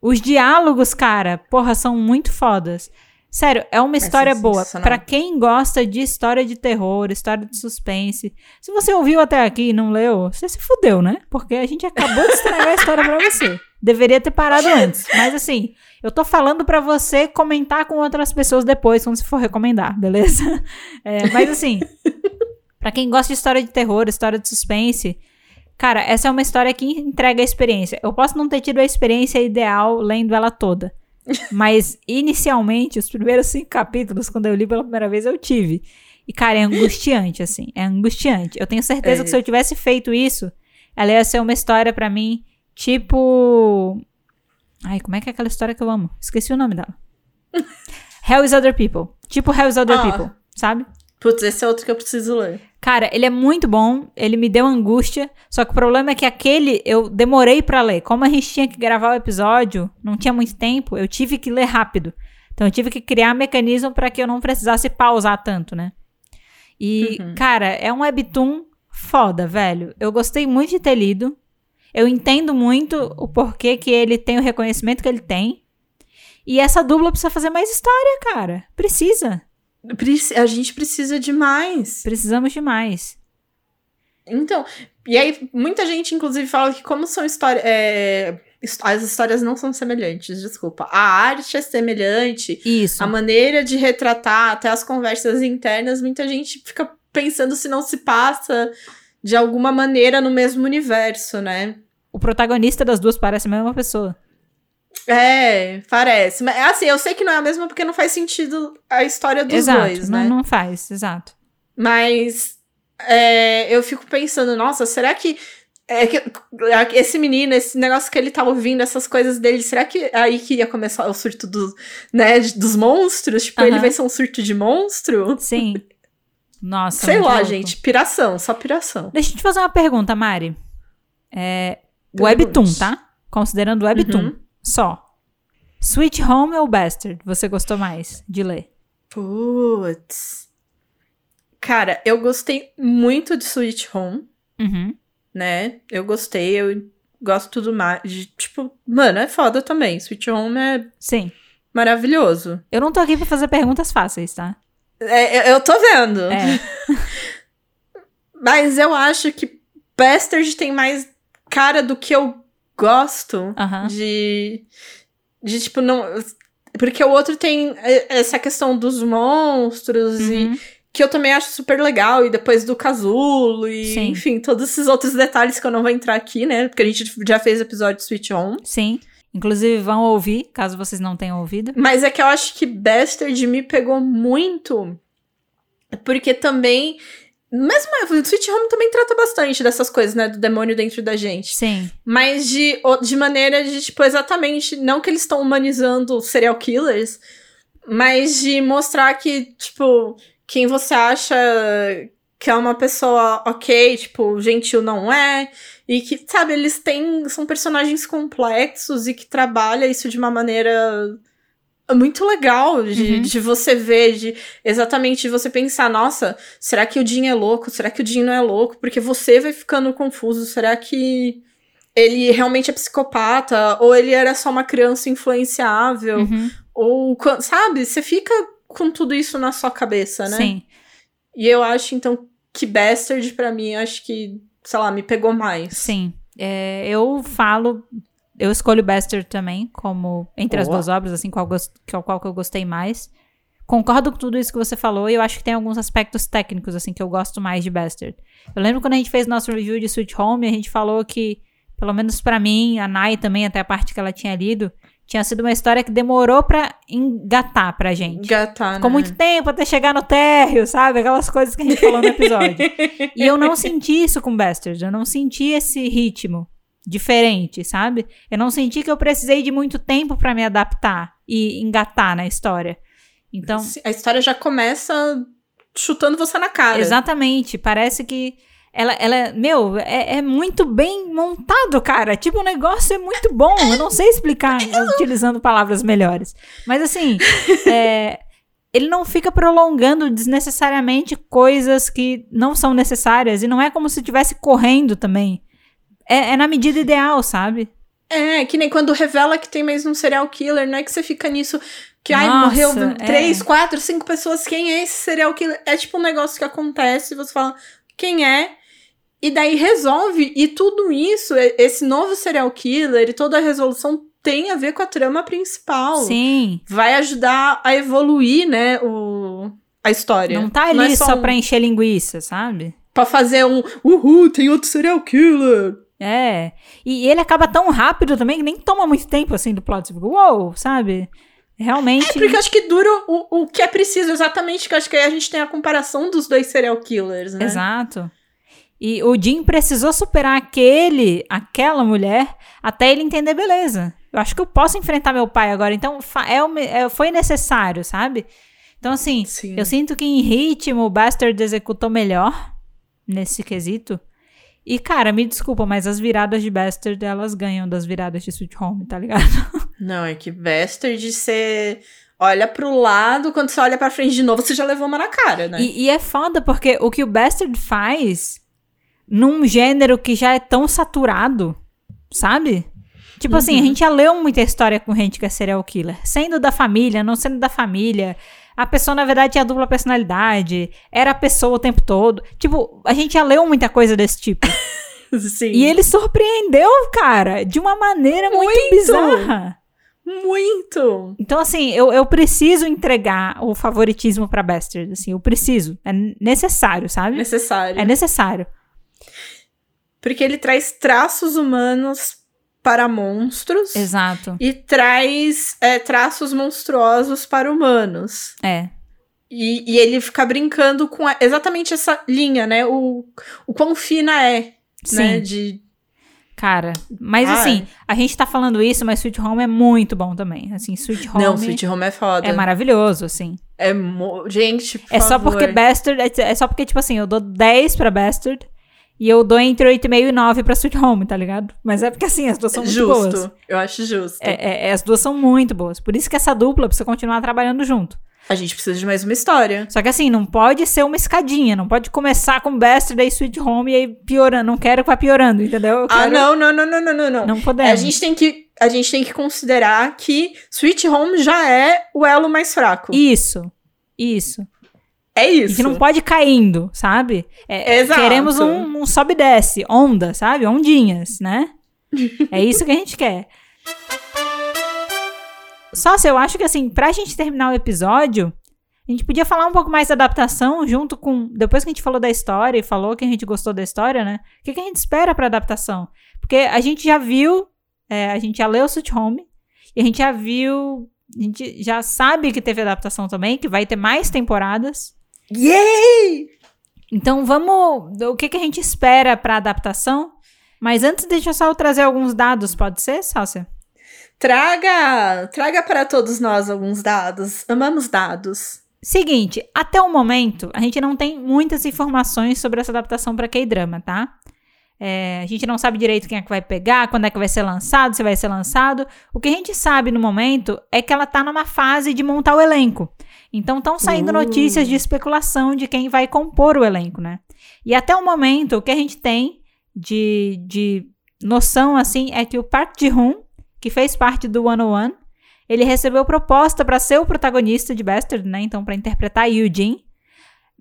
Os diálogos, cara, porra, são muito fodas. Sério, é uma É história boa. Pra quem gosta de história de terror, história de suspense. Se você ouviu até aqui e não leu, você se fudeu, né? Porque a gente acabou de estragar a história pra você. Deveria ter parado antes. Mas assim, eu tô falando pra você comentar com outras pessoas depois, quando você for recomendar, beleza? É, mas assim, pra quem gosta de história de terror, história de suspense, cara, essa é uma história que entrega a experiência. Eu posso não ter tido a experiência ideal lendo ela toda. Mas, inicialmente, os primeiros cinco capítulos, quando eu li pela primeira vez, eu tive. E, cara, é angustiante, assim. É angustiante. Eu tenho certeza É. que se eu tivesse feito isso, ela ia ser uma história pra mim, tipo. Ai, como é que é aquela história que eu amo? Esqueci o nome dela. Hell is Other People. Tipo Hell is Other Ah. People, sabe? Putz, esse é outro que eu preciso ler. Cara, ele é muito bom, ele me deu angústia, só que o problema é que aquele eu demorei pra ler. Como a gente tinha que gravar o episódio, não tinha muito tempo, eu tive que ler rápido. Então eu tive que criar mecanismo pra que eu não precisasse pausar tanto, né? E, Uhum. cara, é um webtoon foda, velho. Eu gostei muito de ter lido. Eu entendo muito o porquê que ele tem o reconhecimento que ele tem. E essa dupla precisa fazer mais história, cara. Precisa. Preci- A gente precisa de mais. Precisamos demais. Então, e aí muita gente, inclusive, fala que como são histórias. as histórias não são semelhantes, desculpa. A arte é semelhante, Isso. a maneira de retratar, até as conversas internas, muita gente fica pensando se não se passa de alguma maneira no mesmo universo, né? O protagonista das duas parece a mesma pessoa. É, parece. Mas assim, eu sei que não é a mesma porque não faz sentido a história dos exato. dois, não, né? não faz, exato. Mas é, eu fico pensando, nossa, será que, é que esse menino, esse negócio que ele tá ouvindo, essas coisas dele, será que é aí que ia começar o surto do, né, dos monstros? Tipo, ele Aham. vai ser um surto de monstro? Sim. Nossa. Sei lá, louco. gente, piração, só piração. Deixa eu te fazer uma pergunta, Mari. É. Webtoon, tá? Considerando Webtoon. Uhum. Só. Sweet Home ou Bastard? Você gostou mais de ler? Putz. Cara, eu gostei muito de Sweet Home, Uhum. né? Eu gostei, eu gosto tudo mais. De, tipo, mano, é foda também. Sweet Home é Sim. maravilhoso. Eu não tô aqui pra fazer perguntas fáceis, tá? É, eu- tô vendo. É. Mas eu acho que Bastard tem mais cara do que eu gosto Aham. de. De tipo, não. Porque o outro tem essa questão dos monstros e Uhum. que eu também acho super legal. E depois do casulo e, Sim. enfim, todos esses outros detalhes que eu não vou entrar aqui, né? Porque a gente já fez episódio de Switch On. Sim. Inclusive, vão ouvir, caso vocês não tenham ouvido. Mas é que eu acho que Bastard me pegou muito. Porque também. Mesmo o Sweet Home também trata bastante dessas coisas, né? Do demônio dentro da gente. Sim. Mas de, de maneira de, tipo, exatamente. Não que eles estão humanizando serial killers, mas de mostrar que, tipo, quem você acha que é uma pessoa ok, tipo, gentil não é. E que, sabe, eles têm. São personagens complexos e que trabalha isso de uma maneira muito legal de, Uhum. de você ver, de exatamente de você pensar, nossa, será que o Jim é louco? Será que o Jim não é louco? Porque você vai ficando confuso. Será que ele realmente é psicopata? Ou ele era só uma criança influenciável? Uhum. Ou, sabe? Você fica com tudo isso na sua cabeça, né? Sim. E eu acho, então, que Bastard, pra mim, acho que, sei lá, me pegou mais. Sim. É, eu falo. Eu escolho Bastard também, como entre as duas obras, assim, qual, gos- qual, qual que eu gostei mais. Concordo com tudo isso que você falou, e eu acho que tem alguns aspectos técnicos, assim, que eu gosto mais de Bastard. Eu lembro quando a gente fez nosso review de Sweet Home, a gente falou que, pelo menos pra mim, a Nai também, até a parte que ela tinha lido, tinha sido uma história que demorou pra engatar pra gente. Gatar, Ficou né? muito tempo até chegar no térreo, sabe? Aquelas coisas que a gente falou no episódio. e eu não senti isso com Bastard. Eu não senti esse ritmo diferente, sabe? Eu não senti que eu precisei de muito tempo pra me adaptar e engatar na história. Então, A história já começa chutando você na cara. exatamente. Parece que ela, ela meu, é, é muito bem montado, cara. Tipo, o negócio é muito bom. Eu não sei explicar utilizando palavras melhores. Mas assim, é, ele não fica prolongando desnecessariamente coisas que não são necessárias. E não é como se estivesse correndo também. É, é na medida ideal, sabe? É, que nem quando revela que tem mais um serial killer, não é que você fica nisso. Que ai, Nossa, morreu é. três, quatro, cinco pessoas. Quem é esse serial killer? É tipo um negócio que acontece e você fala, quem é? E daí resolve. E tudo isso, esse novo serial killer e toda a resolução tem a ver com a trama principal. Sim. Vai ajudar a evoluir, né, o, a história. Não tá ali é só, um- pra encher linguiça, sabe? Pra fazer um, uhul, tem outro serial killer. É. E ele acaba tão rápido também que nem toma muito tempo assim do plot. Fica, uou, sabe? Realmente. É porque eu acho que dura o, o que é preciso, exatamente, que eu acho que aí a gente tem a comparação dos dois serial killers, né? Exato. E o Jim precisou superar aquele, aquela mulher, até ele entender beleza. Eu acho que eu posso enfrentar meu pai agora. Então, é, é- foi necessário, sabe? Então, assim, Sim. eu sinto que em ritmo o Bastard executou melhor nesse quesito. E, cara, me desculpa, mas as viradas de Bastard, elas ganham das viradas de Sweet Home, tá ligado? Não, é que Bastard você olha pro lado, quando você olha pra frente de novo, você já levou uma na cara, né? E, e é foda porque o que o Bastard faz num gênero que já é tão saturado, sabe? Tipo assim, a gente já leu muita história com gente que é serial killer. Sendo da família, não sendo da família. A pessoa, na verdade, tinha dupla personalidade. Era a pessoa o tempo todo. Tipo, a gente já leu muita coisa desse tipo. Sim. e ele surpreendeu, cara, de uma maneira muito, Muito! bizarra. Muito! Então, assim, eu, eu preciso entregar o favoritismo pra Bastard. Assim, eu preciso. É necessário, sabe? Necessário. É necessário. Porque ele traz traços humanos para monstros Exato. e traz é, traços monstruosos para humanos. É. E, e ele fica brincando com a- exatamente essa linha, né? O, o quão fina é, Sim. né? De, Cara, mas Ai. assim, a gente tá falando isso, mas Sweet Home é muito bom também. Assim, Sweet Home Não, Sweet Home é foda. é maravilhoso, assim. É Gente, por é só favor. porque Bastard, é, é só porque, tipo assim, eu dou 10 pra Bastard e eu dou entre 8,5 e 9 pra Sweet Home, tá ligado? Mas é porque, assim, as duas são muito Justo. boas. Eu acho justo. É, é- é, as duas são muito boas. Por isso que essa dupla precisa continuar trabalhando junto. A gente precisa de mais uma história. Só que assim, não pode ser uma escadinha, não pode começar com Bastard e Sweet Home e aí piorando. Não quero que vá piorando, entendeu? Eu Ah, quero- não, não, não, não, não, não, não. Não podemos. A gente tem que a gente tem que considerar que Sweet Home já é o elo mais fraco. Isso. Isso. É isso. que não pode ir caindo, sabe? É, Exato. Queremos um, um sobe e desce, onda, sabe? Ondinhas, né? é isso que a gente quer. Só se eu acho que assim, pra gente terminar o episódio, a gente podia falar um pouco mais da adaptação junto com. Depois que a gente falou da história e falou que a gente gostou da história, né? O que, que a gente espera pra adaptação? Porque a gente já viu, é, a gente já leu Sweet Home, e a gente já viu. A gente já sabe que teve adaptação também, que vai ter mais temporadas. Yay! Então vamos. O que, que a gente espera pra adaptação? Mas antes, deixa eu só trazer alguns dados, pode ser, Sácia? Traga, traga para todos nós alguns dados. Amamos dados. Seguinte, até o momento, a gente não tem muitas informações sobre essa adaptação pra K-drama, tá? É, a gente não sabe direito quem é que vai pegar, quando é que vai ser lançado, se vai ser lançado. O que a gente sabe no momento é que ela tá numa fase de montar o elenco. Então estão saindo Uh. notícias de especulação de quem vai compor o elenco, né? E até o momento, o que a gente tem de, de noção, assim, é que o Park Ji-hoon, que fez parte do 101, ele recebeu proposta para ser o protagonista de Bastard, né? Então, para interpretar Eugene.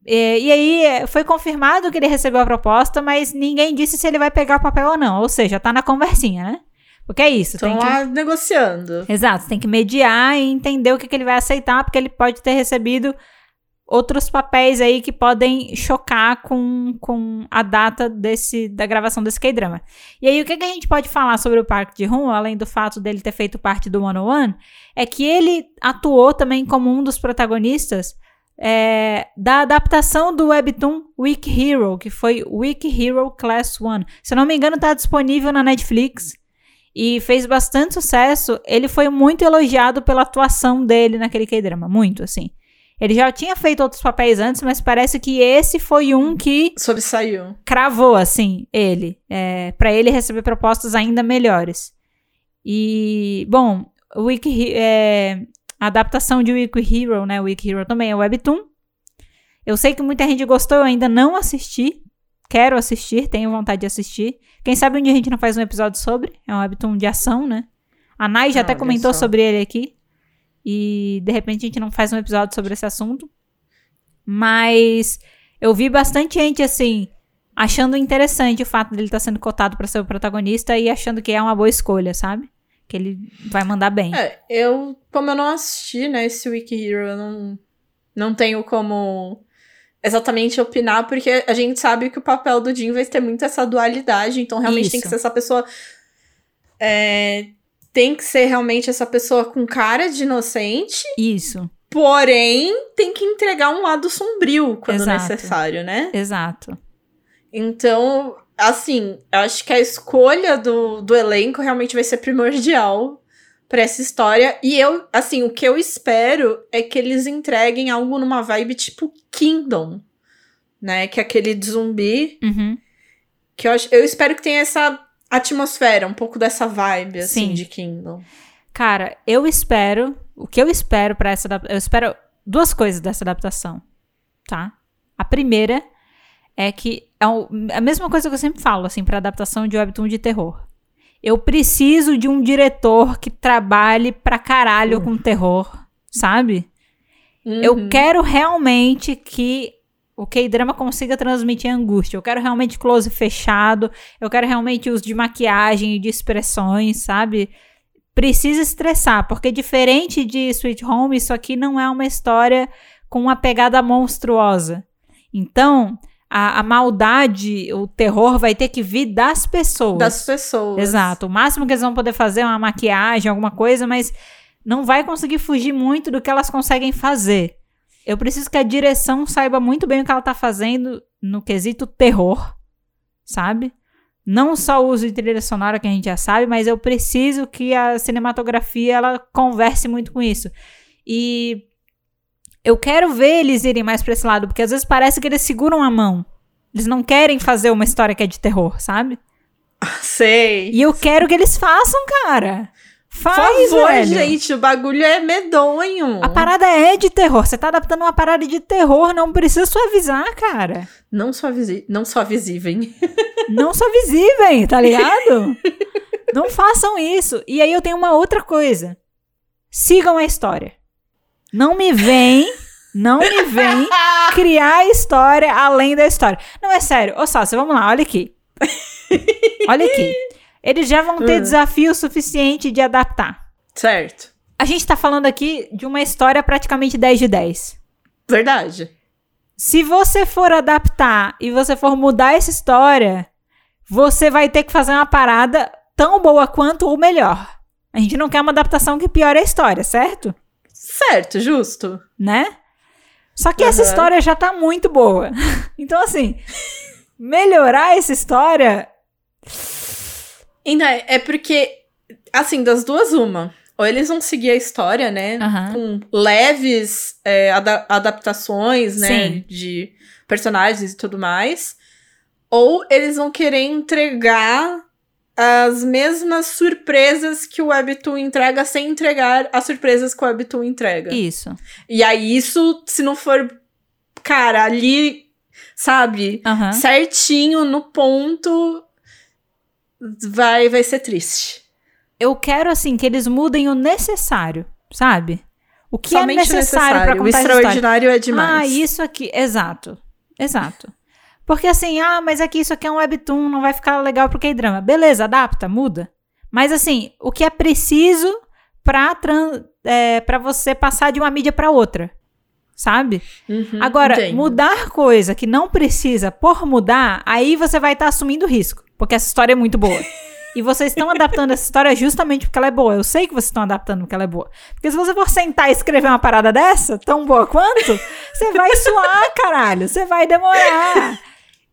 E, e aí, é, foi confirmado que ele recebeu a proposta, mas ninguém disse se ele vai pegar o papel ou não. Ou seja, tá na conversinha, né? Porque é isso. Estão tem que... lá negociando. Exato, tem que mediar e entender o que, que ele vai aceitar, porque ele pode ter recebido outros papéis aí que podem chocar com, com a data desse, da gravação desse K-drama. E aí, o que, que a gente pode falar sobre o Park Ji-hoon, além do fato dele ter feito parte do 101, é que ele atuou também como um dos protagonistas é, da adaptação do webtoon Week Hero, que foi Week Hero Class 1. Se eu não me engano, está disponível na Netflix e fez bastante sucesso. Ele foi muito elogiado pela atuação dele naquele K-drama, muito assim. Ele já tinha feito outros papéis antes, mas parece que esse foi um que Sobressaiu. cravou, assim, ele. É, para ele receber propostas ainda melhores. E, bom, o Week, é, a adaptação de Week Hero, né? Week Hero também é webtoon. Eu sei que muita gente gostou, eu ainda não assisti. Quero assistir, tenho vontade de assistir. Quem sabe um dia a gente não faz um episódio sobre. É um webtoon de ação, né? A Nai já Ah, até comentou só. sobre ele aqui. E de repente a gente não faz um episódio sobre esse assunto. Mas eu vi bastante gente assim achando interessante o fato dele estar tá sendo cotado para ser o protagonista e achando que é uma boa escolha, sabe? Que ele vai mandar bem. É, eu, como eu não assisti, né, esse Wiki Hero, eu não, não tenho como exatamente opinar, porque a gente sabe que o papel do Jim vai ter muito essa dualidade, então realmente Isso. tem que ser essa pessoa. É, tem que ser realmente essa pessoa com cara de inocente. Isso. Porém, tem que entregar um lado sombrio quando Exato. necessário, né? Exato. Então, assim, eu acho que a escolha do, do elenco realmente vai ser primordial para essa história. E eu, assim, o que eu espero é que eles entreguem algo numa vibe tipo Kingdom, né? Que é aquele de zumbi. Uhum. Que eu, eu espero que tenha essa atmosfera, um pouco dessa vibe, assim, Sim. de Kingdom. Cara, eu espero. O que eu espero para essa. Eu espero duas coisas dessa adaptação, tá? A primeira é que é a mesma coisa que eu sempre falo, assim, para adaptação de webtoon de terror. Eu preciso de um diretor que trabalhe pra caralho uhum. com terror, sabe? Uhum. Eu quero realmente que o K-drama consiga transmitir angústia. Eu quero realmente close fechado. Eu quero realmente uso de maquiagem e de expressões, sabe? Precisa estressar, porque diferente de Sweet Home, isso aqui não é uma história com uma pegada monstruosa. Então, a, a, maldade, o terror vai ter que vir das pessoas. Das pessoas. Exato. O máximo que eles vão poder fazer é uma maquiagem, alguma coisa, mas não vai conseguir fugir muito do que elas conseguem fazer. Eu preciso que a direção saiba muito bem o que ela tá fazendo no quesito terror, sabe? Não só o uso de trilha sonora que a gente já sabe, mas eu preciso que a cinematografia ela converse muito com isso. E eu quero ver eles irem mais pra esse lado, porque às vezes parece que eles seguram a mão. Eles não querem fazer uma história que é de terror, sabe? Sei. E eu quero que eles façam, cara. Faz, Por favor, velho. gente, o bagulho é medonho. A parada é de terror. Você tá adaptando uma parada de terror, não precisa suavizar, cara. Não suavizi não suavizivem. não suavizivem, tá ligado? não façam isso. E aí eu tenho uma outra coisa. Sigam a história. Não me vem, não me vem criar história além da história. Não, é sério. Ô, Sácia, vamos lá, olha aqui. Olha aqui. Eles já vão ter hum. desafio suficiente de adaptar. Certo. A gente tá falando aqui de uma história praticamente 10 de 10. Verdade. Se você for adaptar e você for mudar essa história, você vai ter que fazer uma parada tão boa quanto ou melhor. A gente não quer uma adaptação que piore a história, certo? Certo, justo. Né? Só que uhum. essa história já tá muito boa. Então, assim, melhorar essa história. Ainda é, é porque, assim, das duas, uma. Ou eles vão seguir a história, né? Uhum. Com leves é, ada adaptações, né? Sim. De personagens e tudo mais. Ou eles vão querer entregar as mesmas surpresas que o Webtoon entrega sem entregar as surpresas que o Webtoon entrega. Isso. E aí, isso, se não for, cara, ali, sabe, uhum. certinho, no ponto, vai, vai ser triste. Eu quero, assim, que eles mudem o necessário, sabe? O que é Somente é necessário, necessário. para contar O extraordinário é demais. Ah, isso aqui, exato. Exato. Porque assim, ah, mas aqui isso aqui é um webtoon, não vai ficar legal pro K-drama. Beleza, adapta, muda. Mas assim, o que é preciso pra, trans, é, pra você passar de uma mídia para outra. Sabe? Uhum, Agora, entendo. mudar coisa que não precisa por mudar, aí você vai estar tá assumindo risco. Porque essa história é muito boa. E vocês estão adaptando essa história justamente porque ela é boa. Eu sei que vocês estão adaptando porque ela é boa. Porque se você for sentar e escrever uma parada dessa, tão boa quanto, você vai suar, caralho. Você vai demorar.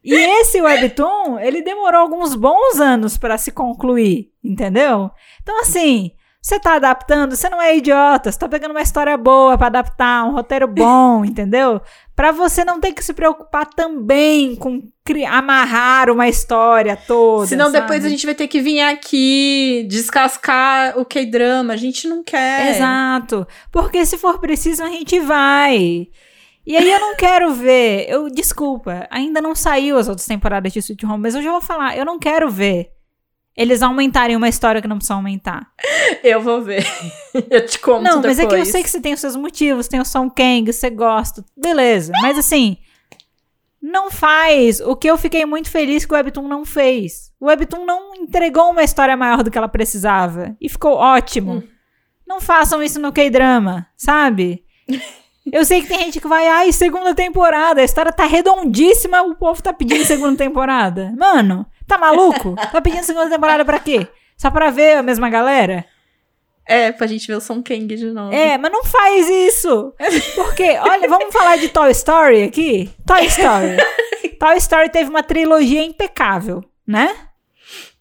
E esse webtoon, ele demorou alguns bons anos para se concluir, entendeu? Então, assim, você tá adaptando, você não é idiota, você tá pegando uma história boa para adaptar, um roteiro bom, entendeu? Para você não ter que se preocupar também com amarrar uma história toda. Senão sabe? depois a gente vai ter que vir aqui descascar o K-drama, a gente não quer. Exato. Porque se for preciso, a gente vai. E aí eu não quero ver. Eu, desculpa, ainda não saiu as outras temporadas de Sweet Home, mas eu já vou falar, eu não quero ver eles aumentarem uma história que não precisam aumentar. Eu vou ver. eu te conto Não, mas depois. é que eu sei que você tem os seus motivos, tem o Song Kang, você gosta, beleza. Mas assim, não faz o que eu fiquei muito feliz que o Webtoon não fez. O Webtoon não entregou uma história maior do que ela precisava. E ficou ótimo. Hum. Não façam isso no K-drama, sabe? Eu sei que tem gente que vai, ai, segunda temporada, a história tá redondíssima, o povo tá pedindo segunda temporada. Mano, tá maluco? Tá pedindo segunda temporada pra quê? Só pra ver a mesma galera? É, pra gente ver o Song Kang de novo. É, mas não faz isso. Porque, olha, vamos falar de Toy Story aqui? Toy Story. Toy Story teve uma trilogia impecável, né?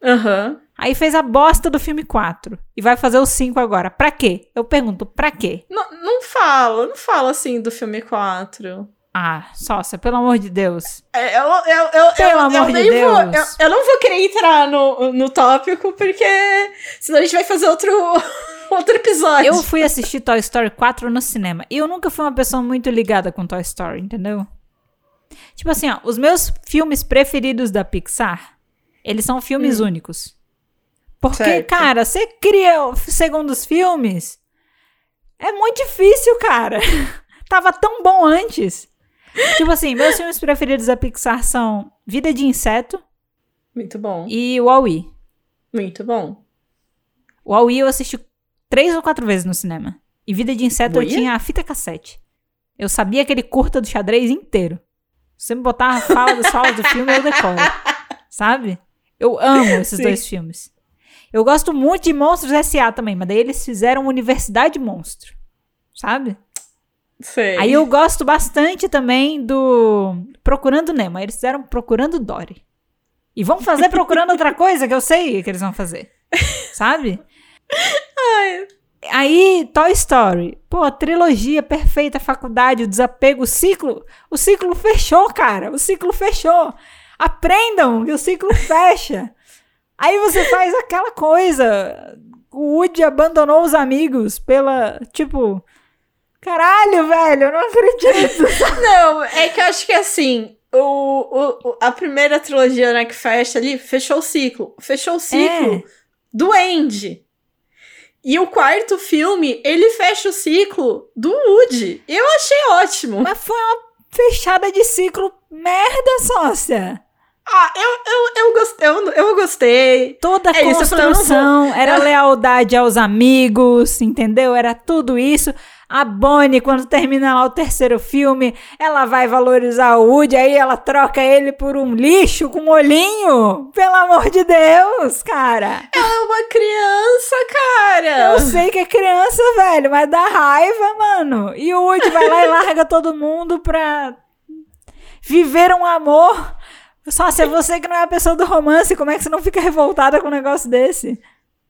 Aham. Aí fez a bosta do filme 4. E vai fazer o 5 agora. Pra quê? Eu pergunto, pra quê? Não, não fala, não fala assim do filme 4. Ah, sócia, pelo amor de Deus. É, eu, eu, eu, Pelo eu, amor eu de nem vou, eu, Deus. eu não vou querer entrar no, no tópico, porque senão a gente vai fazer outro, outro episódio. Eu fui assistir Toy Story 4 no cinema. E eu nunca fui uma pessoa muito ligada com Toy Story, entendeu? Tipo assim, ó, os meus filmes preferidos da Pixar, eles são filmes únicos. Porque, Certo. cara, você cria o- segundos filmes, é muito difícil, cara. Tava tão bom antes. Tipo assim, meus filmes preferidos da Pixar são Vida de Inseto Muito bom, e Wall-E. muito bom. Wall-E eu assisti três ou quatro vezes no cinema. E Vida de Inseto eu tinha a fita cassete. Eu sabia aquele curta do xadrez inteiro. Você me botar a fala falas do filme, eu decoro. Sabe? Eu amo esses Sim. dois filmes. Eu gosto muito de Monstros S.A. também, mas daí eles fizeram Universidade Monstro. Sabe? Sei. Aí eu gosto bastante também do Procurando Nemo. Aí eles fizeram Procurando Dory. E vão fazer procurando outra coisa que eu sei que eles vão fazer. Sabe? Aí, Toy Story. Pô, trilogia perfeita, faculdade, o desapego, o ciclo. O ciclo fechou, cara. O ciclo fechou. Aprendam que o ciclo fecha. Aí você faz aquela coisa. O Woody abandonou os amigos pela. Tipo. Caralho, velho, eu não acredito. Não, é que eu acho que assim, o, o, a primeira trilogia né, que fecha ali, fechou o ciclo. Fechou o ciclo É. do Andy. E o quarto filme, ele fecha o ciclo do Woody. Eu achei ótimo. Mas foi uma fechada de ciclo merda, sócia. Ah, eu, eu, eu, gostei, eu, eu gostei. Toda a É isso, construção era eu- lealdade aos amigos, entendeu? Era tudo isso. A Bonnie, quando termina lá o terceiro filme, ela vai valorizar o Woody, aí ela troca ele por um lixo com um olhinho. Pelo amor de Deus, cara. Ela é uma criança, cara. Eu sei que é criança, velho, mas dá raiva, mano. E o Woody vai lá e larga todo mundo pra viver um amor. Só se é você que não é a pessoa do romance, como é que você não fica revoltada com um negócio desse?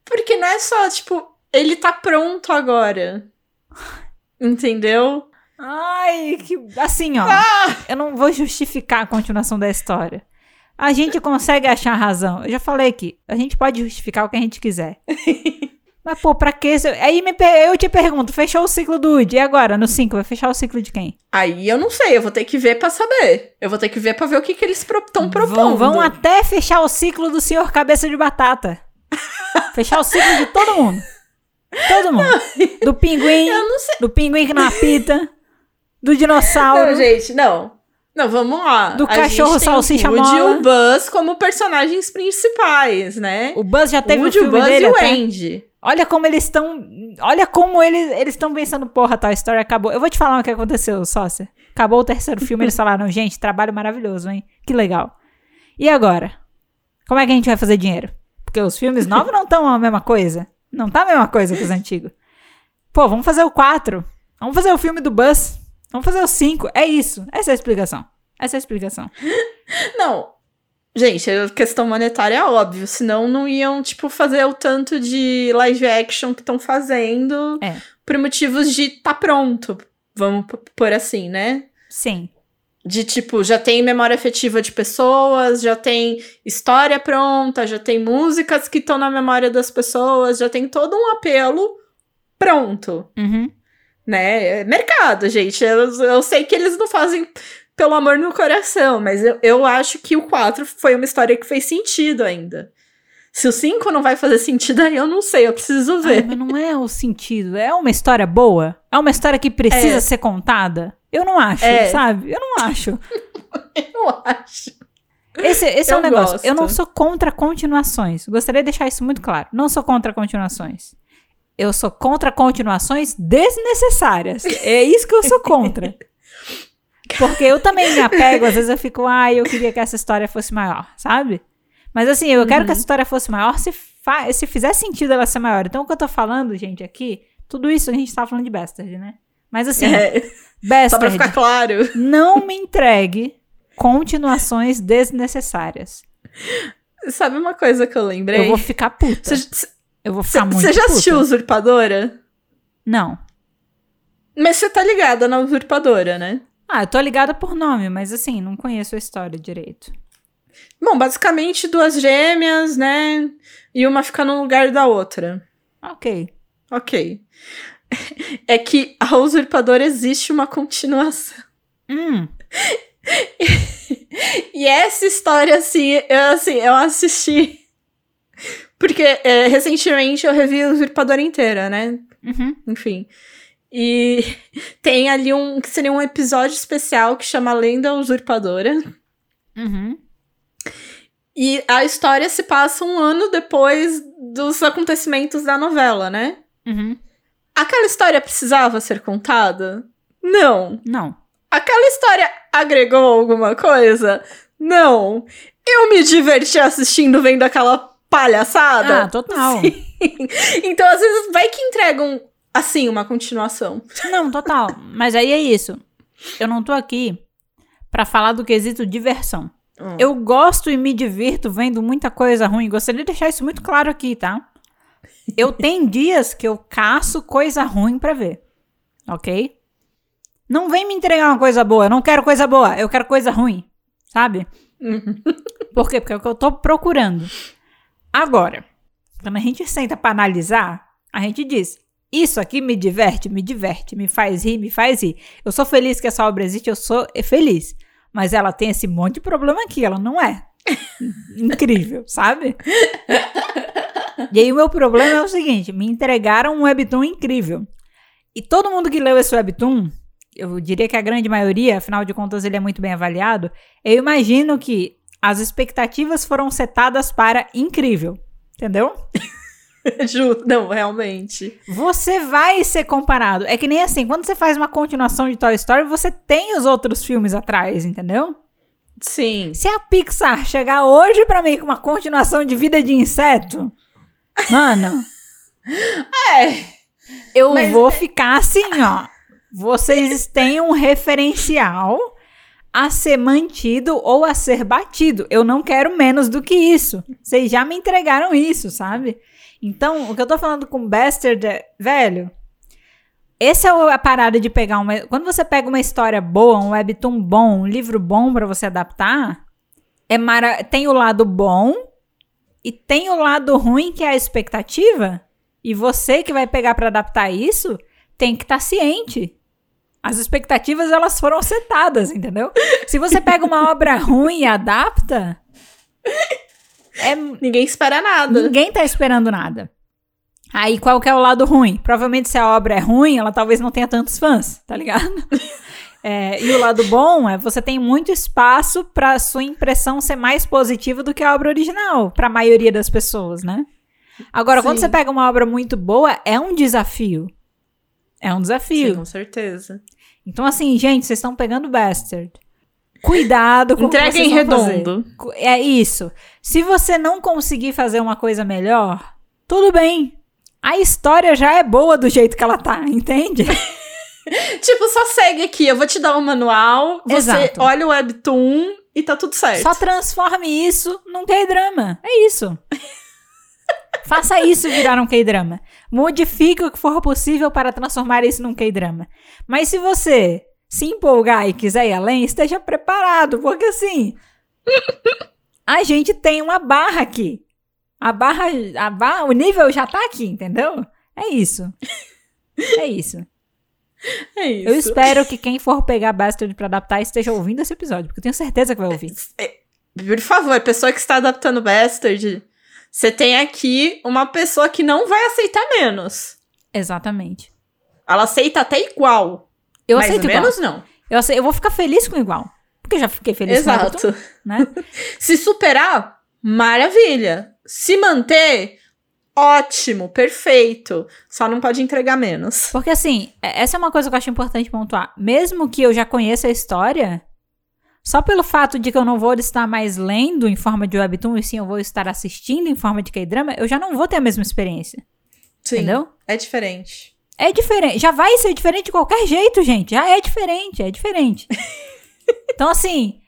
Porque não é só, tipo, ele tá pronto agora. Entendeu? Ai, que. Assim, ó. Eu não vou justificar a continuação da história. A gente consegue achar razão. Eu já falei aqui. A gente pode justificar o que a gente quiser. Mas, pô, pra que. Aí me eu te pergunto: fechou o ciclo do Woody. E agora, no 5, vai fechar o ciclo de quem? Aí eu não sei, eu vou ter que ver pra saber. Eu vou ter que ver pra ver o que, que eles estão propondo. Vão, vão até fechar o ciclo do senhor Cabeça de Batata. fechar o ciclo de todo mundo. Todo mundo. Do pinguim, Eu não sei. do pinguim que não apita, do dinossauro. Não, gente, não. Não, vamos lá. Do A cachorro salsicha o Woody e o Buzz como personagens principais, né? O Buzz já O teve Woody, o o filme Buzz dele e o até. Andy. Olha como eles estão. Olha como eles eles estão pensando, porra, Toy Story acabou. Eu vou te falar o que aconteceu, sócia. Acabou o terceiro filme, eles falaram, gente, trabalho maravilhoso, hein? Que legal. E agora? Como é que a gente vai fazer dinheiro? Porque os filmes novos não estão a mesma coisa. Não tá a mesma coisa que os antigos. Pô, vamos fazer o 4. Vamos fazer o filme do Buzz. Vamos fazer o 5. É isso. Essa é a explicação. Essa é a explicação. Não. Gente, a questão monetária é óbvio, senão não iam, tipo, fazer o tanto de live action que estão fazendo É. por motivos de tá pronto. Vamos pôr assim, né? Sim. De tipo, já tem memória afetiva de pessoas, já tem história pronta, já tem músicas que estão na memória das pessoas, já tem todo um apelo pronto, Uhum. né? É mercado, gente. Eu, eu sei que eles não fazem pelo amor no coração, mas eu, eu acho que o 4 foi uma história que fez sentido ainda. Se o 5 não vai fazer sentido, aí eu não sei, eu preciso Ai, ver. mas não é o sentido. É uma história boa? É uma história que precisa É. ser contada? Eu não acho, É. sabe? Eu não acho. Eu acho. Esse, esse é Eu um negócio. gosto. Eu não sou contra continuações. Gostaria de deixar isso muito claro. Não sou contra continuações. Eu sou contra continuações desnecessárias. É isso que eu sou contra. Porque eu também me apego, às vezes eu fico, ai, eu queria que essa história fosse maior, sabe? Mas assim, eu quero que essa história fosse maior se, fa se fizer sentido ela ser maior. Então o que eu tô falando, gente, aqui, tudo isso a gente tá falando de Bastard, né? Mas assim, É, só Bastard, pra ficar claro. não me entregue continuações desnecessárias. Sabe uma coisa que eu lembrei? Eu vou ficar puta. Você eu vou ficar muito você já puta. assistiu Usurpadora? Não. Mas você tá ligada na Usurpadora, né? Ah, eu tô ligada por nome, mas assim, não conheço a história direito. Bom, basicamente duas gêmeas, né? E uma fica no lugar da outra. Ok. Ok. É que a Usurpadora existe uma continuação. Hum, E essa história, assim, eu, assim, eu assisti. Porque é, recentemente eu revi a Usurpadora inteira, né? uhum. Enfim. E tem ali um que seria um episódio especial que chama Lenda Usurpadora. Uhum. E a história se passa um ano depois dos acontecimentos da novela, né? Uhum. Aquela história precisava ser contada? Não. Não. Aquela história agregou alguma coisa? Não. Eu me diverti assistindo, vendo aquela palhaçada. Ah, total. Então, às vezes, vai que entregam, assim, uma continuação. Não, total. Mas aí é isso. Eu não tô aqui pra falar do quesito diversão. Hum. Eu gosto e me divirto vendo muita coisa ruim. Gostaria de deixar isso muito claro aqui, tá? Eu tenho dias que eu caço coisa ruim pra ver. Ok? Não vem me entregar uma coisa boa. Eu não quero coisa boa. Eu quero coisa ruim. Sabe? Uhum. Por quê? Porque é o que eu tô procurando. Agora, quando a gente senta pra analisar, a gente diz: Isso aqui me diverte, me diverte, me faz rir, me faz rir. Eu sou feliz que essa obra existe, eu sou feliz. Mas ela tem esse monte de problema aqui, ela não é. Incrível, sabe? E aí o meu problema é o seguinte: me entregaram um webtoon incrível. E todo mundo que leu esse webtoon, eu diria que a grande maioria, afinal de contas ele é muito bem avaliado, eu imagino que as expectativas foram setadas para incrível. Entendeu? Ju, não, realmente. Você vai ser comparado. É que nem assim, quando você faz uma continuação de Toy Story, você tem os outros filmes atrás, entendeu? Sim. Se a Pixar chegar hoje pra mim com uma continuação de Vida de Inseto, mano, É. eu Mas- vou ficar assim, ó. Vocês têm um referencial a ser mantido ou a ser batido. Eu não quero menos do que isso. Vocês já me entregaram isso, sabe? Então, o que eu tô falando com Bastard é, velho, essa é a parada de pegar uma. Quando você pega uma história boa, um webtoon bom, um livro bom pra você adaptar, é mara... tem o lado bom e tem o lado ruim que é a expectativa. E você que vai pegar pra adaptar isso tem que estar ciente. As expectativas elas foram setadas, entendeu? Se você pega uma obra ruim e adapta, é Ninguém espera nada. Ninguém tá esperando nada. Aí, qual que é o lado ruim? Provavelmente, se a obra é ruim, ela talvez não tenha tantos fãs, tá ligado? É, e o lado bom é você tem muito espaço pra sua impressão ser mais positiva do que a obra original, pra maioria das pessoas, né? Agora, quando Sim. você pega uma obra muito boa, é um desafio. É um Sim, desafio. com certeza. Então, assim, gente, vocês estão pegando Bastard. Cuidado com o que Entrega em fazer. redondo. Co- É isso. Se você não conseguir fazer uma coisa melhor, tudo bem. A história já é boa do jeito que ela tá, entende? Tipo, só segue aqui, eu vou te dar o manual, você Exato. olha o webtoon e tá tudo certo. Só transforme isso num K-drama. É isso. Faça isso virar um K-drama. Modifique o que for possível para transformar isso num K-drama. Mas se você se empolgar e quiser ir além, esteja preparado, porque assim, a gente tem uma barra aqui. A barra, a barra, o nível já tá aqui, entendeu? É isso. É isso. É isso. Eu espero que quem for pegar Bastard pra adaptar esteja ouvindo esse episódio, porque eu tenho certeza que vai ouvir. É, Por favor, pessoa que está adaptando Bastard, Você tem aqui uma pessoa que não vai aceitar menos. Exatamente. Ela aceita até igual. Eu mais aceito ou igual. menos não. Eu, ace- eu vou ficar feliz com igual. Porque eu já fiquei feliz com Exato. Everton, né? Se superar, maravilha. Se manter, ótimo, perfeito. Só não pode entregar menos. Porque assim, é- essa é uma coisa que eu acho importante pontuar. Mesmo que eu já conheça a história, só pelo fato de que eu não vou estar mais lendo em forma de webtoon, e sim eu vou estar assistindo em forma de K-drama, eu já não vou ter a mesma experiência. Sim. Entendeu? É diferente. É diferente. Já vai ser diferente de qualquer jeito, gente. Já é diferente, é diferente. então, assim,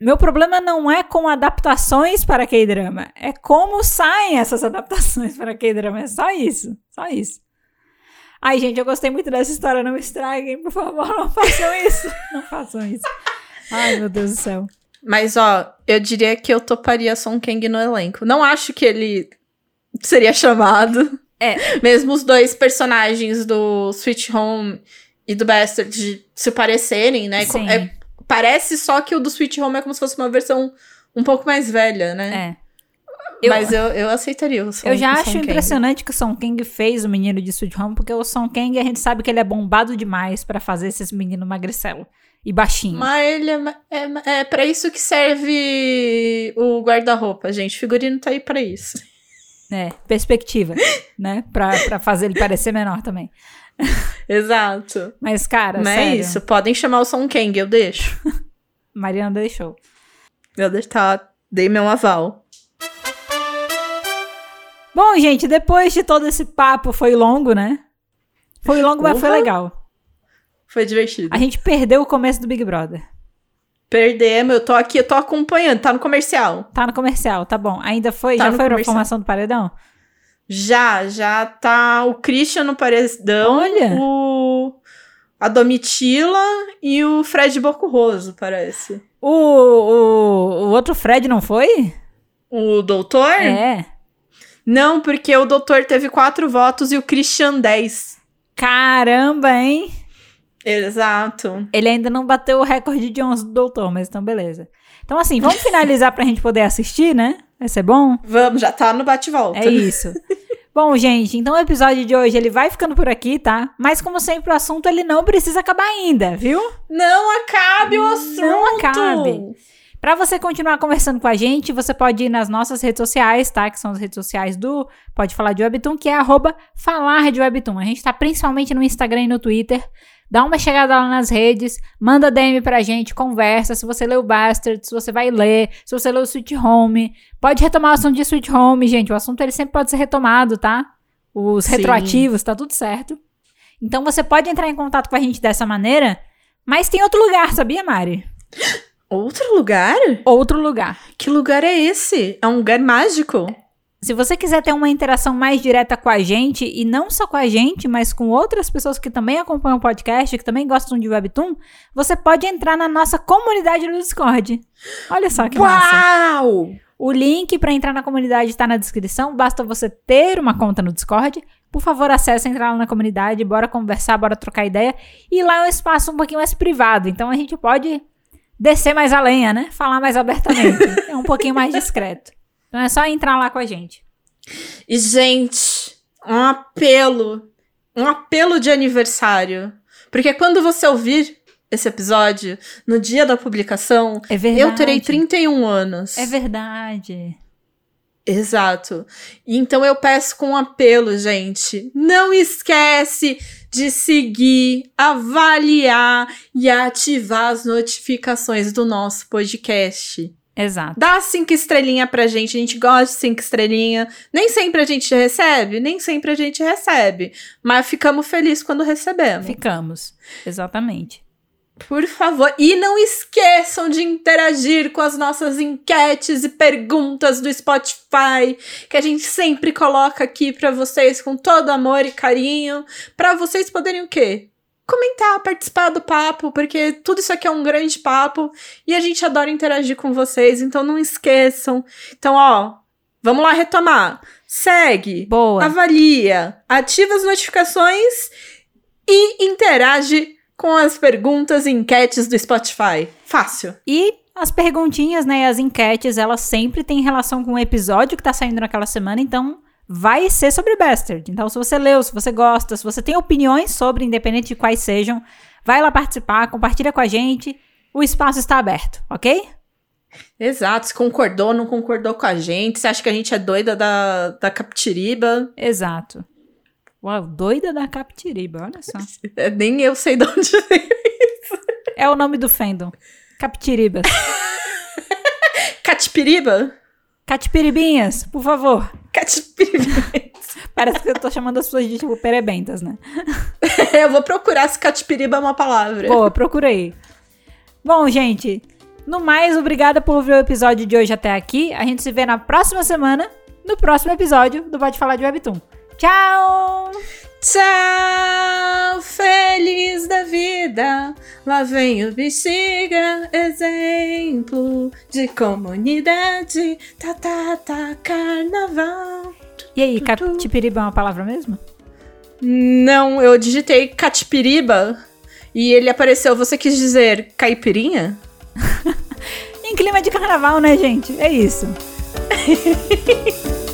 meu problema não é com adaptações para K-drama. É como saem essas adaptações para K-drama. É só isso. Só isso. Ai, gente, eu gostei muito dessa história. Não estraguem, por favor. Não façam isso. Não façam isso. Ai, meu Deus do céu. Mas, ó, eu diria que eu toparia Son Kang no elenco. Não acho que ele seria chamado. É. Mesmo os dois personagens do Sweet Home e do Bastard se parecerem, né? Sim. É- parece só que o do Sweet Home é como se fosse uma versão um pouco mais velha, né? É. Eu- Mas eu, eu aceitaria o Son Eu já acho Kang. impressionante que o Song Kang fez o menino de Sweet Home, porque o Song Kang a gente sabe que ele é bombado demais pra fazer esses meninos magricelo e baixinho. Mas ele é, é, é pra isso que serve o guarda-roupa, gente. Figurino tá aí pra isso. É, perspectiva, né? Pra, pra fazer ele parecer menor também. Exato. Mas, cara, Não é sério, isso. Podem chamar o Son Kang, eu deixo. Mariana deixou. Eu deixo, tá. Dei meu aval. Bom, gente, depois de todo esse papo, foi longo, né? Foi longo, mas foi legal. Foi divertido. A gente perdeu o começo do Big Brother. Perdemos, eu tô aqui, eu tô acompanhando, tá no comercial. Tá no comercial, tá bom. Ainda foi? Tá já foi a comercial. formação do paredão? Já, já tá o Christian no paredão, Olha. o a Domitila e o Fred Bocurroso, parece. O, o, o outro Fred não foi? O doutor? É. Não, porque o doutor teve quatro votos e o Christian dez. Caramba, hein? Exato. Ele ainda não bateu o recorde de 11 do doutor, mas então beleza. Então, assim, vamos finalizar pra gente poder assistir, né? Vai ser bom? Vamos, já tá no bate-volta. É isso. Bom, gente, então o episódio de hoje ele vai ficando por aqui, tá? Mas como sempre o assunto ele não precisa acabar ainda, viu? Não acabe o assunto. Não acabe. Pra você continuar conversando com a gente, você pode ir nas nossas redes sociais, tá? Que são as redes sociais do Pode Falar de Webtoon, que é arroba falar de Webtoon. A gente tá principalmente no Instagram e no Twitter. Dá uma chegada lá nas redes, manda DM pra gente, conversa. Se você leu Bastard, se você vai ler, se você leu Sweet Home. Pode retomar o assunto de Sweet Home, gente. O assunto ele sempre pode ser retomado, tá? Os Sim. retroativos, tá tudo certo. Então você pode entrar em contato com a gente dessa maneira, mas tem outro lugar, sabia, Mari? Outro lugar? Outro lugar. Que lugar é esse? É um lugar mágico? Se você quiser ter uma interação mais direta com a gente, e não só com a gente, mas com outras pessoas que também acompanham o podcast, que também gostam de Webtoon, você pode entrar na nossa comunidade no Discord. Olha só que massa. Uau! O link para entrar na comunidade está na descrição, basta você ter uma conta no Discord. Por favor, acesse, entrar lá na comunidade, bora conversar, bora trocar ideia. E lá é um espaço um pouquinho mais privado, então a gente pode descer mais a lenha, né? Falar mais abertamente. é um pouquinho mais discreto. Então é só entrar lá com a gente. E, gente, um apelo. Um apelo de aniversário. Porque quando você ouvir esse episódio, no dia da publicação, É eu terei 31 anos. É verdade. Exato. Então eu peço com um apelo, gente. Não esquece de seguir, avaliar e ativar as notificações do nosso podcast. Exato. Dá cinco estrelinhas pra gente, a gente gosta de cinco estrelinhas. Nem sempre a gente recebe, nem sempre a gente recebe. Mas ficamos felizes quando recebemos. Ficamos. Exatamente. Por favor. E não esqueçam de interagir com as nossas enquetes e perguntas do Spotify, que a gente sempre coloca aqui pra vocês com todo amor e carinho, pra vocês poderem o quê? Comentar, participar do papo, porque tudo isso aqui é um grande papo e a gente adora interagir com vocês, então não esqueçam. Então, ó, vamos lá retomar. Segue, Boa. avalia, ativa as notificações e interage com as perguntas e enquetes do Spotify. Fácil. E As perguntinhas, né, as enquetes, elas sempre têm relação com o episódio que tá saindo naquela semana, então vai ser sobre Bastard. Então, se você leu, se você gosta, se você tem opiniões sobre, independente de quais sejam, vai lá participar, compartilha com a gente. O espaço está aberto, ok? Exato, se concordou, não concordou com a gente, você acha que a gente é doida da, da Captiriba? Exato. Uau, doida da Captiriba, olha só. Nem eu sei de onde veio isso. É o nome do fandom. Captiribas. Catipiriba? Catipiribinhas, por favor. Catipiriba. Parece que eu tô chamando as pessoas de, tipo, perebentas, né? eu vou procurar se catipiriba é uma palavra. Boa, procura aí. Bom, gente, no mais, obrigada por ver o episódio de hoje até aqui. A gente se vê na próxima semana, no próximo episódio do Pode Falar de Webtoon. Tchau! Tchau, feliz da vida. Lá vem o bexiga, exemplo de comunidade. Tá, tá, tá, carnaval. E aí, catipiriba é uma palavra mesmo? Não, eu digitei catipiriba e ele apareceu. Você quis dizer caipirinha? em clima de carnaval, né, gente? É isso.